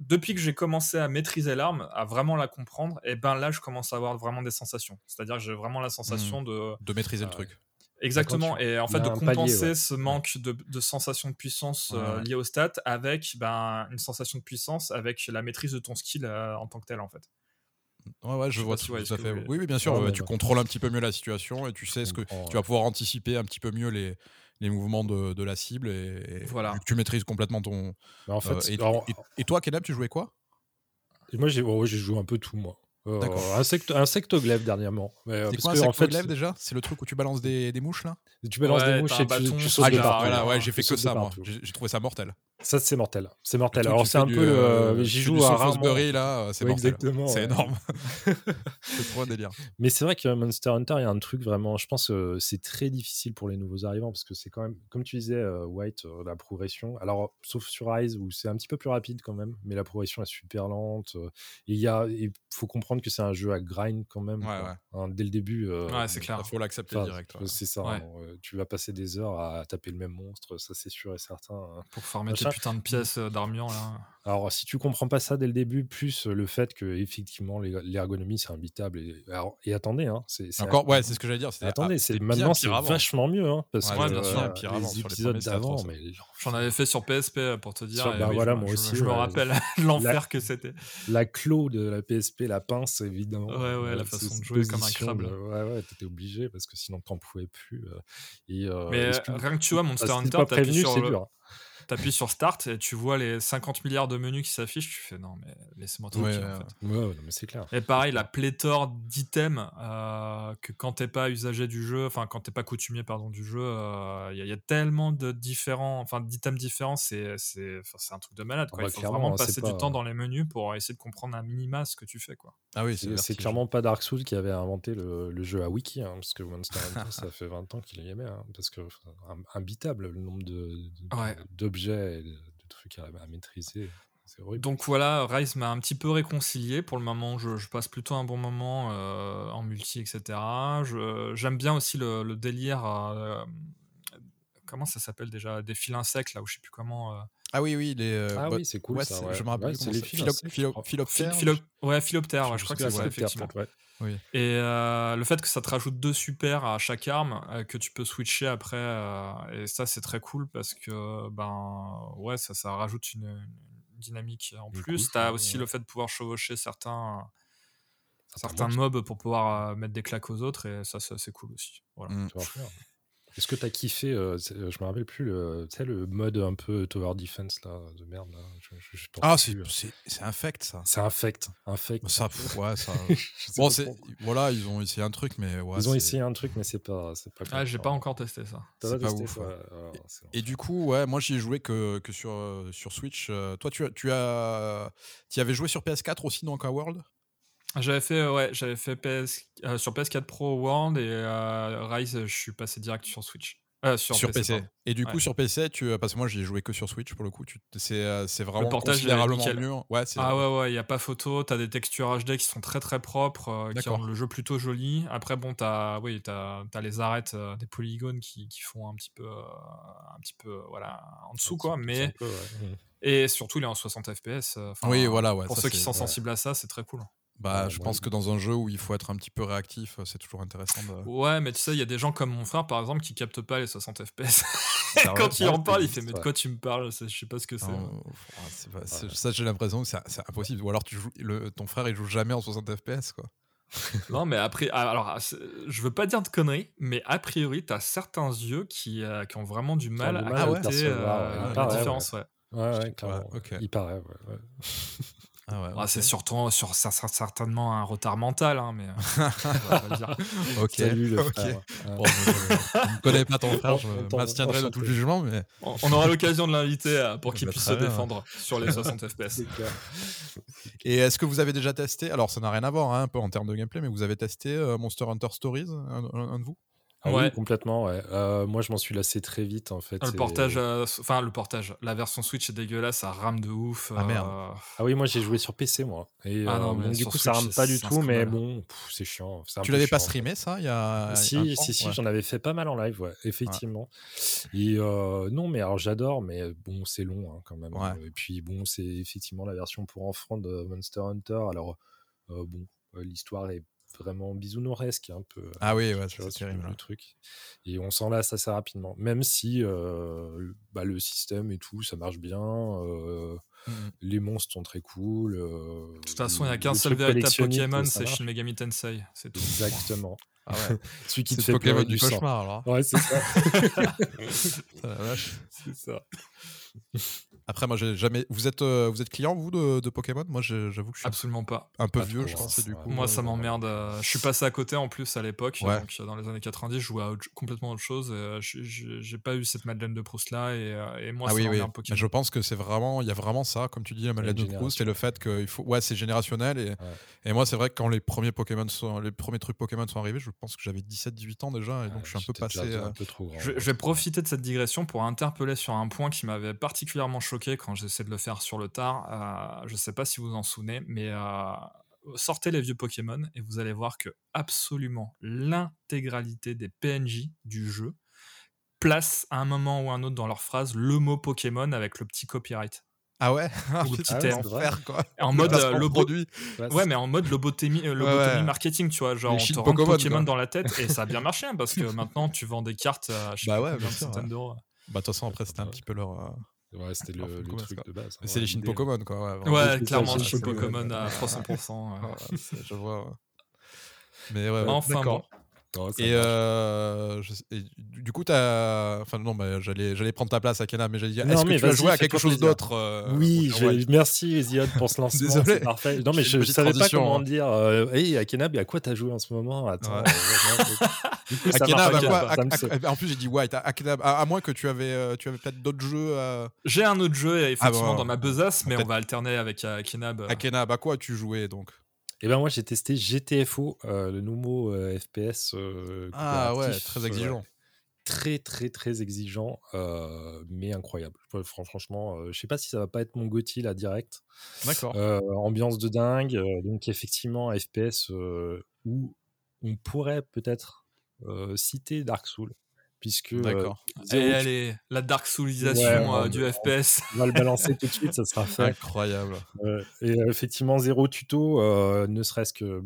depuis que j'ai commencé à maîtriser l'arme, à vraiment la comprendre, et ben là, je commence à avoir vraiment des sensations. C'est-à-dire que j'ai vraiment la sensation mmh. de. De maîtriser le truc. Exactement, et en fait de compenser ce manque de, de, sensation de puissance liée au stat avec ben, une sensation de puissance avec la maîtrise de ton skill en tant que tel en fait. Ouais, ouais, je, vois tout, à fait. Oui, oui, bien sûr, tu contrôles un petit peu mieux la situation et tu sais ce que tu vas pouvoir anticiper un petit peu mieux les, les mouvements de, de la cible et, voilà. tu maîtrises complètement ton. en fait, euh, et, toi, Kenab, tu jouais quoi? Moi, j'ai joué un peu tout, moi. Euh, insectoglaive dernièrement. Euh, c'est quoi un fait, déjà? C'est le truc où tu balances des, des mouches là? Tu balances des mouches et tu, tu sautes ah, ouais, j'ai fait que ça moi. J'ai trouvé ça mortel. Ça c'est mortel. C'est mortel. Alors c'est un peu euh, j'y joue à rarement. là, c'est mortel. C'est énorme. c'est trop un délire. Mais c'est vrai que Monster Hunter, il y a un truc vraiment, je pense que c'est très difficile pour les nouveaux arrivants parce que c'est quand même comme tu disais White la progression. Alors sauf sur Rise où c'est un petit peu plus rapide quand même, mais la progression est super lente et il y a il faut comprendre que c'est un jeu à grind quand même. Hein, dès le début. Euh, ouais, c'est clair. Il faut l'accepter direct. C'est ça. Hein, euh, tu vas passer des heures à taper le même monstre, ça c'est sûr et certain. Hein. Pour farmer tes putains de pièces euh, d'armure là. Alors, si tu comprends pas ça dès le début, plus le fait que effectivement l'ergonomie c'est imbitable et, et attendez, hein, c'est encore ouais, c'est ce que j'allais dire. Attendez, c'est maintenant c'est vachement mieux, hein, parce que bien sûr, pire les épisodes d'avant, mais j'en avais fait sur PSP pour te dire. Bah voilà, moi aussi. Je me rappelle l'enfer que c'était. La clo de la PSP, la pince évidemment. Ouais ouais, la façon de jouer comme un crabe. Ouais ouais, t'étais obligé parce que sinon t'en pouvais plus. Et mais rien que tu vois Monster Hunter, t'appuies sur le appuies sur Start et tu vois les 50 milliards de menus qui s'affichent, tu fais non, mais laisse-moi tranquille. en fait. ouais, mais c'est clair. Et pareil, la pléthore d'items euh, que quand t'es pas usager du jeu, enfin quand t'es pas coutumier pardon du jeu, euh, il y, a tellement de différents, enfin d'items différents, c'est c'est un truc de malade. Quoi. Ah bah, il faut vraiment hein, passer du temps dans les menus pour essayer de comprendre un minima ce que tu fais. Quoi. Ah oui, c'est clairement pas Dark Souls qui avait inventé le, jeu à wiki, hein, parce que Monster Hunter ça fait 20 ans qu'il y aimait, hein, parce que imbitable le nombre de, d'objets et de, trucs à, maîtriser. Donc voilà, Rise m'a un petit peu réconcilié. Pour le moment, je, passe plutôt un bon moment euh, en multi, etc. J'aime bien aussi le, délire. Euh, comment ça s'appelle déjà? Des fils insectes, là, où je sais plus comment. Euh. Ah oui, oui, les. ah oui, c'est cool. ça, Je me rappelle. c'est les philoptères. ouais, philoptères, je, crois que c'est ça, effectivement. Et euh, le fait que ça te rajoute deux super à chaque arme euh, que tu peux switcher après, euh, et ça c'est très cool parce que ben ouais ça, ça rajoute une, dynamique en plus. Tu as aussi le fait de pouvoir chevaucher certains certains mobs pour pouvoir mettre des claques aux autres et ça c'est cool aussi. Voilà. Mmh. Est-ce que tu as kiffé, euh, euh, je me rappelle plus, le, le mode un peu tower defense là, de merde là Ah, c'est infect ça. C'est infect. infect. Ça, ouais, ça. bon, voilà, ils ont essayé un truc, mais. Ouais, ils ont essayé un truc, mais c'est pas. pas ah, j'ai pas encore testé ça. C'est pas, ouf. et, du coup, ouais, moi j'y ai joué que, que sur, euh, sur Switch. toi, tu, tu as. Tu avais joué sur PS4 aussi dans World? J'avais fait, euh, ouais, j'avais fait PS, euh, sur PS4 Pro World et euh, Rise, je suis passé direct sur Switch. sur, PC. Et du coup, sur PC, tu, parce que moi, j'ai joué que sur Switch pour le coup, c'est, vraiment le portage considérablement mieux. Ouais, ah ouais, ouais, il n'y a pas photo, tu as des textures HD qui sont très très propres, qui rendent le jeu plutôt joli. Après, bon, tu as, oui, as, as, les arêtes des polygones qui, qui, font un petit peu, un petit peu voilà, en dessous, quoi. Mais. Et surtout, il est en 60 FPS. oui, voilà, ouais. Pour ceux qui sont sensibles à ça, c'est très cool. Bah, je pense que dans un jeu où il faut être un petit peu réactif, c'est toujours intéressant. De... Ouais, mais tu sais, il y a des gens comme mon frère, par exemple, qui captent pas les 60 FPS. Quand il en parle, il fait Mais de quoi tu me parles? Je sais pas ce que c'est. ça, j'ai l'impression que c'est impossible. Ou alors, tu joues, le, ton frère, il joue jamais en 60 FPS, quoi. non, mais après, ah, alors, ah, je veux pas dire de conneries, mais a priori, t'as certains yeux qui, euh, qui ont vraiment du mal, à capter euh, la différence. Ouais, ouais, ouais, clairement. Il paraît, ouais. Ah ah, c'est surtout sur ça sera certainement un retard mental, hein, mais ok. Salut le frère. Bon, je ne connais pas ton frère, je m'abstiendrai de tout jugement, mais on, aura l'occasion de l'inviter euh, pour qu'il bah, puisse se défendre sur les 60 FPS. Et est-ce que vous avez déjà testé Alors ça n'a rien à voir hein, un peu en termes de gameplay, mais vous avez testé euh, Monster Hunter Stories, un, de vous? Ah ouais. complètement. Ouais. Euh, moi, je m'en suis lassé très vite en fait. Le portage, enfin le portage, la version Switch est dégueulasse, ça rame de ouf. Ah merde. Ah oui, moi j'ai joué sur PC moi. Et ah non, du coup, ça rame pas du tout, mais bon, c'est chiant. Tu l'avais pas streamé ça il y a Si, si, si, j'en avais fait pas mal en live, ouais, effectivement. Et non, mais alors j'adore, mais bon, c'est long hein, quand même. Et puis bon, c'est effectivement la version pour enfants de Monster Hunter. Alors bon, l'histoire est vraiment bisounoresque un peu. Ah oui, ouais, c'est terrible. Le truc. Et on s'en lasse assez rapidement. Même si euh, bah, le système et tout, ça marche bien. Euh, mmh les monstres sont très cool. Euh, de toute façon, il n'y a qu'un seul véritable Pokémon, c'est Shin Megami Tensei. C'est tout. Exactement. Ah ouais. Celui qui te fait Pokémon du cauchemar, alors. Ouais, c'est ça. c'est ça. Après, moi, j'ai jamais. Vous êtes, euh, vous êtes client, vous, de, de Pokémon? Moi, j'avoue que je suis absolument pas. Un peu vieux, je pense. Du coup, moi, ça m'emmerde. Euh, je suis passé à côté en plus à l'époque. Donc, dans les années 90, je jouais à complètement autre chose. Euh, j'ai pas eu cette Madeleine de Proust là. Et, et moi, ah, oui, oui. un Pokémon. Je pense que c'est vraiment. Il y a vraiment ça, comme tu dis, la Madeleine de Proust, et le fait que faut. Ouais, c'est générationnel. Et, et moi, c'est vrai que quand les premiers Pokémon sont, les premiers trucs Pokémon sont arrivés, je pense que j'avais 17-18 ans déjà. Et donc, je suis un peu passé. je, vais profiter de cette digression pour interpeller sur un point qui m'avait particulièrement choqué quand j'essaie de le faire sur le tard. Euh, je ne sais pas si vous en souvenez, mais euh, sortez les vieux Pokémon et vous allez voir que absolument l'intégralité des PNJ du jeu place à un moment ou un autre dans leur phrase le mot Pokémon avec le petit copyright. Ah ouais, le petit ah quoi. En mode euh, le produit. Ouais, mais en mode lobotomie, lobotomie marketing, tu vois, genre on te rend Pokémon, dans la tête et ça a bien marché hein, parce que maintenant tu vends des cartes à bah ouais, centaines d'euros. Bah de toute façon après c'était un petit peu leur Ouais, c'était le, truc de base. Hein, c'est les Shin Pokémon, quoi. Ouais, ouais clairement, les Shin Pokémon à 300%. je vois. Mais ouais, enfin, bon et, euh, du coup, as... enfin non, bah, j'allais, j'allais prendre ta place à Kena, mais j'allais dire, est-ce que tu vas jouer à quelque chose d'autre euh, Oui, merci Zion pour ce lancement. Désolé. Parfait. Non, mais je, ne savais pas comment hein. dire. Euh, hey, Akena, à quoi t'as joué en ce moment? Attends. Ouais. du coup, Akena, bah, quoi, En plus, j'ai dit White. Akena, à, moins que tu avais, tu avais peut-être d'autres jeux. J'ai un autre jeu, effectivement, ah, dans ma besace, mais on va alterner avec Akena. Akena, à quoi tu jouais donc eh ben moi j'ai testé GTFO, euh, le nouveau euh, FPS. Euh, ah ouais, très exigeant. très très très exigeant, mais incroyable. Franchement, je sais pas si ça va pas être mon Gothi là direct. D'accord. ambiance de dingue, donc effectivement FPS où on pourrait peut-être citer Dark Souls puisque d'accord. et allez la dark soulisation euh, du FPS on va le balancer tout de suite ça sera fait. Incroyable. Et euh, effectivement zéro tuto euh, ne serait-ce que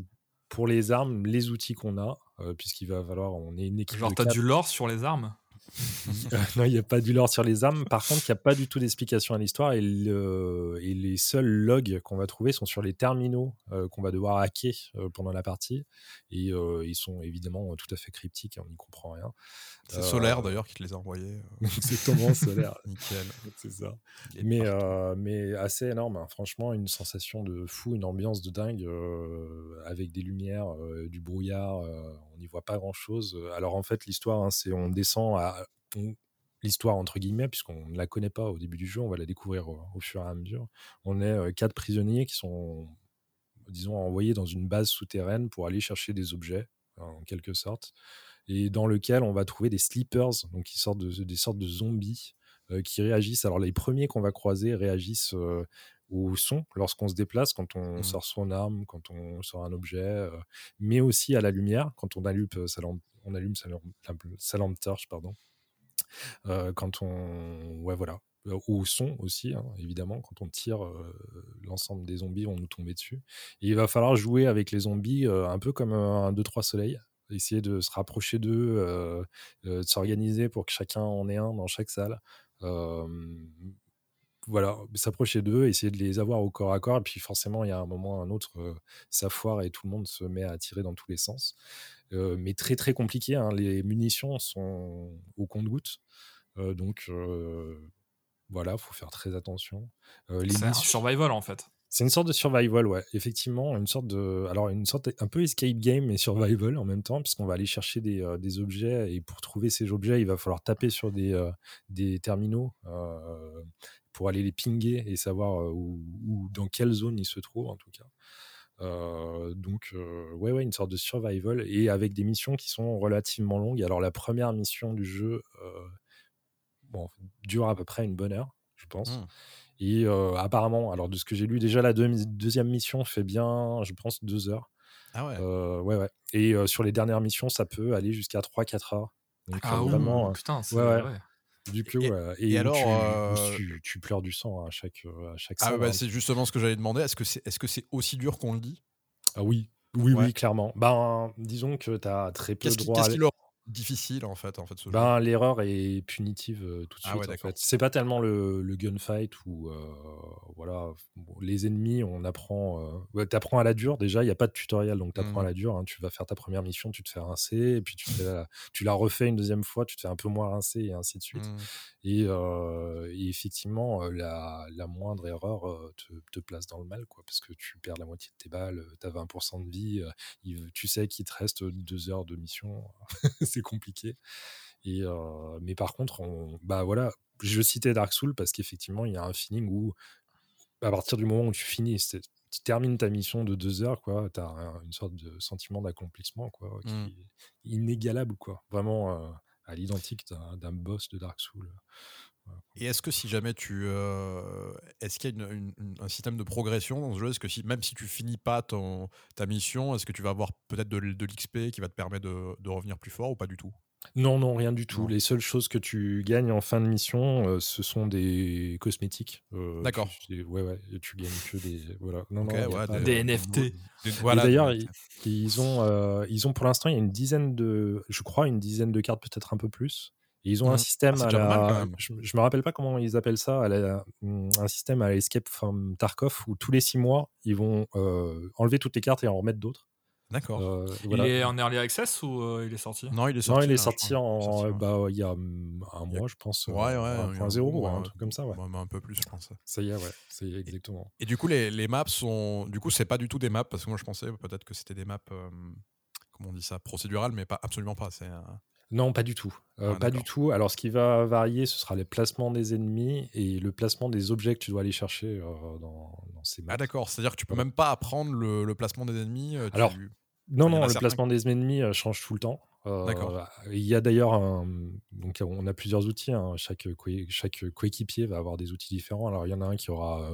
pour les armes les outils qu'on a puisqu'il va falloir on est une équipe genre t'as du lore sur les armes? non, il n'y a pas du lore sur les armes. Par contre, il n'y a pas du tout d'explication à l'histoire et, et, les seuls logs qu'on va trouver sont sur les terminaux euh, qu'on va devoir hacker euh, pendant la partie. Et euh, ils sont évidemment tout à fait cryptiques, on n'y comprend rien. C'est Solaire d'ailleurs qui te les a envoyés. c'est Thomas Solaire. Nickel. C'est ça. Mais, mais assez énorme. Hein. Franchement, une sensation de fou, une ambiance de dingue avec des lumières, du brouillard. On n'y voit pas grand chose. Alors en fait, l'histoire, hein, c'est on descend à l'histoire entre guillemets, puisqu'on ne la connaît pas au début du jeu, on va la découvrir au, fur et à mesure. On est euh, quatre prisonniers qui sont, disons, envoyés dans une base souterraine pour aller chercher des objets, en quelque sorte, et dans lequel on va trouver des sleepers, donc qui sortent de, des sortes de zombies euh, qui réagissent. Alors les premiers qu'on va croiser réagissent euh, au son lorsqu'on se déplace, quand on mmh. sort son arme, quand on sort un objet, mais aussi à la lumière, quand on allume sa lampe, on allume sa lampe torche, pardon. Euh, quand on. Ouais, voilà. Euh, au son aussi, hein, évidemment, quand on tire, euh, l'ensemble des zombies vont nous tomber dessus. Et il va falloir jouer avec les zombies un peu comme un 2-3 soleil essayer de se rapprocher d'eux, de s'organiser pour que chacun en ait un dans chaque salle. Voilà, s'approcher d'eux, essayer de les avoir au corps à corps, et puis forcément, il y a un moment ou un autre, ça foire et tout le monde se met à tirer dans tous les sens. Euh, mais très très compliqué. Hein. Les munitions sont au compte-gouttes. Euh, donc voilà, faut faire très attention. c'est un survival en fait. C'est une sorte de survival, ouais, effectivement, une sorte de, alors une sorte un peu escape game et survival en même temps, puisqu'on va aller chercher des, des, objets et pour trouver ces objets, il va falloir taper sur des, des terminaux pour aller les pinguer et savoir où, dans quelle zone ils se trouvent en tout cas. donc, ouais, ouais, une sorte de survival et avec des missions qui sont relativement longues. Alors, la première mission du jeu bon, dure à peu près une bonne heure, je pense. Mmh. Et apparemment, alors de ce que j'ai lu, déjà la deuxième mission fait bien, je pense, deux heures. Ah ouais. ouais, ouais. Et sur les dernières missions, ça peut aller jusqu'à 3-4 heures. Donc, ah vraiment, putain, ouais, ouais. Du coup, et, et, alors, tu, tu, pleures du sang à chaque, à chaque Ah bah, c'est justement ce que j'allais demander. Est-ce que c'est est -ce c'est aussi dur qu'on le dit? Ah oui, oui, oui, clairement. Ben, disons que tu as très peu de droits. Qu'est-ce difficile en fait en fait ce ben, l'erreur est punitive tout de ah suite en fait. c'est pas tellement le, le gunfight ou voilà les ennemis on apprend tu t'apprends à la dure déjà il y a pas de tutoriel donc t'apprends à mmh. la dure hein. tu vas faire ta première mission tu te fais rincer et puis tu, la, tu la refais une deuxième fois tu te fais un peu moins rincer et ainsi de suite mmh. et, et, effectivement la, la, moindre erreur te, te, place dans le mal quoi parce que tu perds la moitié de tes balles t'as 20% de vie tu sais qu'il te reste deux heures de mission c'est compliqué. Et, mais par contre, on, bah voilà, je citais Dark Souls parce qu'effectivement, il y a un feeling où, à partir du moment où tu finis, tu termines ta mission de deux heures, quoi, tu as une sorte de sentiment d'accomplissement, quoi, qui mmh. est inégalable, quoi. Vraiment à l'identique d'un boss de Dark Souls. Et est-ce que si jamais tu. est-ce qu'il y a un système de progression dans ce jeu? Est-ce que si, même si tu finis pas ton, ta mission, est-ce que tu vas avoir peut-être de, de l'XP qui va te permettre de, de, revenir plus fort ou pas du tout? Non, non, rien du tout. Les seules choses que tu gagnes en fin de mission, ce sont des cosmétiques. D'accord. Ouais, ouais. Tu gagnes que des. Voilà. Non, non, des, NFT. Voilà, D'ailleurs, ils, ont, ils ont pour l'instant, il y a une dizaine de. Je crois, une dizaine de cartes, peut-être un peu plus ils ont un mmh. système ah, à la... je, me rappelle pas comment ils appellent ça, mmh, un système à l'Escape from Tarkov où tous les six mois, ils vont euh, enlever toutes les cartes et en remettre d'autres. D'accord. Euh, il est en early access ou euh, il est sorti? Non, il est sorti. Non, il est sorti en, bah, il y a un mois, je pense. Ouais, ouais. 1.0 ou un truc comme ça, ouais. un peu plus, je pense. Ça y est, ouais. C'est exactement. Et, du coup, les, les, maps sont. Du coup, c'est pas du tout des maps parce que moi, je pensais peut-être que c'était des maps. comment on dit ça Procédurales, mais pas absolument pas. C'est. Non, pas du tout. Euh, ah, pas du tout. Alors, ce qui va varier, ce sera les placements des ennemis et le placement des objets que tu dois aller chercher euh, dans, ces maps. Ah, d'accord. C'est-à-dire que tu peux même pas apprendre le, placement des ennemis. Euh, Alors, non, non, le placement des ennemis change tout le temps. D'accord. Il y a d'ailleurs un... donc on a plusieurs outils. Hein. Chaque, chaque coéquipier va avoir des outils différents. Alors il y en a un qui aura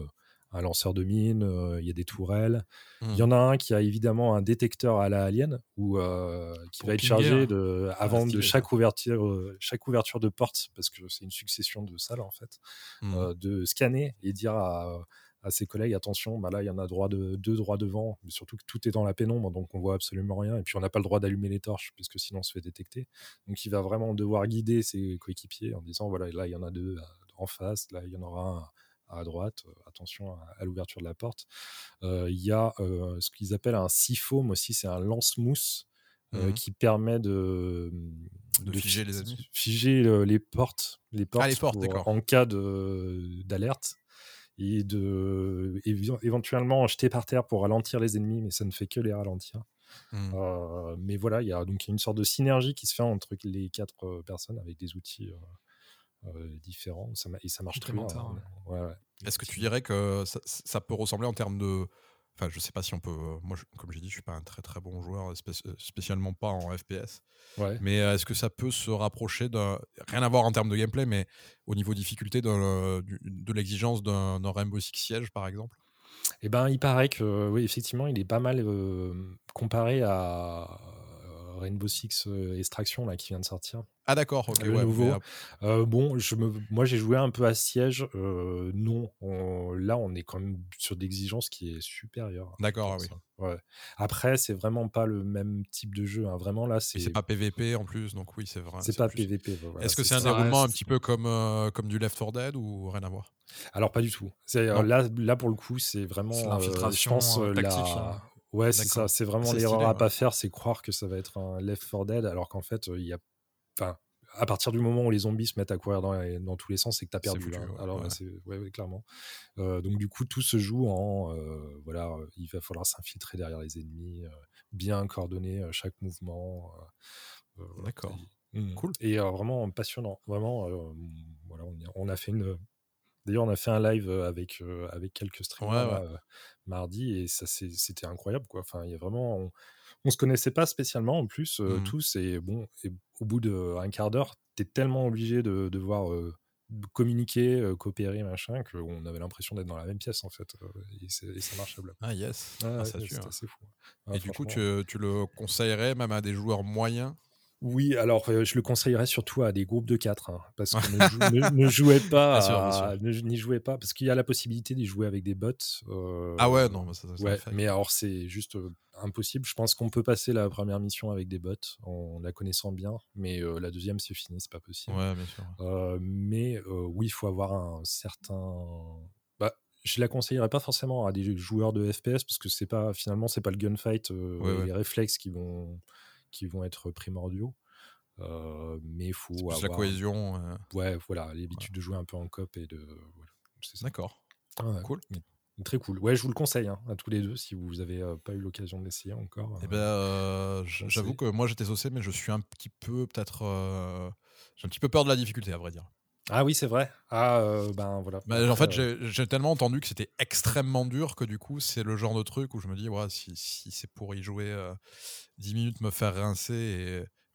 un lanceur de mines, euh, il y a des tourelles. Il y mmh. en a un qui a évidemment un détecteur à la alien euh, qui va être chargé de, ah, avant de chaque ouverture, euh, chaque ouverture de porte, parce que c'est une succession de salles en fait, mmh. de scanner et dire à, ses collègues attention, bah là il y en a droit de, deux droits devant, mais surtout que tout est dans la pénombre, donc on voit absolument rien. Et puis on n'a pas le droit d'allumer les torches, puisque sinon on se fait détecter. Donc il va vraiment devoir guider ses coéquipiers en disant voilà, là il y en a deux en face, là il y en aura un à droite, euh, attention à, l'ouverture de la porte. Euh, il y a euh, ce qu'ils appellent un siphome aussi, c'est un lance-mousse mmh qui permet de, de, figer les Figer les portes, les portes, ah, en cas d'alerte et de éventuellement jeter par terre pour ralentir les ennemis, mais ça ne fait que les ralentir. Mmh. mais voilà, il y a donc une sorte de synergie qui se fait entre les quatre personnes avec des outils euh, différents ça, et ça marche très bien. Hein. Est-ce que tu dirais que ça, peut ressembler en termes de. Enfin, je sais pas si on peut. Moi, comme j'ai dit, je suis pas un très très bon joueur, spécialement pas en FPS. Mais euh, est-ce que ça peut se rapprocher d'un. Rien à voir en termes de gameplay, mais au niveau difficulté de l'exigence d'un Rainbow Six Siege, par exemple? Eh ben, il paraît que, oui, effectivement, il est pas mal euh, comparé à Rainbow Six Extraction là, qui vient de sortir. Ah d'accord, ok. Le nouveau. bon, je me, moi j'ai joué un peu à Siège. non, là on est quand même sur d'exigences qui est supérieure. D'accord, oui. Ouais. Après, c'est vraiment pas le même type de jeu. Hein. Vraiment là, c'est. C'est pas PVP en plus, donc oui, c'est vrai. C'est pas PVP. Est-ce que c'est un déroulement un petit peu comme comme du Left 4 Dead ou rien à voir? Alors pas du tout. là, là pour le coup, c'est vraiment. l'infiltration tactique. Hein. Ouais, c'est ça. C'est vraiment l'erreur à pas faire, c'est croire que ça va être un Left 4 Dead, alors qu'en fait, il y a. Enfin, à partir du moment où les zombies se mettent à courir dans, dans tous les sens, c'est que tu as perdu. Alors, ouais. clairement. donc, du coup, tout se joue en. voilà, il va falloir s'infiltrer derrière les ennemis, bien coordonner chaque mouvement. D'accord. Mmh. Cool. Et vraiment passionnant. Vraiment, voilà, on, a fait une D'ailleurs, on a fait un live avec, avec quelques streamers mardi et ça c'était incroyable quoi. Enfin, il y a vraiment on, ne se connaissait pas spécialement en plus mmh tous et bon et au bout d'un quart d'heure, tu es tellement obligé de devoir communiquer, coopérer, machin, qu'on avait l'impression d'être dans la même pièce en fait. et, ça marche à Ah yes, ah, c'est assez fou. et du coup, tu, tu, le conseillerais même à des joueurs moyens oui, alors je le conseillerais surtout à des groupes de 4, hein, parce que ne, jouez pas, n'y jouez pas, parce qu'il y a la possibilité d'y jouer avec des bots. ah ouais, non, ça, ouais, mais alors c'est juste impossible. Je pense qu'on peut passer la première mission avec des bots en la connaissant bien, mais la deuxième c'est fini, c'est pas possible. Ouais, bien sûr. mais oui, il faut avoir un certain. Bah, je la conseillerais pas forcément à des joueurs de FPS parce que c'est pas finalement c'est pas le gunfight, les réflexes qui vont qui vont être primordiaux. Euh, mais il faut avoir... la cohésion. Euh. Ouais, voilà, l'habitude de jouer un peu en cop et de. Voilà, D'accord. cool. Très cool. Ouais, je vous le conseille hein, à tous les deux si vous avez euh, pas eu l'occasion de l'essayer encore. Eh ben, j'avoue que moi j'étais saucé, mais je suis un petit peu peut-être. J'ai un petit peu peur de la difficulté, à vrai dire. Ah oui, c'est vrai. Ah, ben voilà. Bah, en fait, j'ai tellement entendu que c'était extrêmement dur que du coup, c'est le genre de truc où je me dis, ouais, si, si c'est pour y jouer 10 minutes, me faire rincer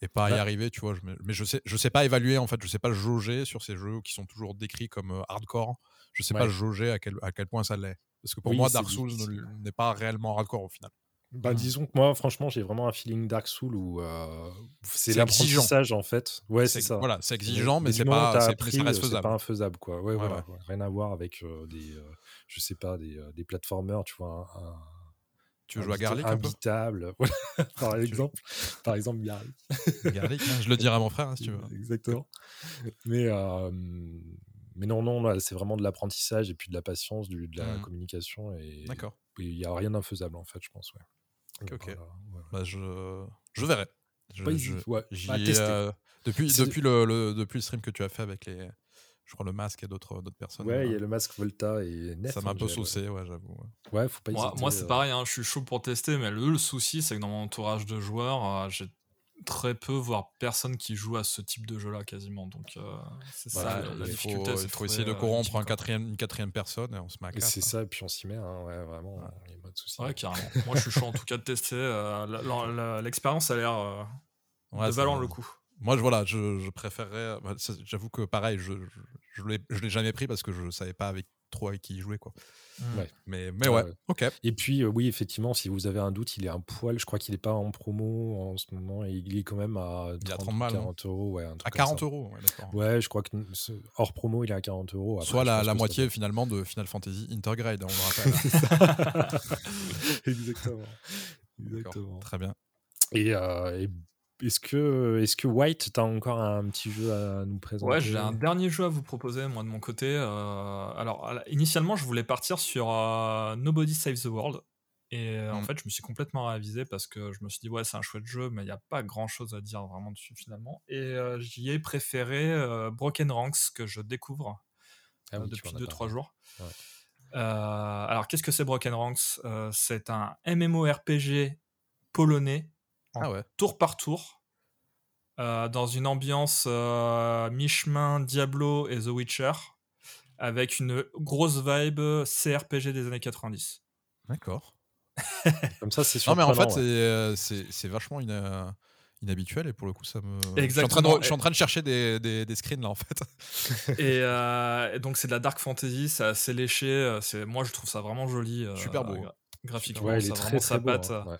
et, et pas y bah arriver, tu vois. Je, mais je sais, je sais pas évaluer, en fait, je sais pas jauger sur ces jeux qui sont toujours décrits comme hardcore. Je sais pas jauger à quel, à quel point ça l'est. Parce que pour moi, Dark Souls n'est pas réellement hardcore au final. Bah, disons que moi, franchement, j'ai vraiment un feeling Dark Souls où euh, c'est l'apprentissage en fait. Ouais, c'est ça. Voilà, c'est exigeant, mais, c'est pas, c'est faisable. pas infaisable, quoi. Ouais, voilà, rien à voir avec euh, des, euh, je sais pas, des, des platformers, tu vois. Un, tu veux jouer à Garlic Habitable, par exemple. par exemple, Garlic. Garlic, hein, je le dirai à mon frère, hein, si tu veux. Exactement. Mais, mais non, non, c'est vraiment de l'apprentissage et puis de la patience, du, de la mmh. communication. Et il n'y a rien d'infaisable, en fait, je pense. Ouais. Ok, ok. Bah, je, je verrai. Je, ouais. euh, depuis, depuis, le, le, depuis le stream que tu as fait avec les, je crois le masque et d'autres d'autres personnes. Ouais, il y a le masque Volta et Nef. Ça m'a un peu saucé, ouais, j'avoue. Ouais. faut pas Moi, moi c'est euh. pareil, hein, je suis chaud pour tester, mais le, le souci, c'est que dans mon entourage de joueurs, euh, j'ai très peu, voire personne qui joue à ce type de jeu-là quasiment. Donc, euh, c'est ça la, difficulté. Il faut essayer de corrompre un quatrième, une quatrième personne et on se met à C'est ça, et puis on s'y met, hein, ouais, vraiment, il n'y a pas de souci. Ouais, carrément. Moi, je suis chaud en tout cas de tester. Euh, l'expérience a l'air euh, de valoir le coup. Moi, je, voilà, je, je préférerais. Bah, j'avoue que pareil, je ne l'ai jamais pris parce que je ne savais pas avec trop avec qui jouer. Quoi. Mmh. Mais, mais ouais, ok. Et puis, euh, oui, effectivement, si vous avez un doute, il est un poil. Je crois qu'il n'est pas en promo en ce moment et il est quand même à 30, 40 euros. Ouais, à 40 euros, ouais, je crois que hors promo, il est à 40 euros. Soit la, la moitié finalement de Final Fantasy Intergrade, on le rappelle. Exactement. Exactement. Très bien. Et, euh, et est-ce que, est que White, tu as encore un petit jeu à nous présenter Ouais, j'ai un dernier jeu à vous proposer, moi, de mon côté. Euh, alors, initialement, je voulais partir sur euh, Nobody Saves the World. Et euh, en mmh. fait, je me suis complètement réavisé parce que je me suis dit, ouais, c'est un chouette jeu, mais il n'y a pas grand chose à dire vraiment dessus finalement. Et j'y ai préféré Broken Ranks que je découvre ah depuis 2-3 jours. alors, qu'est-ce que c'est Broken Ranks? C'est un MMORPG polonais ah ouais. tour par tour, euh, dans une ambiance euh, mi-chemin Diablo et The Witcher, avec une grosse vibe CRPG des années 90. D'accord. Comme ça, c'est Non, mais en fait, euh, c'est vachement inhabituel et pour le coup, ça me. Exactement. Je suis en train de, chercher des, des, screens là en fait. et, donc, c'est de la dark fantasy, c'est assez léché. Moi, je trouve ça vraiment joli. Super beau. graphiquement, ça vraiment sa patte. Hein.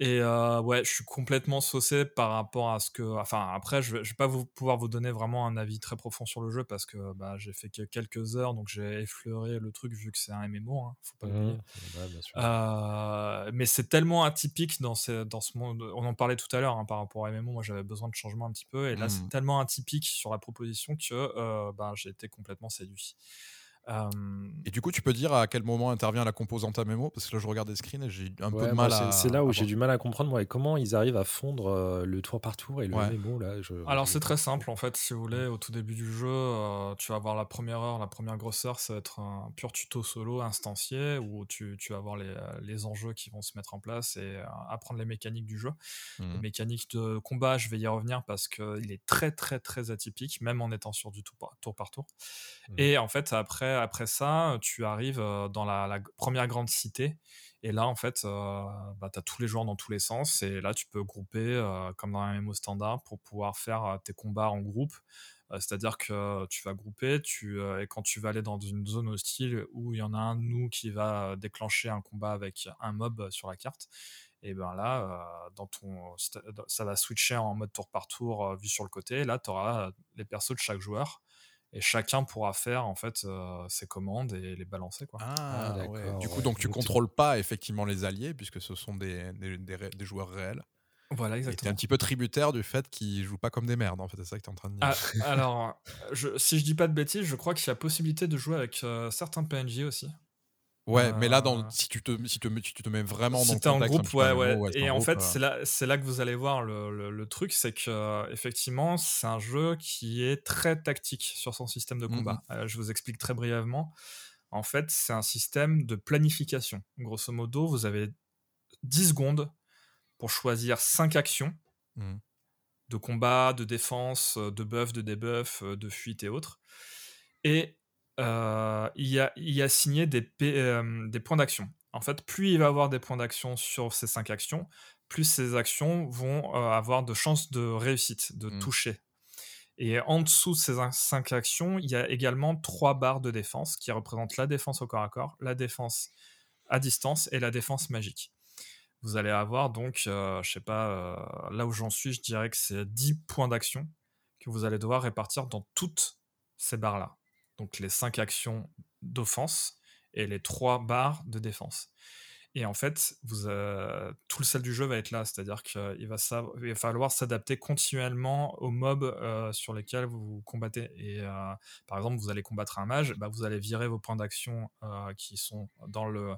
Et ouais, je suis complètement saucé par rapport à ce que. Enfin, après, je vais, vais pas vous, pouvoir vous donner vraiment un avis très profond sur le jeu parce que bah, j'ai fait que quelques heures, donc j'ai effleuré le truc vu que c'est un MMO, hein, faut pas mmh, euh, mais c'est tellement atypique dans, ce, dans ce monde. On en parlait tout à l'heure hein, par rapport au MMO. Moi, j'avais besoin de changement un petit peu, et là, c'est mmh. tellement atypique sur la proposition que bah, j'ai été complètement séduit. Et du coup, tu peux dire à quel moment intervient la composante MMO Parce que là, je regarde des screens et j'ai un peu de mal à. C'est là où j'ai du mal à comprendre moi, comment ils arrivent à fondre euh, le tour par tour et le MMO. Là, Alors, c'est très simple en fait. Si vous voulez, au tout début du jeu, euh, tu vas avoir la première heure, la première grosse heure, ça va être un pur tuto solo instancié où tu, tu vas avoir les, les, enjeux qui vont se mettre en place et euh, apprendre les mécaniques du jeu. Les mmh. mécaniques de combat, je vais y revenir parce qu'il est très, très, très atypique, même en étant sur du tour par tour. Par tour. Mmh. Et en fait, après, après ça, tu arrives dans la, première grande cité. Et là, en fait, bah, tu as tous les joueurs dans tous les sens. Et là, tu peux grouper, comme dans un MMO standard, pour pouvoir faire tes combats en groupe. C'est-à-dire que tu vas grouper, et quand tu vas aller dans une zone hostile où il y en a un de nous qui va déclencher un combat avec un mob sur la carte, et ben là, dans ton, ça va switcher en mode tour par tour, vu sur le côté. là, tu auras les persos de chaque joueur et chacun pourra faire en fait euh, ses commandes et les balancer quoi. Ah, ah Du coup, donc tu contrôles pas effectivement les alliés puisque ce sont des, des, des, joueurs réels. Voilà, exactement. Tu es un petit peu tributaire du fait qu'ils jouent pas comme des merdes, en fait, c'est ça que tu es en train de dire. Ah, alors, je, si je dis pas de bêtises, je crois qu'il y a possibilité de jouer avec euh, certains PNJ aussi. Ouais, mais là, dans, euh, si, tu te, si, tu te mets vraiment dans le en groupe, ouais, ouais. Et en fait, c'est là, là que vous allez voir le, le, truc, c'est que euh, effectivement, c'est un jeu qui est très tactique sur son système de combat. Mmh euh, je vous explique très brièvement. En fait, c'est un système de planification. Grosso modo, vous avez 10 secondes pour choisir 5 actions mmh. de combat, de défense, de buff, de debuff, de fuite et autres. Et euh, il, y a, il a signé des, euh, des points d'action. En fait, plus il va avoir des points d'action sur ces cinq actions, plus ces actions vont euh, avoir de chances de réussite, de mmh. toucher. Et en dessous de ces cinq actions, il y a également trois barres de défense qui représentent la défense au corps à corps, la défense à distance et la défense magique. Vous allez avoir donc, je sais pas, là où j'en suis, je dirais que c'est 10 points d'action que vous allez devoir répartir dans toutes ces barres-là donc les cinq actions d'offense et les trois barres de défense. Et en fait, vous, euh, tout le sel du jeu va être là, c'est-à-dire qu'il va, va, falloir s'adapter continuellement aux mobs euh, sur lesquels vous combattez. Et euh, par exemple, vous allez combattre un mage, bah, vous allez virer vos points d'action qui sont dans le,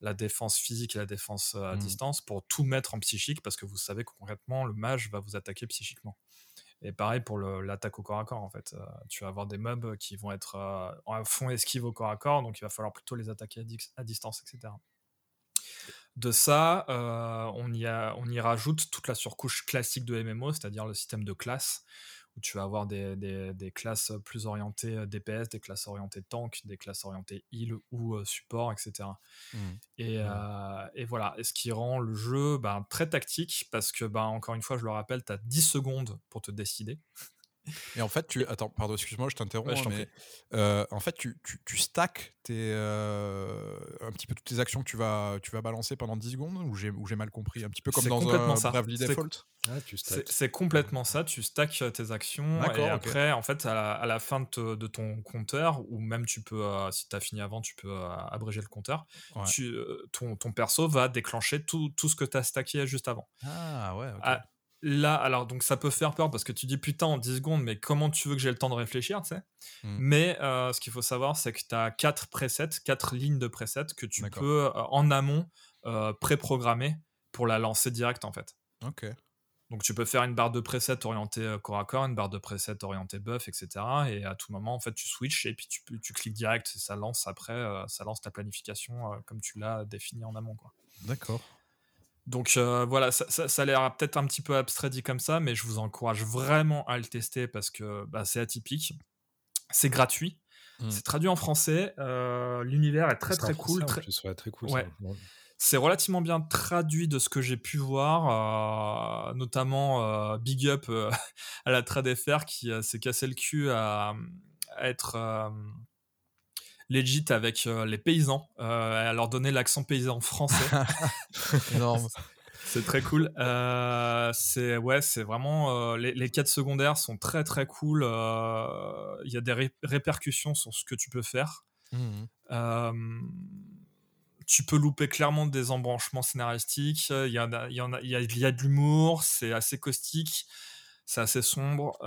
la défense physique et la défense à mmh. distance pour tout mettre en psychique, parce que vous savez que concrètement, le mage va vous attaquer psychiquement. Et pareil pour l'attaque au corps à corps, en fait. Euh, tu vas avoir des mobs qui vont être euh, fond esquive au corps à corps, donc il va falloir plutôt les attaquer à, distance, etc. De ça, euh, on, y on y rajoute toute la surcouche classique de MMO, c'est-à-dire le système de classe, où tu vas avoir des, des, classes plus orientées euh, DPS, des classes orientées tank, des classes orientées heal ou euh, support, etc. Mmh. Et, euh, et, voilà, et ce qui rend le jeu ben, très tactique, parce que, ben, encore une fois, je le rappelle, tu as 10 secondes pour te décider. Et en fait, tu. Attends, pardon, excuse-moi, je t'interromps. mais euh, en fait, tu, tu, tu stacks tes, euh, un petit peu toutes tes actions que tu vas, tu vas balancer pendant 10 secondes ou j'ai, j'ai mal compris? Un petit peu comme dans un ça. Bravely Default? Ah, c'est, complètement ça. Tu stacks euh, tes actions et après, en fait, à la, à la fin de, de, ton compteur, ou même tu peux, si tu as fini avant, tu peux abréger le compteur, tu, ton, ton perso va déclencher tout, tout ce que tu as stacké juste avant. Ah ouais, ok. Là, alors, donc ça peut faire peur parce que tu dis putain en 10 secondes, mais comment tu veux que j'ai le temps de réfléchir, tu sais? Mmh. Mais euh, ce qu'il faut savoir, c'est que tu as 4 presets, 4 lignes de presets que tu peux euh, en amont euh, préprogrammer pour la lancer direct en fait. Ok. Donc tu peux faire une barre de presets orientée corps à corps, une barre de presets orientée buff, etc. Et à tout moment, en fait, tu switches et puis tu, tu cliques direct et ça lance après, ça lance ta planification comme tu l'as défini en amont. D'accord. Donc euh, voilà, ça, a l'air peut-être un petit peu abstrait dit comme ça, mais je vous encourage vraiment à le tester parce que bah, c'est atypique, c'est gratuit, mmh. c'est traduit en français, euh, l'univers est très très cool. Très... très cool. C'est relativement bien traduit de ce que j'ai pu voir, euh, notamment Big Up à la TradeFR qui s'est cassé le cul à être legit avec euh, les paysans, euh, à leur donner l'accent paysan français. Énorme. C'est très cool. Euh, c'est ouais, c'est vraiment les, les, quêtes secondaires sont très très cool. Il y a des répercussions sur ce que tu peux faire. Mmh. tu peux louper clairement des embranchements scénaristiques. Il y, a, il y, a, il y a de l'humour. C'est assez caustique c'est assez sombre.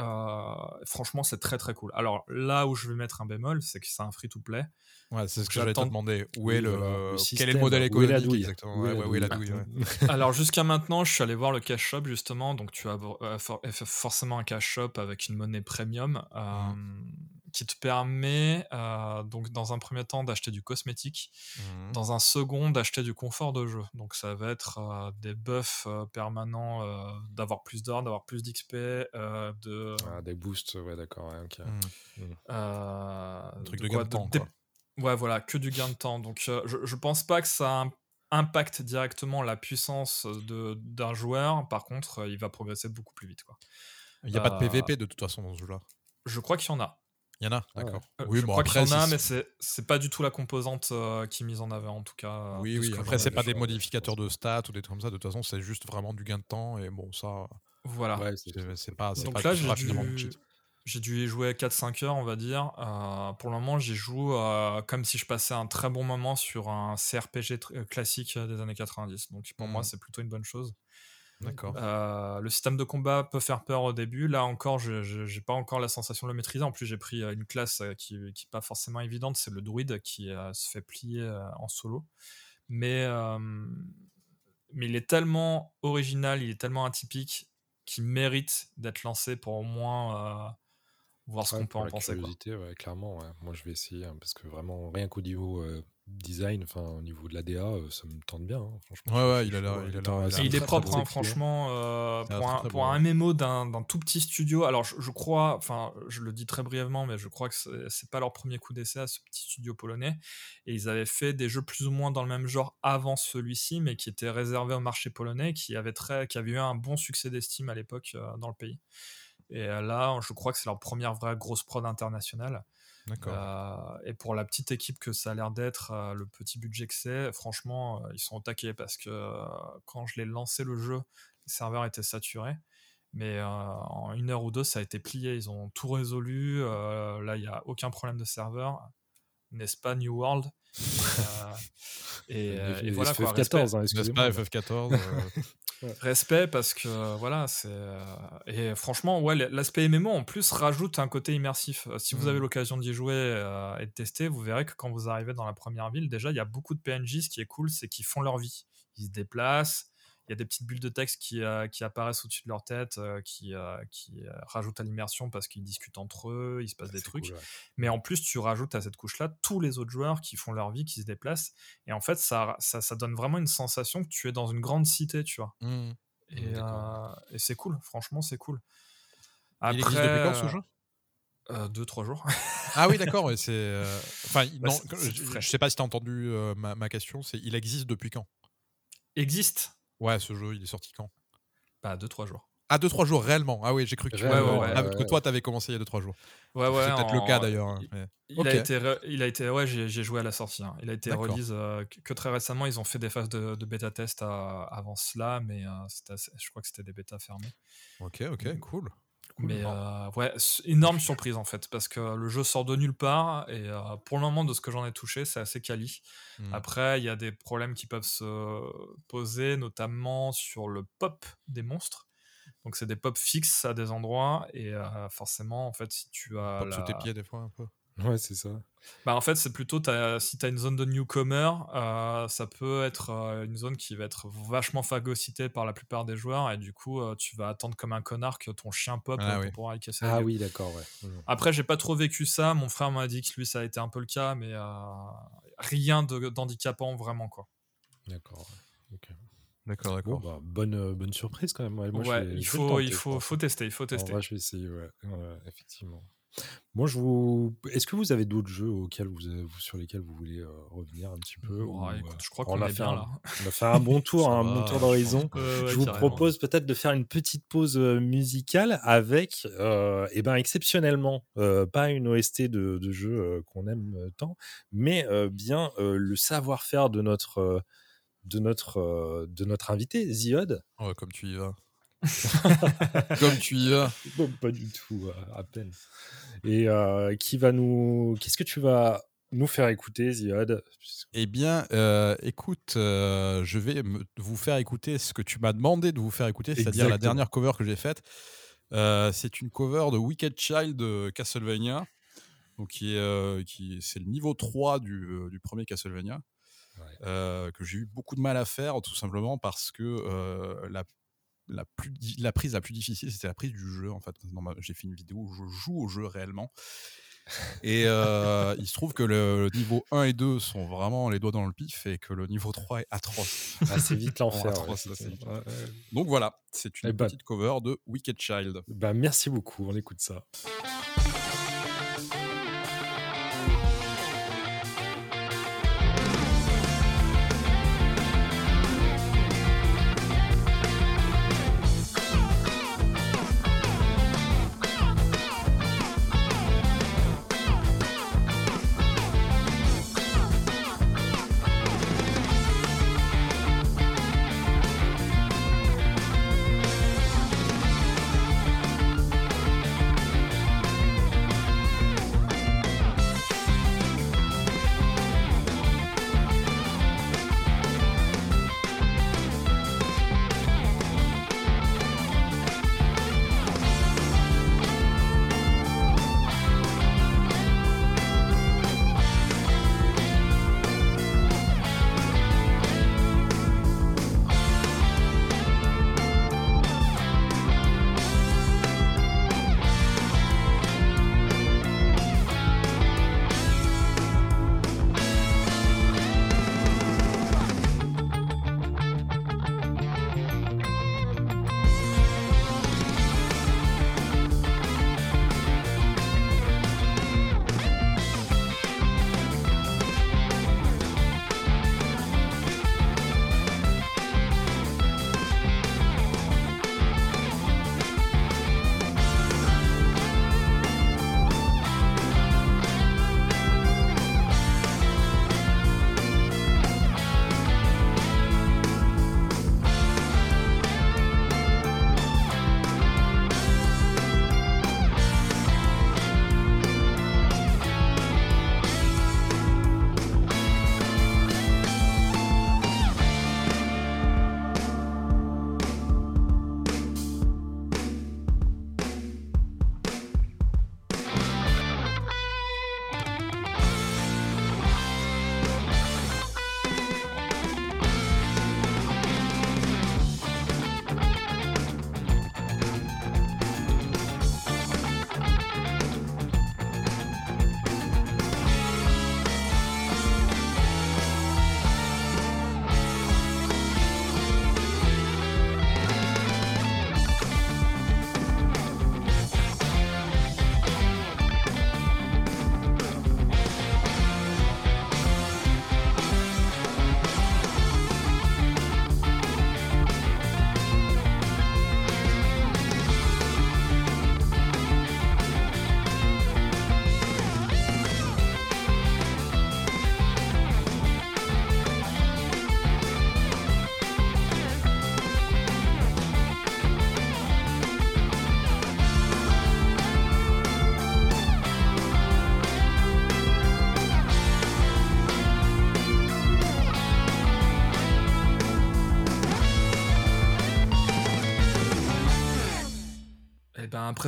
franchement, c'est très très cool. Alors là où je vais mettre un bémol, c'est que c'est un free-to-play. Ouais, c'est ce que j'allais te demander. Où est le, quel est le modèle économique exactement? Où est la douille, Alors jusqu'à maintenant, je suis allé voir le cash shop justement. Donc tu as forcément un cash shop avec une monnaie premium. Mmh qui te permet euh, donc dans un premier temps d'acheter du cosmétique, mmh. dans un second d'acheter du confort de jeu. Donc ça va être euh, des buffs euh, permanents, d'avoir plus d'or, d'avoir plus d'XP, de ah, des boosts, ouais d'accord, ouais, mmh. Mmh. truc de, gain de temps. Ouais voilà, que du gain de temps. Donc je, je pense pas que ça impacte directement la puissance d'un joueur. Par contre, il va progresser beaucoup plus vite quoi. Il n'y a pas de PVP de toute façon dans ce jeu-là. Je crois qu'il y en a. Il y en a, ah d'accord. Euh, oui, je bon, crois qu'il y en a, mais c'est pas du tout la composante euh, qui est mise en avant, en tout cas. Oui, oui. Après, c'est pas des modificateurs de stats ou des trucs comme ça. De toute façon, c'est juste vraiment du gain de temps. Et bon, ça. Voilà. c'est pas. Donc pas là, j'ai dû, j'ai dû y jouer 4-5 heures, on va dire. Euh, pour le moment, j'y joue comme si je passais un très bon moment sur un CRPG classique des années 90. Donc pour moi, mmh. c'est plutôt une bonne chose. D'accord. Euh, le système de combat peut faire peur au début. Là encore, je n'ai pas encore la sensation de le maîtriser. En plus, j'ai pris euh, une classe euh, qui n'est pas forcément évidente. C'est le druide qui se fait plier en solo. Mais, mais il est tellement original, il est tellement atypique qu'il mérite d'être lancé pour au moins voir ce qu'on peut en penser. Ouais, clairement, moi je vais essayer hein, parce que vraiment, rien qu'au niveau design, enfin au niveau de l'ADA, euh, ça me tente bien. Hein, franchement, ouais, ouais, il a l'air. Il, il, est propre, hein, franchement. Euh, pour, un, pour un, MMO d'un tout petit studio, alors je, crois, enfin, je le dis très brièvement, mais je crois que c'est pas leur premier coup d'essai à ce petit studio polonais. Et ils avaient fait des jeux plus ou moins dans le même genre avant celui-ci, mais qui étaient réservés au marché polonais, qui avait très, qui avait eu un bon succès d'estime à l'époque euh, dans le pays. Et là, je crois que c'est leur première vraie grosse prod internationale. Euh, et pour la petite équipe que ça a l'air d'être, euh, le petit budget que c'est, franchement, euh, ils sont au taquet parce que quand je l'ai lancé le jeu, les serveurs étaient saturés. Mais en une heure ou deux, ça a été plié. Ils ont tout résolu. là, il n'y a aucun problème de serveur. N'est-ce pas New World? Et, voilà quoi. FF14, hein. FF14. Respect parce que voilà, c'est euh, et franchement ouais l'aspect MMO en plus rajoute un côté immersif. Euh, si vous avez mmh. l'occasion d'y jouer euh, et de tester, vous verrez que quand vous arrivez dans la première ville, déjà il y a beaucoup de PNJ. Ce qui est cool, c'est qu'ils font leur vie. Ils se déplacent, il y a des petites bulles de texte qui, euh, qui apparaissent au-dessus de leur tête, euh, qui, euh, qui rajoutent à l'immersion parce qu'ils discutent entre eux, il se passe des trucs. Mais en plus, tu rajoutes à cette couche-là tous les autres joueurs qui font leur vie, qui se déplacent. Et en fait, ça, ça, ça donne vraiment une sensation que tu es dans une grande cité, tu vois. Mmh. Et, et c'est cool, franchement, c'est cool. Après, il existe depuis quand ce jeu? deux, trois jours. ah oui, d'accord. c'est. Enfin, bah, non, je, sais pas si tu as entendu ma, ma, question. C'est il existe depuis quand? Existe Ouais, ce jeu, il est sorti quand? Bah, 2-3 jours. Ah, 2-3 jours réellement? Ah oui, j'ai cru que, tu... ouais, ouais, ah, que toi, t'avais commencé il y a 2-3 jours. Ouais, ouais. C'est peut-être le cas d'ailleurs. Hein, il, a été, il a été, ouais, j'ai joué à la sortie. Hein. Il a été release euh, que très récemment. Ils ont fait des phases de, de bêta test avant cela, mais euh, je crois que c'était des bêtas fermées. Ok, ok, cool. Mais euh, ouais, énorme surprise en fait, parce que le jeu sort de nulle part et euh, pour le moment, de ce que j'en ai touché, c'est assez quali. Mmh. Après, il y a des problèmes qui peuvent se poser, notamment sur le pop des monstres. Donc, c'est des pop fixes à des endroits et euh, forcément, en fait, si tu as. Pop sous tes pieds, des fois, un peu. Ouais, c'est ça. Bah en fait, c'est plutôt si tu as une zone de newcomer, euh, ça peut être euh, une zone qui va être vachement phagocytée par la plupart des joueurs et du coup, euh, tu vas attendre comme un connard que ton chien pop ah pour pouvoir y casser. Ah oui, d'accord, ouais. Mmh. Après, j'ai pas trop vécu ça. Mon frère m'a dit que lui, ça a été un peu le cas, mais rien d'handicapant vraiment quoi. D'accord. D'accord, d'accord. Bah, bonne, bonne surprise quand même. Ouais, il, faut, il faut, faut tester, il faut tester. je vais essayer, ouais effectivement. Moi, je vous. Est-ce que vous avez d'autres jeux auxquels vous, sur lesquels vous voulez euh, revenir un petit peu oh, Je crois qu'on a fait un, On a fait un bon tour, un bon tour d'horizon. je vous propose peut-être de faire une petite pause euh, musicale avec, euh, eh ben exceptionnellement, euh, pas une OST de, de jeu qu'on aime tant, mais bien le savoir-faire de notre de notre de notre invité Ziod. Comme tu y vas. Comme tu y vas. pas du tout, à peine. Et euh, qui va nous. Qu'est-ce que tu vas nous faire écouter, Ziad Eh bien, euh, écoute, euh, je vais vous faire écouter ce que tu m'as demandé de vous faire écouter, c'est-à-dire la dernière cover que j'ai faite. c'est une cover de Wicked Child de Castlevania. Donc, qui est, qui, c'est le niveau 3 du, du premier Castlevania. que j'ai eu beaucoup de mal à faire, tout simplement parce que la la, plus, la prise la plus difficile, c'était la prise du jeu. En fait, j'ai fait une vidéo où je joue au jeu réellement. Et euh, il se trouve que le niveau 1 et 2 sont vraiment les doigts dans le pif et que le niveau 3 est atroce. Ah, c'est vite l'enfer. Donc voilà, c'est une eh ben petite cover de Wicked Child. Bah, merci beaucoup, on écoute ça.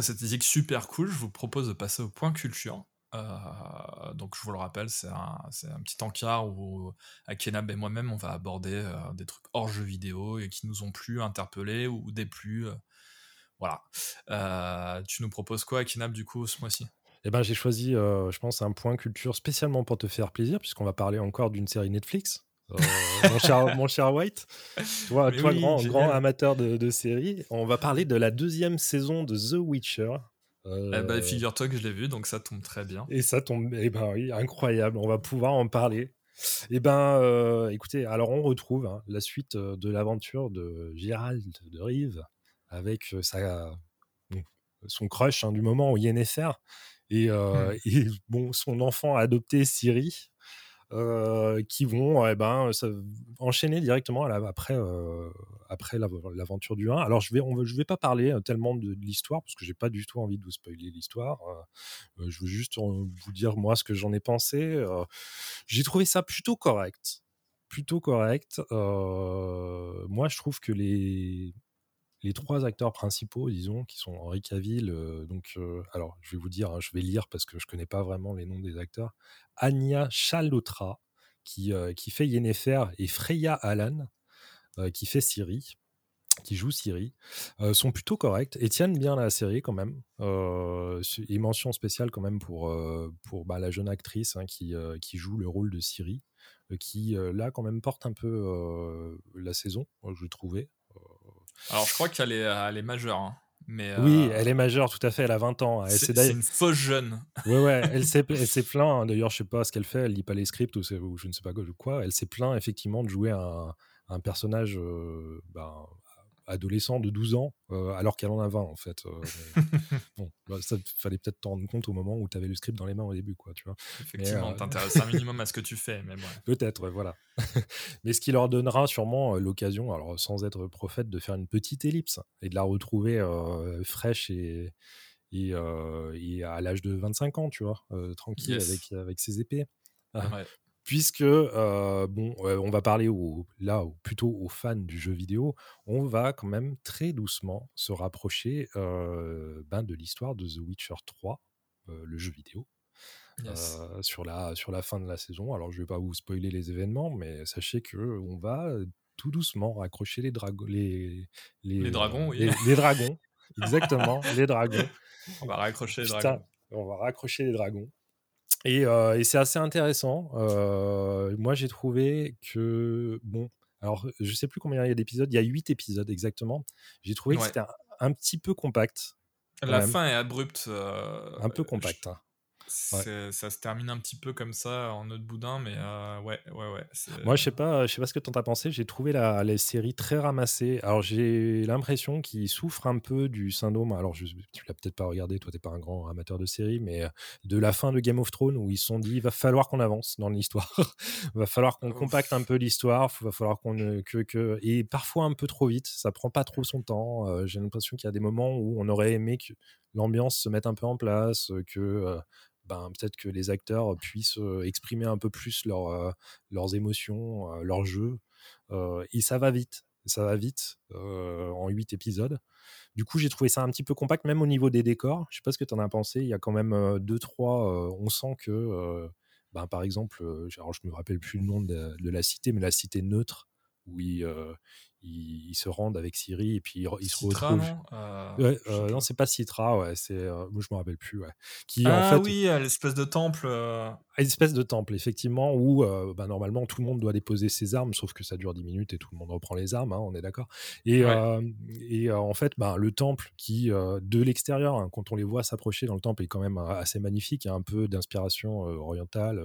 Cette musique super cool, je vous propose de passer au point culture. Euh, donc je vous le rappelle, c'est un, petit encart où Akenab et moi-même on va aborder euh, des trucs hors jeu vidéo et qui nous ont plu, interpellés ou déplu. Euh, voilà. tu nous proposes quoi Akenab du coup ce mois-ci? Eh ben, j'ai choisi, je pense, un point culture spécialement pour te faire plaisir, puisqu'on va parler encore d'une série Netflix. Mon, cher, mon, cher, White, toi, toi grand, grand, amateur de, de séries, on va parler de la deuxième saison de The Witcher. Eh ben, figure-toi que je l'ai vu, donc ça tombe très bien. Et ça tombe, eh ben oui, incroyable. On va pouvoir en parler. Eh ben, euh, écoutez, alors on retrouve hein, la suite euh, de l'aventure de Gérald de Rive avec euh, sa, son crush hein, du moment au Yennefer et, hmm. et, bon, son enfant adopté Siri. Euh, qui vont eh ben, enchaîner directement après, euh, après l'aventure du 1. Alors, je vais, je vais pas parler euh, tellement de, l'histoire, parce que j'ai pas du tout envie de vous spoiler l'histoire. je veux juste vous dire, moi, ce que j'en ai pensé. j'ai trouvé ça plutôt correct. Plutôt correct. moi, je trouve que les, les trois acteurs principaux, disons, qui sont Henri Cavill, donc, alors je vais vous dire, hein, je vais lire parce que je connais pas vraiment les noms des acteurs, Anya Chalotra, qui, qui fait Yennefer, et Freya Allan, qui fait Siri qui joue Siri, sont plutôt corrects et tiennent bien la série quand même. et mention spéciale quand même pour, pour bah, la jeune actrice hein, qui, qui joue le rôle de Siri, qui là quand même porte un peu la saison, je trouvais. Alors je crois qu'elle est, elle est majeure. Hein, mais Oui, elle est majeure, tout à fait. Elle a 20 ans. C'est une fausse jeune. Ouais, ouais. Elle s'est plaint. Hein, d'ailleurs, je sais pas ce qu'elle fait. Elle lit pas les scripts ou, je ne sais pas quoi. Elle s'est plaint effectivement de jouer un, un personnage bah, adolescent de 12 ans, euh, alors qu'elle en a 20 en fait. Euh, bon, bah, ça fallait peut-être t'en rendre compte au moment où tu avais le script dans les mains au début, quoi, tu vois. Effectivement, euh, t'intéresses un minimum à ce que tu fais, mais Peut-être, voilà. mais ce qui leur donnera sûrement l'occasion, alors sans être prophète, de faire une petite ellipse et de la retrouver fraîche et, et, à l'âge de 25 ans, tu vois, tranquille avec, avec ses épées. Ouais puisque euh, bon, on va parler là plutôt aux fans du jeu vidéo, on va quand même très doucement se rapprocher euh, ben, de l'histoire de The Witcher 3, euh, le jeu vidéo. sur, la, sur la fin de la saison. Alors, je ne vais pas vous spoiler les événements, mais sachez que on va tout doucement raccrocher les, dragons les, les, dragons, oui. les, dragons, exactement, les dragons. On va raccrocher les dragons. On va raccrocher les dragons. Euh, et, c'est assez intéressant. Euh, moi, j'ai trouvé que, bon, alors je sais plus combien il y a d'épisodes, il y a 8 épisodes exactement. J'ai trouvé que c'était un, petit peu compact. La fin est abrupte. Euh, un peu compact. Hein. Ça se termine un petit peu comme ça en autre boudin, mais euh, ouais, ouais, ouais. Moi, je sais pas, je sais pas ce que tu as pensé. J'ai trouvé la, la, série très ramassée. Alors, j'ai l'impression qu'il souffre un peu du syndrome. Alors, je, tu l'as peut-être pas regardé, toi, t'es pas un grand amateur de série, mais euh, de la fin de Game of Thrones où ils se sont dit, il va falloir qu'on avance dans l'histoire. il va falloir qu'on compacte un peu l'histoire. Il va falloir qu'on que, que et parfois un peu trop vite. Ça prend pas trop son temps. Euh, j'ai l'impression qu'il y a des moments où on aurait aimé que l'ambiance se mette un peu en place, que ben, peut-être que les acteurs puissent exprimer un peu plus leurs émotions, leur jeu. et ça va vite. Ça va vite en huit épisodes. Du coup, j'ai trouvé ça un petit peu compact, même au niveau des décors. Je sais pas ce que tu en as pensé. Il y a quand même deux, trois. on sent que, ben, par exemple, alors je me rappelle plus le nom de, la cité, mais la cité neutre, où ils, ils, se rendent avec Siri et puis ils, se retrouvent. Non, euh, euh, non c'est pas Citra, ouais, c'est, euh, moi je me rappelle plus, ouais. Qui, ah en fait, oui, l'espèce de temple. Une espèce de temple, effectivement, où bah, normalement tout le monde doit déposer ses armes, sauf que ça dure 10 minutes et tout le monde reprend les armes, hein, on est d'accord. Et, et en fait, bah, le temple qui, de l'extérieur, hein, quand on les voit s'approcher dans le temple, est quand même assez magnifique, il y a un peu d'inspiration orientale.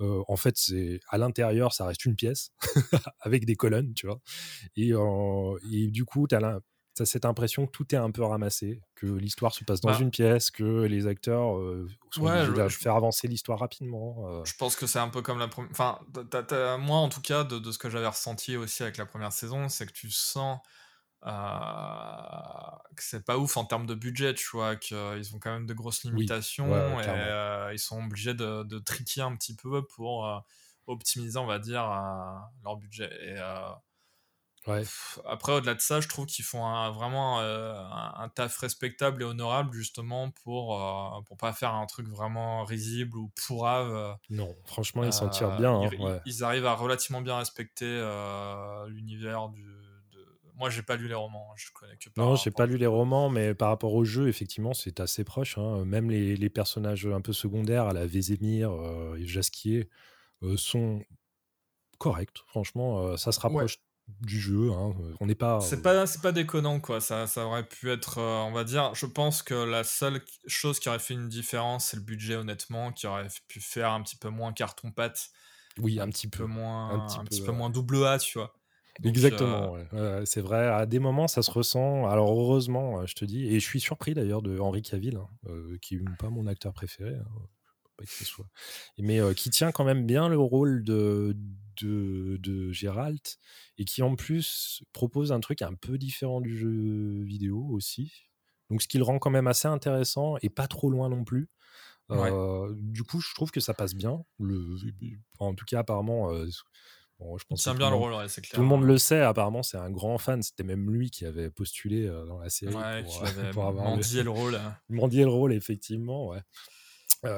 en fait, c'est à l'intérieur, ça reste une pièce avec des colonnes, tu vois. Et, du coup, tu as, cette impression que tout est un peu ramassé, que l'histoire se passe dans bah une pièce, que les acteurs sont obligés faire avancer l'histoire rapidement. Je pense que c'est un peu comme la première. Enfin, moi en tout cas, de, ce que j'avais ressenti aussi avec la première saison, c'est que tu sens que c'est pas ouf en termes de budget, tu vois, qu'ils ont quand même de grosses limitations et ils sont obligés de, de triquer un petit peu pour optimiser, on va dire, leur budget. Et après, au-delà de ça, je trouve qu'ils font vraiment euh, un, taf respectable et honorable, justement, pour euh, pour pas faire un truc vraiment risible ou pourrave. Euh. Non, franchement, ils s'en tirent bien. Hein, ils, arrivent à relativement bien respecter l'univers du. De... Moi, j'ai pas lu les romans, hein, je connais que pas. Non, j'ai pas lu les romans, mais par rapport au jeu, effectivement, c'est assez proche. Hein. Même les, les, personnages un peu secondaires, à la Vézémir et Jasquier, sont corrects. Franchement, ça se rapproche du jeu. Hein. On n'est pas. C'est pas, c'est pas déconnant quoi. Ça, ça aurait pu être, euh, on va dire. Je pense que la seule chose qui aurait fait une différence, c'est le budget honnêtement, qui aurait pu faire un petit peu moins carton pâte. Oui, un, petit peu, moins, un petit, peu, moins double A, tu vois. Exactement, euh, c'est vrai. À des moments, ça se ressent. Alors heureusement, je te dis, et je suis surpris d'ailleurs de Henri Cavill, hein, euh, qui n'est pas mon acteur préféré. Hein, pas que ce soit. Mais qui tient quand même bien le rôle de, de, de Gérald et qui en plus propose un truc un peu différent du jeu vidéo aussi. Donc ce qui le rend quand même assez intéressant et pas trop loin non plus. du coup, je trouve que ça passe bien. Le, en tout cas, apparemment, Bon, je pense tient bien le rôle, c'est clair. Tout le monde le sait, apparemment, c'est un grand fan. C'était même lui qui avait postulé dans la série. Ouais, pour, qui avait pour avoir mendié le... rôle. Hein. Mendié le rôle, effectivement, ouais.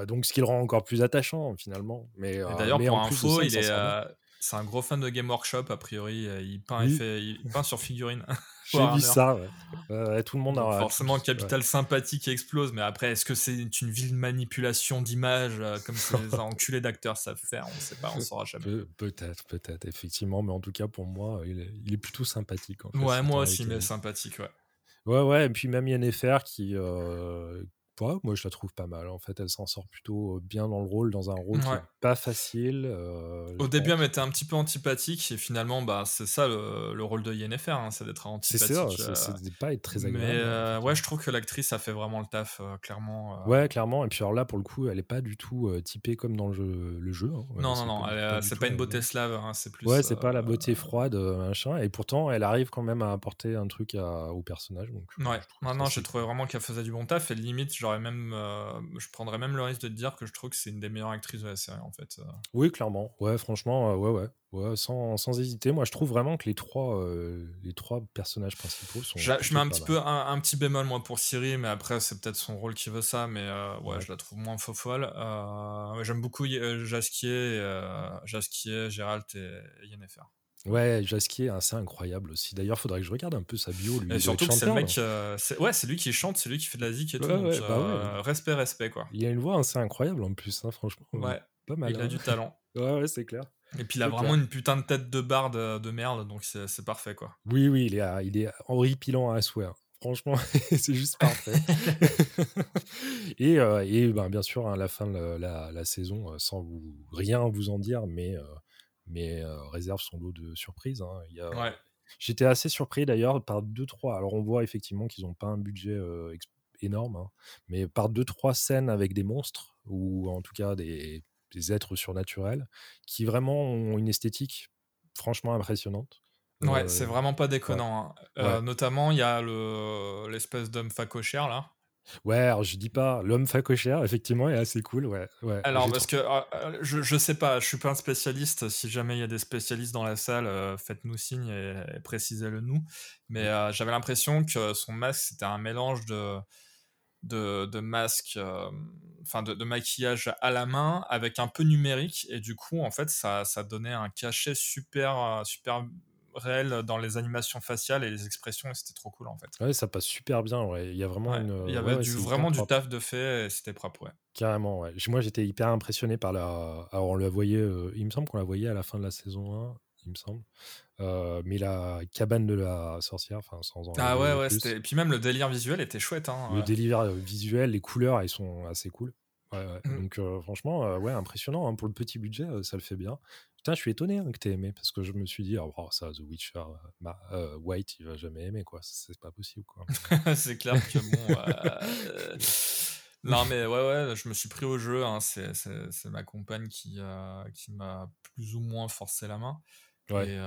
Donc, ce qui le rend encore plus attachant, finalement. Mais, d'ailleurs, pour info, il est, c'est un gros fan de Game Workshop, a priori. Il peint, il fait, il peint sur figurine. J'ai vu ça, ouais. tout le monde a. Forcément, capital sympathie qui explose, mais après, est-ce que c'est une ville manipulation d'image euh, comme ces enculés d'acteurs savent faire? On ne sait pas, on ne saura jamais. peut-être, peut-être, effectivement, mais en tout cas, pour moi, il est, il est plutôt sympathique. En fait, ouais, moi aussi, mais sympathique, ouais. Ouais, ouais, et puis même Yennefer qui, euh, moi je la trouve pas mal. En fait, elle s'en sort plutôt bien dans le rôle, dans un rôle pas facile. Au début, elle m'était un petit peu antipathique et finalement, bah, c'est ça le, rôle de Yennefer, hein, c'est d'être antipathique. C'est ça, c'est pas être très agréable. Mais hein, ouais, je trouve que l'actrice a fait vraiment le taf, clairement. Ouais, clairement. Et puis alors là, pour le coup, elle est pas du tout typée comme dans le jeu. Le jeu hein. non, non, non, c'est pas, une beauté slave, c'est plus. Ouais, c'est pas la beauté froide, machin. Et pourtant, elle arrive quand même à apporter un truc au personnage. Donc, ouais, non, non, j'ai trouvé vraiment qu'elle faisait du bon taf et limite, j'aurais même euh, je prendrais même le risque de te dire que je trouve que c'est une des meilleures actrices de la série en fait. Euh. Oui, clairement. Ouais, franchement, euh, ouais, ouais. Ouais, sans, sans, hésiter. Moi, je trouve vraiment que les trois, les trois personnages principaux sont. Je, mets un petit peu un, petit bémol moi pour Siri, mais après c'est peut-être son rôle qui veut ça, mais ouais, je la trouve moins faux folle. J'aime beaucoup Jasquier, Jasquier, Gérald et Yennefer. Ouais, Jasquier, est assez incroyable aussi. D'ailleurs, il faudrait que je regarde un peu sa bio. Lui, et surtout que c'est le mec. Euh, ouais, c'est lui qui chante, c'est lui qui fait de la zik et tout. donc, bah euh, respect, respect, quoi. Il a une voix assez incroyable en plus, hein, franchement. Ouais, pas mal. Il a hein. du talent. ouais, ouais, c'est clair. Et puis il a vraiment une putain de tête de barde euh, de merde, donc c'est parfait, quoi. Oui, oui, il est, il est horripilant à souhait. Hein. Franchement, c'est juste parfait. et, et ben, bien sûr, à la fin de la, la, saison, sans vous, rien vous en dire, mais mais réserve son lot de surprises. Hein. J'étais assez surpris d'ailleurs par deux trois. Alors on voit effectivement qu'ils n'ont pas un budget énorme, hein, mais par deux trois scènes avec des monstres ou en tout cas des, êtres surnaturels qui vraiment ont une esthétique franchement impressionnante. Ouais, c'est vraiment pas déconnant. Hein. notamment, il y a l'espèce d'homme facochère là. Ouais, alors je dis pas, l'homme facochère, effectivement, est assez cool, ouais. ouais alors, parce que euh, euh, je, je sais pas, je suis pas un spécialiste. Si jamais il y a des spécialistes dans la salle, euh, faites-nous signe et, précisez-le nous. Mais j'avais l'impression que son masque, c'était un mélange de, de, de masque, enfin de, de, maquillage à la main avec un peu numérique. Et du coup, en fait, ça, ça donnait un cachet super, super réel dans les animations faciales et les expressions et c'était trop cool en fait. Ouais, ça passe super bien. Ouais. Il y a vraiment une. Il y avait du, vraiment du taf de fait et c'était propre. Ouais. Carrément. Ouais. Moi j'étais hyper impressionné par la. Alors on la voyait. Euh, il me semble qu'on la voyait à la fin de la saison 1 il me semble. Euh, mais la cabane de la sorcière, enfin sans en Ah ouais, ouais, et puis même le délire visuel était chouette. Hein, le délire euh, visuel, les couleurs, ils sont assez cool. Ouais, ouais. Mmh. Donc franchement, ouais, impressionnant. Hein, pour le petit budget, ça le fait bien. Putain, je suis étonné hein, que tu aies aimé parce que je me suis dit, oh, ça, The Witcher, euh, euh, White, il va jamais aimer, quoi. C'est pas possible, quoi. c'est clair que bon. Euh, non, mais ouais, ouais, je me suis pris au jeu. Hein, c'est ma compagne qui, qui m'a plus ou moins forcé la main. Et,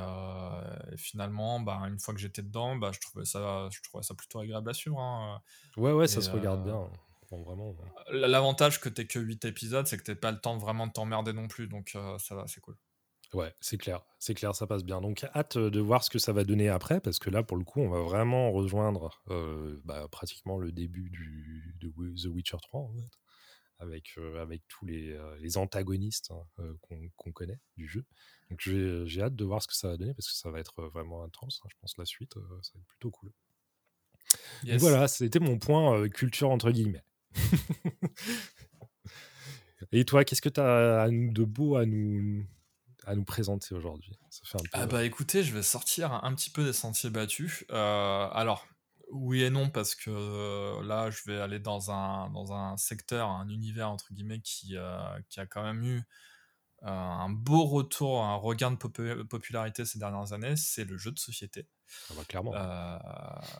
finalement, bah, une fois que j'étais dedans, bah, je, trouvais ça, je trouvais ça plutôt agréable à suivre. Hein. Ouais, ouais, ça se regarde bien. Vraiment. L'avantage que t'es que 8 épisodes, c'est que t'as pas le temps vraiment de t'emmerder non plus. Donc ça va, c'est cool. Ouais, c'est clair, c'est clair, ça passe bien. Donc hâte de voir ce que ça va donner après, parce que là, pour le coup, on va vraiment rejoindre bah, pratiquement le début du, de The Witcher 3, avec, avec tous les, les antagonistes hein, qu'on connaît du jeu. Donc j'ai hâte de voir ce que ça va donner, parce que ça va être vraiment intense. Hein. Je pense la suite, ça va être plutôt cool. voilà, c'était mon point culture entre guillemets. Et toi, qu'est-ce que tu as de beau à nous, à nous présenter aujourd'hui? Ah bah écoutez, je vais sortir un petit peu des sentiers battus. Euh, alors, oui et non, parce que euh, là, je vais aller dans un, dans un secteur, un univers, entre guillemets, qui, euh, qui a quand même eu un beau retour, un regain de popularité ces dernières années, c'est le jeu de société. Ah bah, clairement.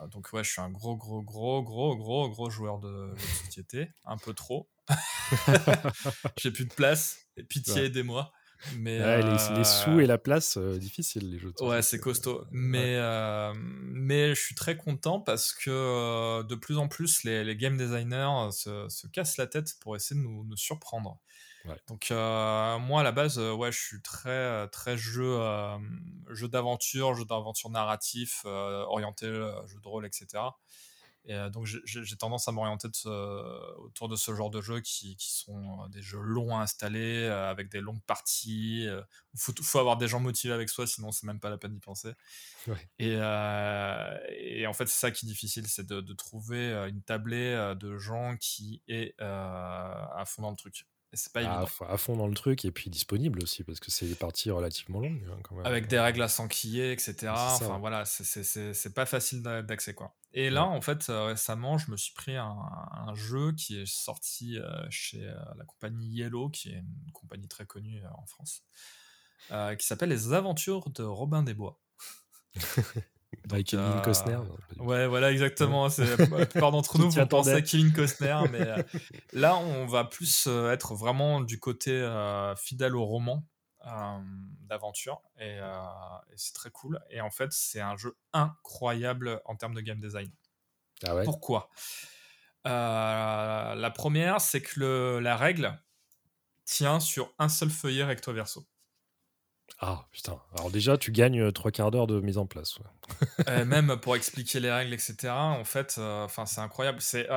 donc ouais, je suis un gros, gros, gros, gros, gros, gros joueur de de société. un peu trop. J'ai plus de place. Pitié, aidez-moi. Mais les, sous euh, et la place, euh, difficile les jeux. ouais, c'est costaud. Mais, euh, mais je suis très content parce que de plus en plus, les, les game designers se, se, cassent la tête pour essayer de nous, nous surprendre. Donc moi à la base, ouais, je suis très très jeu jeu d'aventure, jeu d'aventure narratif, orienté jeu de rôle, etc. Et donc j'ai tendance à m'orienter autour de ce genre de jeux qui, qui sont des jeux longs à installer, avec des longues parties. Il faut, faut, avoir des gens motivés avec soi, sinon c'est même pas la peine d'y penser. Et, et, en fait, c'est ça qui est difficile, c'est de, de, trouver une tablée de gens qui est à fond dans le truc c'est pas ah, À fond dans le truc et puis disponible aussi parce que c'est des parties relativement longues. Hein, Avec des règles à s'enquiller, etc. Enfin voilà, c'est pas facile d'accès quoi. Et là, en fait, euh, récemment, je me suis pris un, jeu qui est sorti euh, chez euh, la compagnie Yellow, qui est une compagnie très connue en France, qui s'appelle Les Aventures de Robin des Bois. Avec Kevin euh, Costner. Ouais, voilà, exactement. La plupart d'entre nous vont penser à Kevin Costner, mais euh, là, on va plus euh, être vraiment du côté fidèle au roman d'aventure, et, c'est très cool. Et en fait, c'est un jeu incroyable en termes de game design. Ah ouais? Pourquoi? La première, c'est que le, la règle tient sur un seul feuillet recto verso. Ah putain. Alors déjà, tu gagnes euh, trois quarts d'heure de mise en place. Euh, même pour expliquer les règles, etc. En fait, euh, c'est incroyable. C'est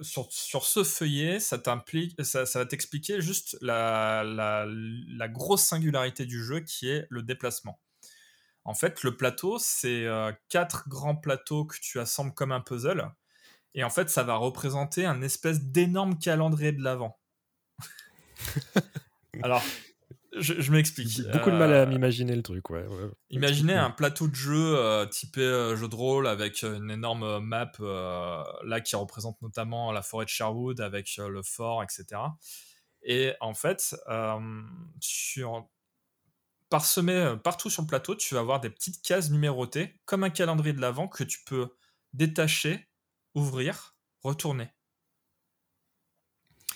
sur, sur, ce feuillet, ça t'implique, ça, va t'expliquer juste la, la, grosse singularité du jeu qui est le déplacement. En fait, le plateau, c'est quatre grands plateaux que tu assembles comme un puzzle. Et en fait, ça va représenter un espèce d'énorme calendrier de l'avant. Alors, je, m'explique. Beaucoup de mal à euh, m'imaginer le truc, ouais. Imaginez un plateau de jeu euh, typé euh, jeu de rôle avec une énorme map là qui représente notamment la forêt de Sherwood avec le fort, etc. Et en fait, sur parsemé partout sur le plateau, tu vas avoir des petites cases numérotées comme un calendrier de l'avant que tu peux détacher, ouvrir, retourner.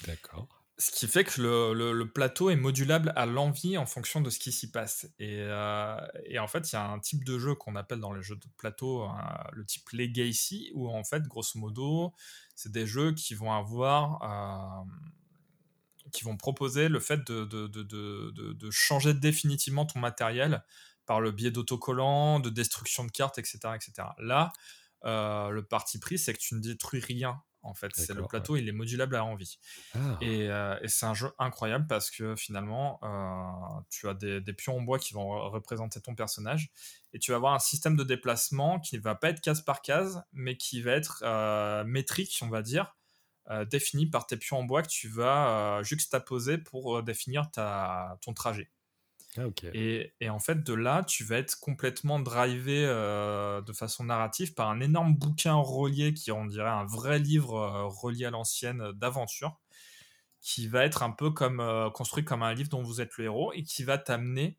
D'accord ce qui fait que le, plateau est modulable à l'envie en fonction de ce qui s'y passe. Et, euh, en fait, il y a un type de jeu qu'on appelle dans les jeux de plateau euh, le type Legacy, où en fait, grosso modo, c'est des jeux qui vont avoir. Euh, qui vont proposer le fait de, de, changer définitivement ton matériel par le biais d'autocollants, de destruction de cartes, etc. etc. Là, le parti pris, c'est que tu ne détruis rien en fait. C'est le plateau, il est modulable à envie. Ah. Euh, et, c'est un jeu incroyable parce que finalement, euh, tu as des, pions en bois qui vont représenter ton personnage et tu vas avoir un système de déplacement qui ne va pas être case par case, mais qui va être euh, métrique, on va dire, défini par tes pions en bois que tu vas juxtaposer pour définir ta, ton trajet. Ah, et, en fait, de là, tu vas être complètement drivé euh, de façon narrative par un énorme bouquin relié qui, on dirait, un vrai livre euh, relié à l'ancienne euh, d'aventure, qui va être un peu comme construit comme un livre dont vous êtes le héros et qui va t'amener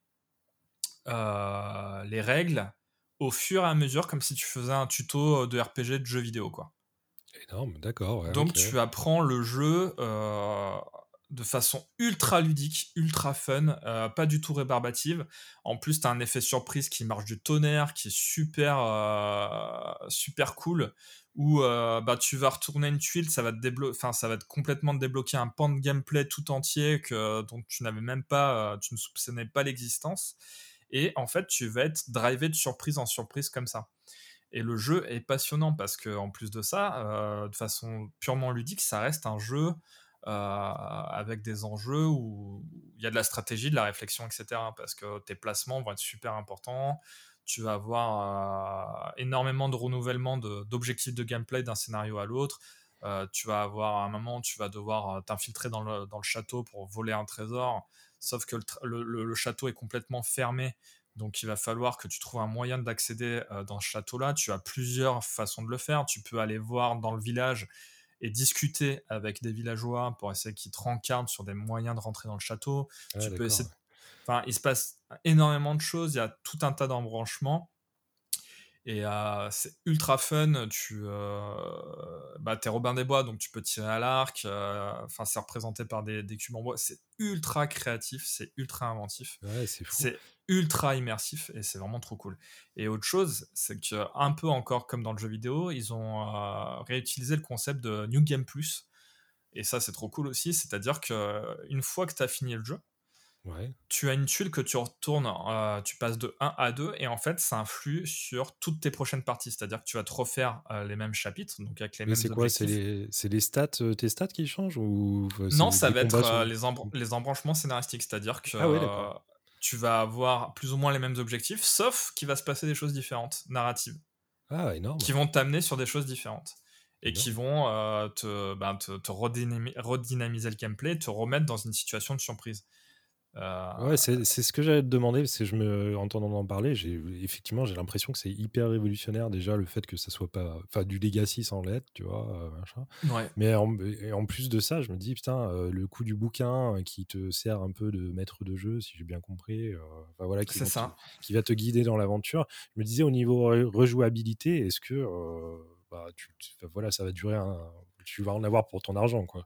les règles au fur et à mesure, comme si tu faisais un tuto de RPG de jeu vidéo, quoi. Énorme, d'accord. Donc tu apprends le jeu de façon ultra ludique, ultra fun, euh, pas du tout rébarbative. En plus, tu as un effet surprise qui marche du tonnerre, qui est super, euh, super cool, où euh, bah, tu vas retourner une tuile, ça va, te enfin, ça va te complètement débloquer un pan de gameplay tout entier que, dont tu n'avais même pas, tu ne soupçonnais pas l'existence. Et en fait, tu vas être drivé de surprise en surprise comme ça. Et le jeu est passionnant parce que en plus de ça, de façon purement ludique, ça reste un jeu avec des enjeux où il y a de la stratégie, de la réflexion, etc. Parce que tes placements vont être super importants. Tu vas avoir euh, énormément de renouvellement d'objectifs de, gameplay d'un scénario à l'autre. Euh, tu vas avoir un moment, tu vas devoir t'infiltrer dans le, château pour voler un trésor. Sauf que le, château est complètement fermé. Donc il va falloir que tu trouves un moyen d'accéder dans ce château-là. Tu as plusieurs façons de le faire. Tu peux aller voir dans le village et discuter avec des villageois pour essayer qu'ils te rencardent sur des moyens de rentrer dans le château. tu peux essayer Enfin, il se passe énormément de choses, il y a tout un tas d'embranchements. Et euh, c'est ultra fun. Tu euh, bah, es Robin des Bois, donc tu peux tirer à l'arc. Euh, enfin, c'est représenté par des, des, cubes en bois. C'est ultra créatif, c'est ultra inventif. c'est ultra immersif et c'est vraiment trop cool. Et autre chose, c'est que un peu encore comme dans le jeu vidéo, ils ont réutilisé le concept de New Game Plus. et ça c'est trop cool aussi, c'est-à-dire qu'une fois que tu as fini le jeu, tu as une tuile que tu retournes, euh, tu passes de 1 à 2, et en fait, ça influe sur toutes tes prochaines parties. C'est-à-dire que tu vas te refaire euh, les mêmes chapitres, donc avec les mêmes c'est quoi? C'est les, stats, euh, tes stats qui changent ou Non, ça va être les, les, embranchements scénaristiques. C'est-à-dire que ah tu vas avoir plus ou moins les mêmes objectifs, sauf qu'il va se passer des choses différentes, narratives. Ah, énorme. Qui vont t'amener sur des choses différentes. Et qui vont te, ben, te, te redynamiser le gameplay, te remettre dans une situation de surprise. Euh, ouais, c'est ce que j'allais te demander, parce que je me, entendant en parler, j'ai effectivement j'ai l'impression que c'est hyper révolutionnaire déjà le fait que ça soit pas, enfin du legacy sans lettres, tu vois, euh, machin. Ouais. Mais en, en, plus de ça, je me dis putain, euh, le coup du bouquin qui te sert un peu de maître de jeu, si j'ai bien compris, enfin voilà, qui, ça. qui, va te guider dans l'aventure. Je me disais au niveau rejouabilité, est-ce que bah, tu, voilà, ça va durer un, tu vas en avoir pour ton argent, quoi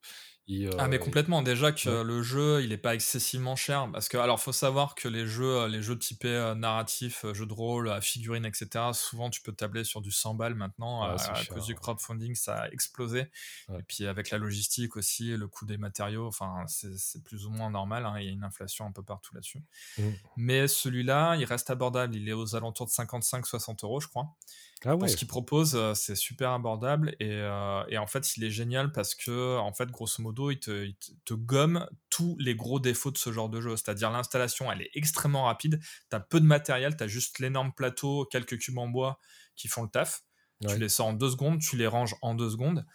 ah mais complètement. Déjà que le jeu, il est pas excessivement cher parce que alors faut savoir que les jeux, les jeux typés narratifs, jeux de rôle, à figurines, etc. Souvent tu peux tabler sur du 100 balles maintenant à, cause du crowdfunding, ça a explosé. Et puis avec la logistique aussi, le coût des matériaux, enfin c'est plus ou moins normal. Hein, il y a une inflation un peu partout là-dessus. Mmh. Mais celui-là, il reste abordable. Il est aux alentours de 55-60 euros, je crois. Ah Pour ce qu'il propose, c'est super abordable et, et, en fait, il est génial parce que, en fait, grosso modo, il te, te, gomme tous les gros défauts de ce genre de jeu. C'est-à-dire l'installation, elle est extrêmement rapide. Tu as peu de matériel, tu as juste l'énorme plateau, quelques cubes en bois qui font le taf. Tu les sors en deux secondes, tu les ranges en deux secondes.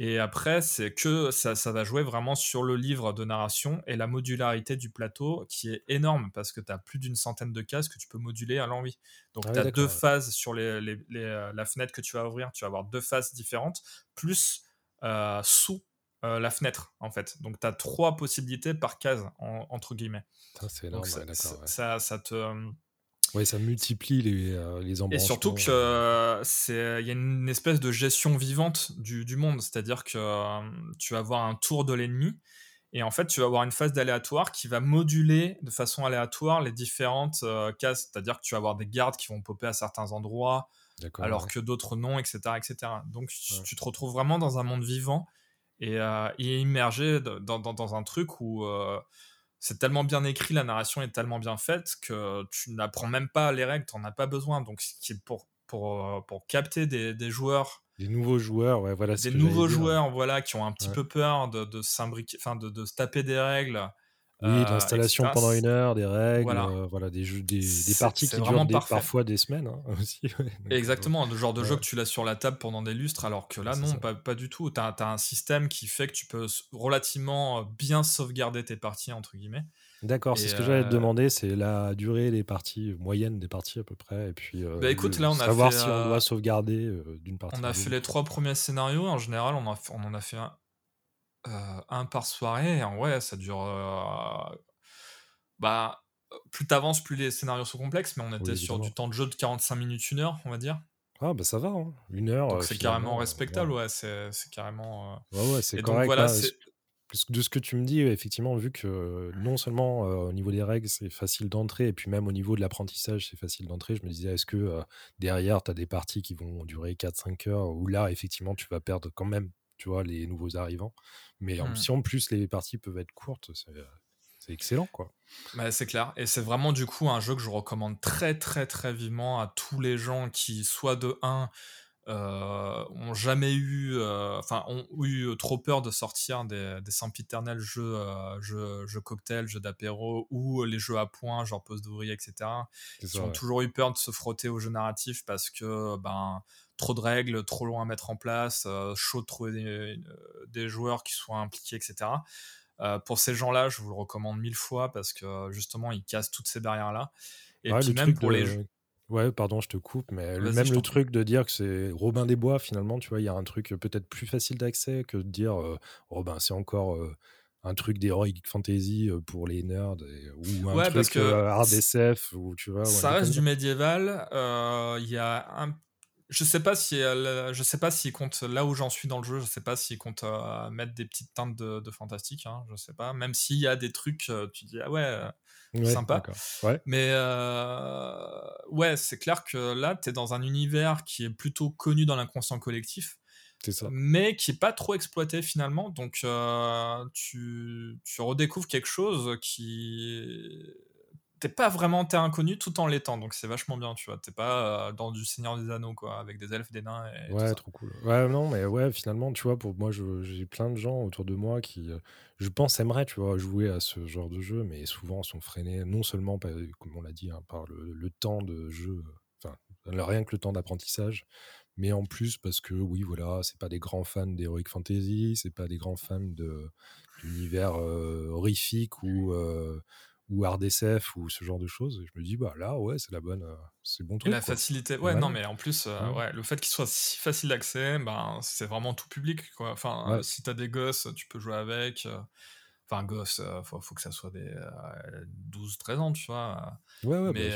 Et après, c'est que ça, ça, va jouer vraiment sur le livre de narration et la modularité du plateau qui est énorme parce que tu as plus d'une centaine de cases que tu peux moduler à l'envie. Donc ah tu as deux phases sur les, les, euh, la fenêtre que tu vas ouvrir. Tu vas avoir deux phases différentes, plus euh, sous euh, la fenêtre en fait. Donc tu as trois possibilités par case, entre guillemets. C'est énorme, ça, ça, te oui, ça multiplie les, euh, les Et surtout que euh, il y a une espèce de gestion vivante du, du monde, c'est-à-dire que euh, tu vas avoir un tour de l'ennemi et en fait tu vas avoir une phase d'aléatoire qui va moduler de façon aléatoire les différentes cases, c'est-à-dire que tu vas avoir des gardes qui vont popper à certains endroits alors que d'autres non, etc., etc. Donc tu te retrouves vraiment dans un monde vivant et, et immergé dans, dans, dans, un truc où c'est tellement bien écrit, la narration est tellement bien faite que tu n'apprends même pas les règles, tu n'en as pas besoin. Donc, pour, pour, euh, pour capter des, des joueurs. Des nouveaux joueurs, ouais, voilà. Des nouveaux joueurs, voilà, qui ont un petit peu peur de, de, enfin, de, de se taper des règles. Oui, euh, l'installation pendant une heure, des règles, voilà, euh, voilà des, jeux, des, des parties qui durent parfois des semaines hein, aussi. Exactement, le genre de jeu que tu laisses sur la table pendant des lustres, alors que là, non, pas, pas, du tout. Tu as, as, un système qui fait que tu peux relativement bien sauvegarder tes parties, entre guillemets. D'accord, c'est ce que j'allais te euh, demander, c'est la durée des parties, moyenne des parties à peu près, et puis bah, écoute, là, on a savoir fait, si on doit sauvegarder d'une partie. On a fait les trois premiers scénarios, en général, on, a, on en a fait un, euh, un par soirée, ouais, ça dure. Euh, bah, plus t'avances, plus les scénarios sont complexes, mais on était sur du temps de jeu de 45 minutes, une heure, on va dire. Ah, bah ça va, hein. une heure. Donc c'est carrément respectable, ouais, c'est carrément. Ouais, ouais, c'est correct. Voilà, de ce que tu me dis, effectivement, vu que non seulement au niveau des règles, c'est facile d'entrer, et puis même au niveau de l'apprentissage, c'est facile d'entrer, je me disais, est-ce que derrière, tu as des parties qui vont durer 4-5 heures, où là, effectivement, tu vas perdre quand même, tu vois, les nouveaux arrivants. Mais mmh. si en plus les parties peuvent être courtes, c'est excellent quoi. Bah, c'est clair. Et c'est vraiment du coup un jeu que je recommande très très très vivement à tous les gens qui, soit de 1, euh, ont jamais eu, euh, enfin, ont eu trop peur de sortir des, des sempiternels jeux, euh, jeux, jeux cocktails, jeux d'apéro ou les jeux à points, genre poste d'ouvrier, etc. Qui ont toujours eu peur de se frotter aux jeux narratifs parce que, ben, trop de règles, trop long à mettre en place, euh, chaud de trouver des, joueurs qui soient impliqués, etc. Euh, pour ces gens-là, je vous le recommande mille fois parce que justement, ils cassent toutes ces barrières-là. Et puis même pour les Ouais, pardon, je te coupe, mais même le truc de dire que c'est Robin des Bois, finalement, tu vois, il y a un truc peut-être plus facile d'accès que de dire, Robin, oh ben, c'est encore un truc d'heroic fantasy pour les nerds ou un truc hard SF, ou tu vois. Ça reste du médiéval. Il y a un je sais pas si je sais pas s'il compte là où j'en suis dans le jeu, je sais pas s'il compte euh, mettre des petites teintes de, fantastique, hein, je sais pas. Même s'il y a des trucs, euh, tu dis ah ouais, euh, sympa. Mais ouais, c'est clair que là, tu es dans un univers qui est plutôt connu dans l'inconscient collectif Ça. mais qui est pas trop exploité finalement. Donc tu, tu, redécouvres quelque chose qui t'es pas vraiment terre inconnu tout en l'étant, donc c'est vachement bien, tu vois. T'es pas euh, dans du Seigneur des Anneaux, quoi, avec des elfes, des nains. Et ouais, trop cool. Ouais, non, mais ouais, finalement, tu vois, pour moi, j'ai plein de gens autour de moi qui, euh, je pense, aimeraient, tu vois, jouer à ce genre de jeu, mais souvent sont freinés, non seulement, comme on l'a dit, hein, par le, temps de jeu, enfin, rien que le temps d'apprentissage, mais en plus parce que, oui, voilà, c'est pas des grands fans d'Heroic Fantasy, c'est pas des grands fans de d'univers euh, horrifique ou ou RDSF ou ce genre de choses. je me dis, bah là, ouais, c'est la bonne, euh, c'est bon truc. Et la facilité, ouais, non, mais en plus, euh, ouais. le fait qu'il soit si facile d'accès, ben, c'est vraiment tout public, quoi. Enfin, si t'as des gosses, tu peux jouer avec. Euh, enfin, gosses, faut, faut, que ça soit des 12-13 ans, tu vois. Ouais, ouais, mais,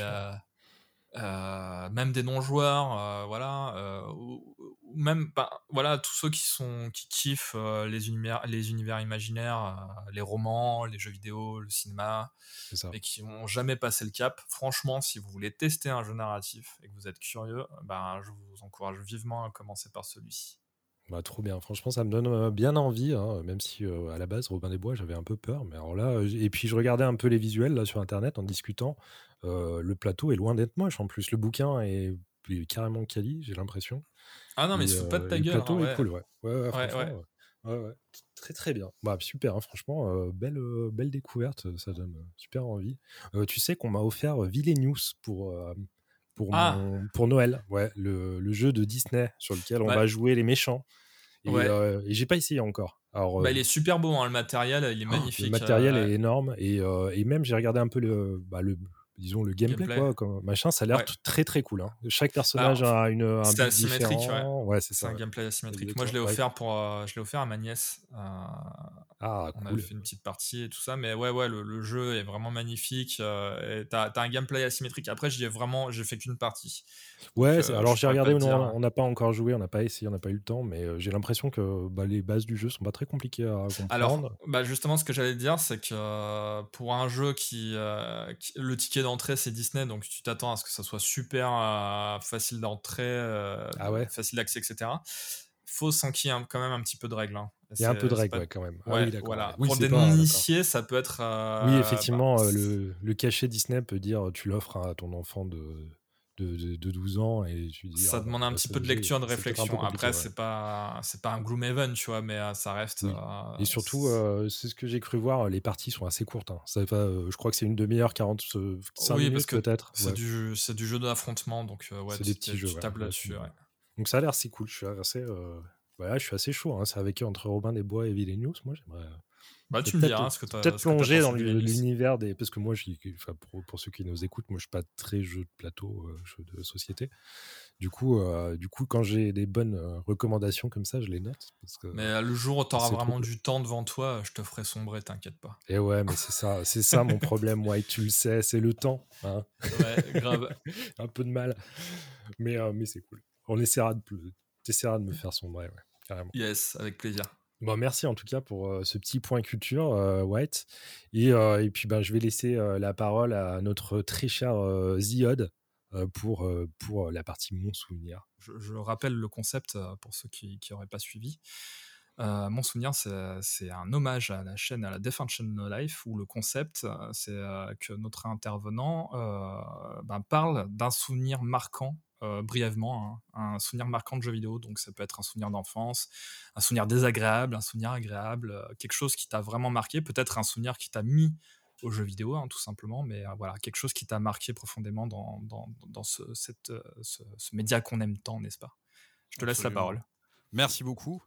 euh, même des non-joueurs, euh, voilà, euh, ou, même ben, voilà tous ceux qui sont qui kiffent les univers, les univers imaginaires, les romans, les jeux vidéo, le cinéma, et qui n'ont jamais passé le cap. Franchement, si vous voulez tester un jeu narratif et que vous êtes curieux, ben je vous encourage vivement à commencer par celui-ci. Bah, trop bien. Franchement, ça me donne bien envie, hein, même si à la base, Robin des Bois, j'avais un peu peur. Mais alors là, et puis je regardais un peu les visuels là sur Internet en discutant. Le plateau est loin d'être moche. En plus, le bouquin est, carrément quali, j'ai l'impression. Ah non, mais il pas de ta gueule. Le plateau hein, est cool, ouais. Ouais, ouais, Très très bien. Bah, super, hein, franchement, belle, belle découverte, ça donne super envie. tu sais qu'on m'a offert Villainous pour, pour, ah! pour Noël, ouais, le, le, jeu de Disney sur lequel on va jouer les méchants. Et, euh, j'ai pas essayé encore. Alors, bah, il est super beau, hein, le matériel, il est magnifique. Le matériel est énorme et, et même j'ai regardé un peu le, bah, le, disons le gameplay, quoi comme machin ça a l'air très très cool hein. chaque bah, personnage a une un c'est asymétrique ouais, c'est ça un gameplay asymétrique. moi je l'ai offert pour euh, je l'ai offert à ma nièce euh, ah, on a fait une petite partie et tout ça mais ouais ouais le, jeu est vraiment magnifique euh, t'as as un gameplay asymétrique. Après j'ai vraiment j'ai fait qu'une partie. Ouais alors j'ai regardé on n'a pas encore joué on n'a pas essayé on n'a pas eu le temps mais j'ai l'impression que bah, les bases du jeu sont pas très compliquées à comprendre. alors bah justement ce que j'allais dire c'est que pour un jeu qui, qui le ticket d'entrée, c'est Disney, donc tu t'attends à ce que ça soit super euh, facile d'entrée, euh, ah ouais. facile d'accès, etc. Faut s'enquiller quand même un petit peu de règles. Hein. Il y a un peu de règles quand même. Ah voilà. Pour des non-initiés, ça peut être. Euh, oui, effectivement, bah, le, le, cachet Disney peut dire tu l'offres à ton enfant de de, de, 12 ans et tu dis, ça ah, demande un bah, petit peu de lecture de réflexion après c'est pas c'est pas un Gloomhaven tu vois mais euh, ça reste euh, et surtout euh, c'est ce que j'ai cru voir les parties sont assez courtes hein. ça je crois que c'est une demi-heure 40 5 oui, minutes peut-être c'est du du jeu d'affrontement donc ouais c'est des petits jeux là-dessus donc ça a l'air si cool je suis assez voilà, je suis assez chaud hein. c'est avec entre Robin des Bois et Villeneuve moi j'aimerais bah, tu me diras ce que tu Peut-être plonger dans l'univers des. Parce que moi, enfin, pour, pour, ceux qui nous écoutent, moi, je suis pas très jeu de plateau, euh, jeu de société. Du coup, euh, du coup quand j'ai des bonnes euh, recommandations comme ça, je les note. Parce que, mais le jour où tu auras vraiment du temps devant toi, je te ferai sombrer, t'inquiète pas. Et ouais, mais c'est ça, c'est ça mon problème, ouais, tu le sais, c'est le temps. Hein. Ouais, grave. Un peu de mal. Mais, mais c'est cool. On essaiera de, me faire sombrer, ouais, carrément. Yes, avec plaisir. Bon, merci en tout cas pour euh, ce petit point culture, euh, White. Et, euh, et puis, ben, je vais laisser la parole à notre très cher Ziod pour, pour la partie Mon Souvenir. Je, rappelle le concept pour ceux qui n'auraient pas suivi. mon souvenir, c'est un hommage à la chaîne, à la Defension No Life, où le concept, c'est que notre intervenant ben, parle d'un souvenir marquant euh, brièvement hein, un souvenir marquant de jeu vidéo. Donc ça peut être un souvenir d'enfance, un souvenir désagréable, un souvenir agréable, euh, quelque chose qui t'a vraiment marqué, peut-être un souvenir qui t'a mis au jeu vidéo, hein, tout simplement, mais euh, voilà, quelque chose qui t'a marqué profondément dans, dans, ce, cette, ce, média qu'on aime tant, n'est-ce pas? Je te laisse la parole. Merci beaucoup.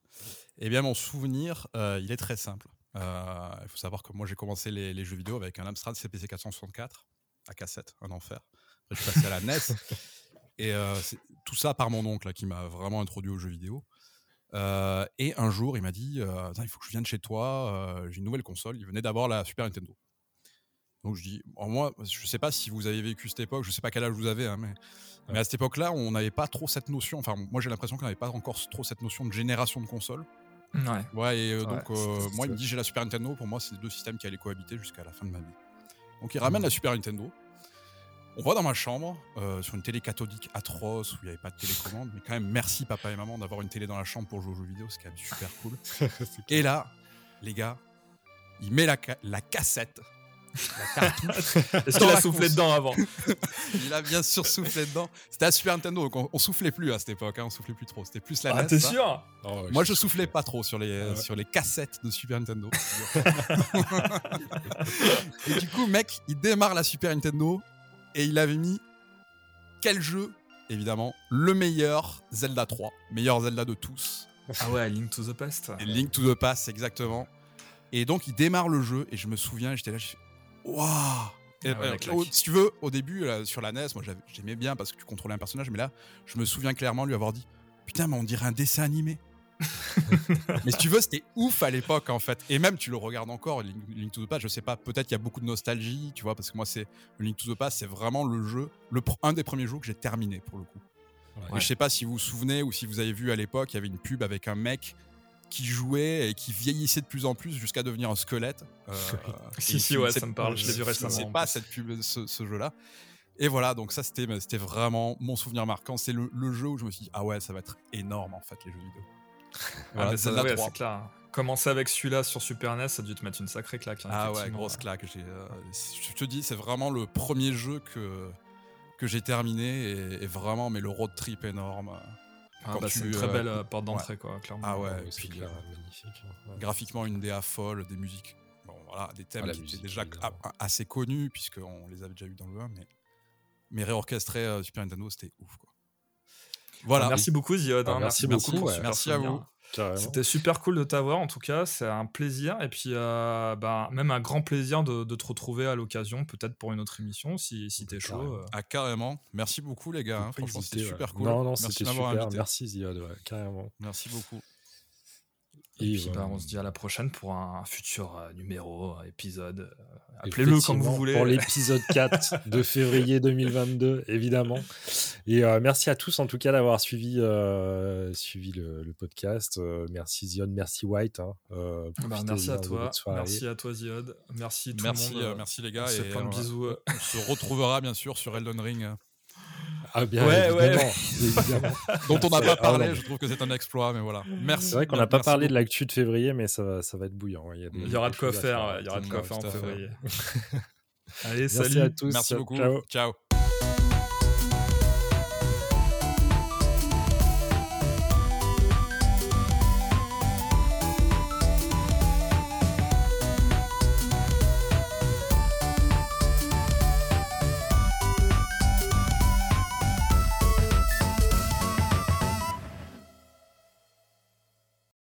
Eh bien, mon souvenir, il est très simple. Il faut savoir que moi, j'ai commencé les, les, jeux vidéo avec un Amstrad CPC 464 à cassette, un enfer. Après, je suis passé à la NES. Et euh, tout ça par mon oncle, qui m'a vraiment introduit aux jeux vidéo. Euh, et un jour, il m'a dit euh, Il faut que je vienne chez toi, j'ai une nouvelle console. Il venait d'avoir la Super Nintendo. Donc je dis Moi, je sais pas si vous avez vécu cette époque, je sais pas quel âge vous avez, hein, mais, mais à cette époque-là, on n'avait pas trop cette notion. Enfin, moi, j'ai l'impression qu'on n'avait pas encore trop cette notion de génération de console. Ouais. Ouais, et donc, moi, il me dit J'ai la Super Nintendo. Pour moi, c'est deux systèmes qui allaient cohabiter jusqu'à la fin de ma vie. Donc, il ramène la Super Nintendo. On va dans ma chambre, sur une télé cathodique atroce où il n'y avait pas de télécommande, mais quand même merci papa et maman d'avoir une télé dans la chambre pour jouer aux jeux vidéo, c'est quand même super cool. et là, les gars, il met la, la cassette. Est-ce qu'il a soufflé dedans avant. Il a bien sûr soufflé dedans. C'était à Super Nintendo, donc on, soufflait plus à cette époque, hein, on soufflait plus trop. C'était plus la Ah, t'es sûr? Oh, Moi, je soufflais pas trop sur les, sur les cassettes de Super Nintendo. et du coup, mec, il démarre la Super Nintendo et il avait mis quel jeu Évidemment, le meilleur Zelda 3, meilleur Zelda de tous. Ah ouais, Link to the Past. Link to the Past, exactement. Et donc, il démarre le jeu, et je me souviens, j'étais là, Waouh ah si tu veux, au début, sur la NES, moi j'aimais bien parce que tu contrôlais un personnage, mais là, je me souviens clairement lui avoir dit Putain, mais on dirait un dessin animé. Mais si tu veux, c'était ouf à l'époque en fait. Et même, tu le regardes encore, Link, to the Past, je sais pas, peut-être qu'il y a beaucoup de nostalgie, tu vois, parce que moi, c'est Link to the Past, c'est vraiment le jeu, le, un des premiers jeux que j'ai terminé pour le coup. Et je sais pas si vous vous souvenez ou si vous avez vu à l'époque, il y avait une pub avec un mec qui jouait et qui vieillissait de plus en plus jusqu'à devenir un squelette. Euh, si, si, ouais, ça me parle, je l'ai vu récemment. C'est pas cette pub, ce, jeu-là. Et voilà, donc ça, c'était vraiment mon souvenir marquant. C'est le, jeu où je me suis dit, ah ouais, ça va être énorme en fait, les jeux vidéo. Ah, voilà, c'est clair. Commencer avec celui-là sur Super NES, ça a dû te mettre une sacrée claque. Hein, ah ouais, grosse claque. Euh, je te dis, c'est vraiment le premier jeu que, que j'ai terminé et, et, vraiment, mais le road trip énorme. Ah bah, c'est une très belle euh, porte d'entrée, quoi, clairement. Ah ouais, puis, clair, euh, magnifique. Graphiquement, une DA folle, des musiques. Bon, voilà, des thèmes ah, qui étaient déjà assez connus, puisqu'on les avait déjà eu dans le 1, mais, mais réorchestrer euh, Super Nintendo, c'était ouf, quoi. Voilà. Merci beaucoup, Ziod. Hein, merci, beaucoup. Merci à vous. C'était super cool de t'avoir en tout cas, c'est un plaisir et puis euh, bah, même un grand plaisir de, te retrouver à l'occasion, peut-être pour une autre émission si, si t'es chaud. Euh. Ah carrément, merci beaucoup les gars, hein. franchement c'était super cool. Non, non, c'était super, merci Ziad, carrément. Merci beaucoup. Et, puis, bah, on se dit à la prochaine pour un futur euh, numéro, épisode. Euh, appelez-le comme vous voulez. Pour l'épisode 4 de février 2022, évidemment. Et euh, merci à tous, en tout cas, d'avoir suivi, suivi le, podcast. merci Zion, merci White. Hein. Bah, merci à toi. Merci à toi, Zion. Merci tout merci, le monde. merci les gars. Et plein de bisous. on se retrouvera bien sûr sur Elden Ring ah bien ouais, évidemment, Dont on n'a pas parlé, je trouve que c'est un exploit, mais voilà. Merci. C'est vrai qu'on n'a pas parlé de l'actu de février, mais ça va, ça va être bouillant. Il y, aura de quoi faire, il y aura de quoi faire en février. Allez, salut à tous. Merci beaucoup. Ciao.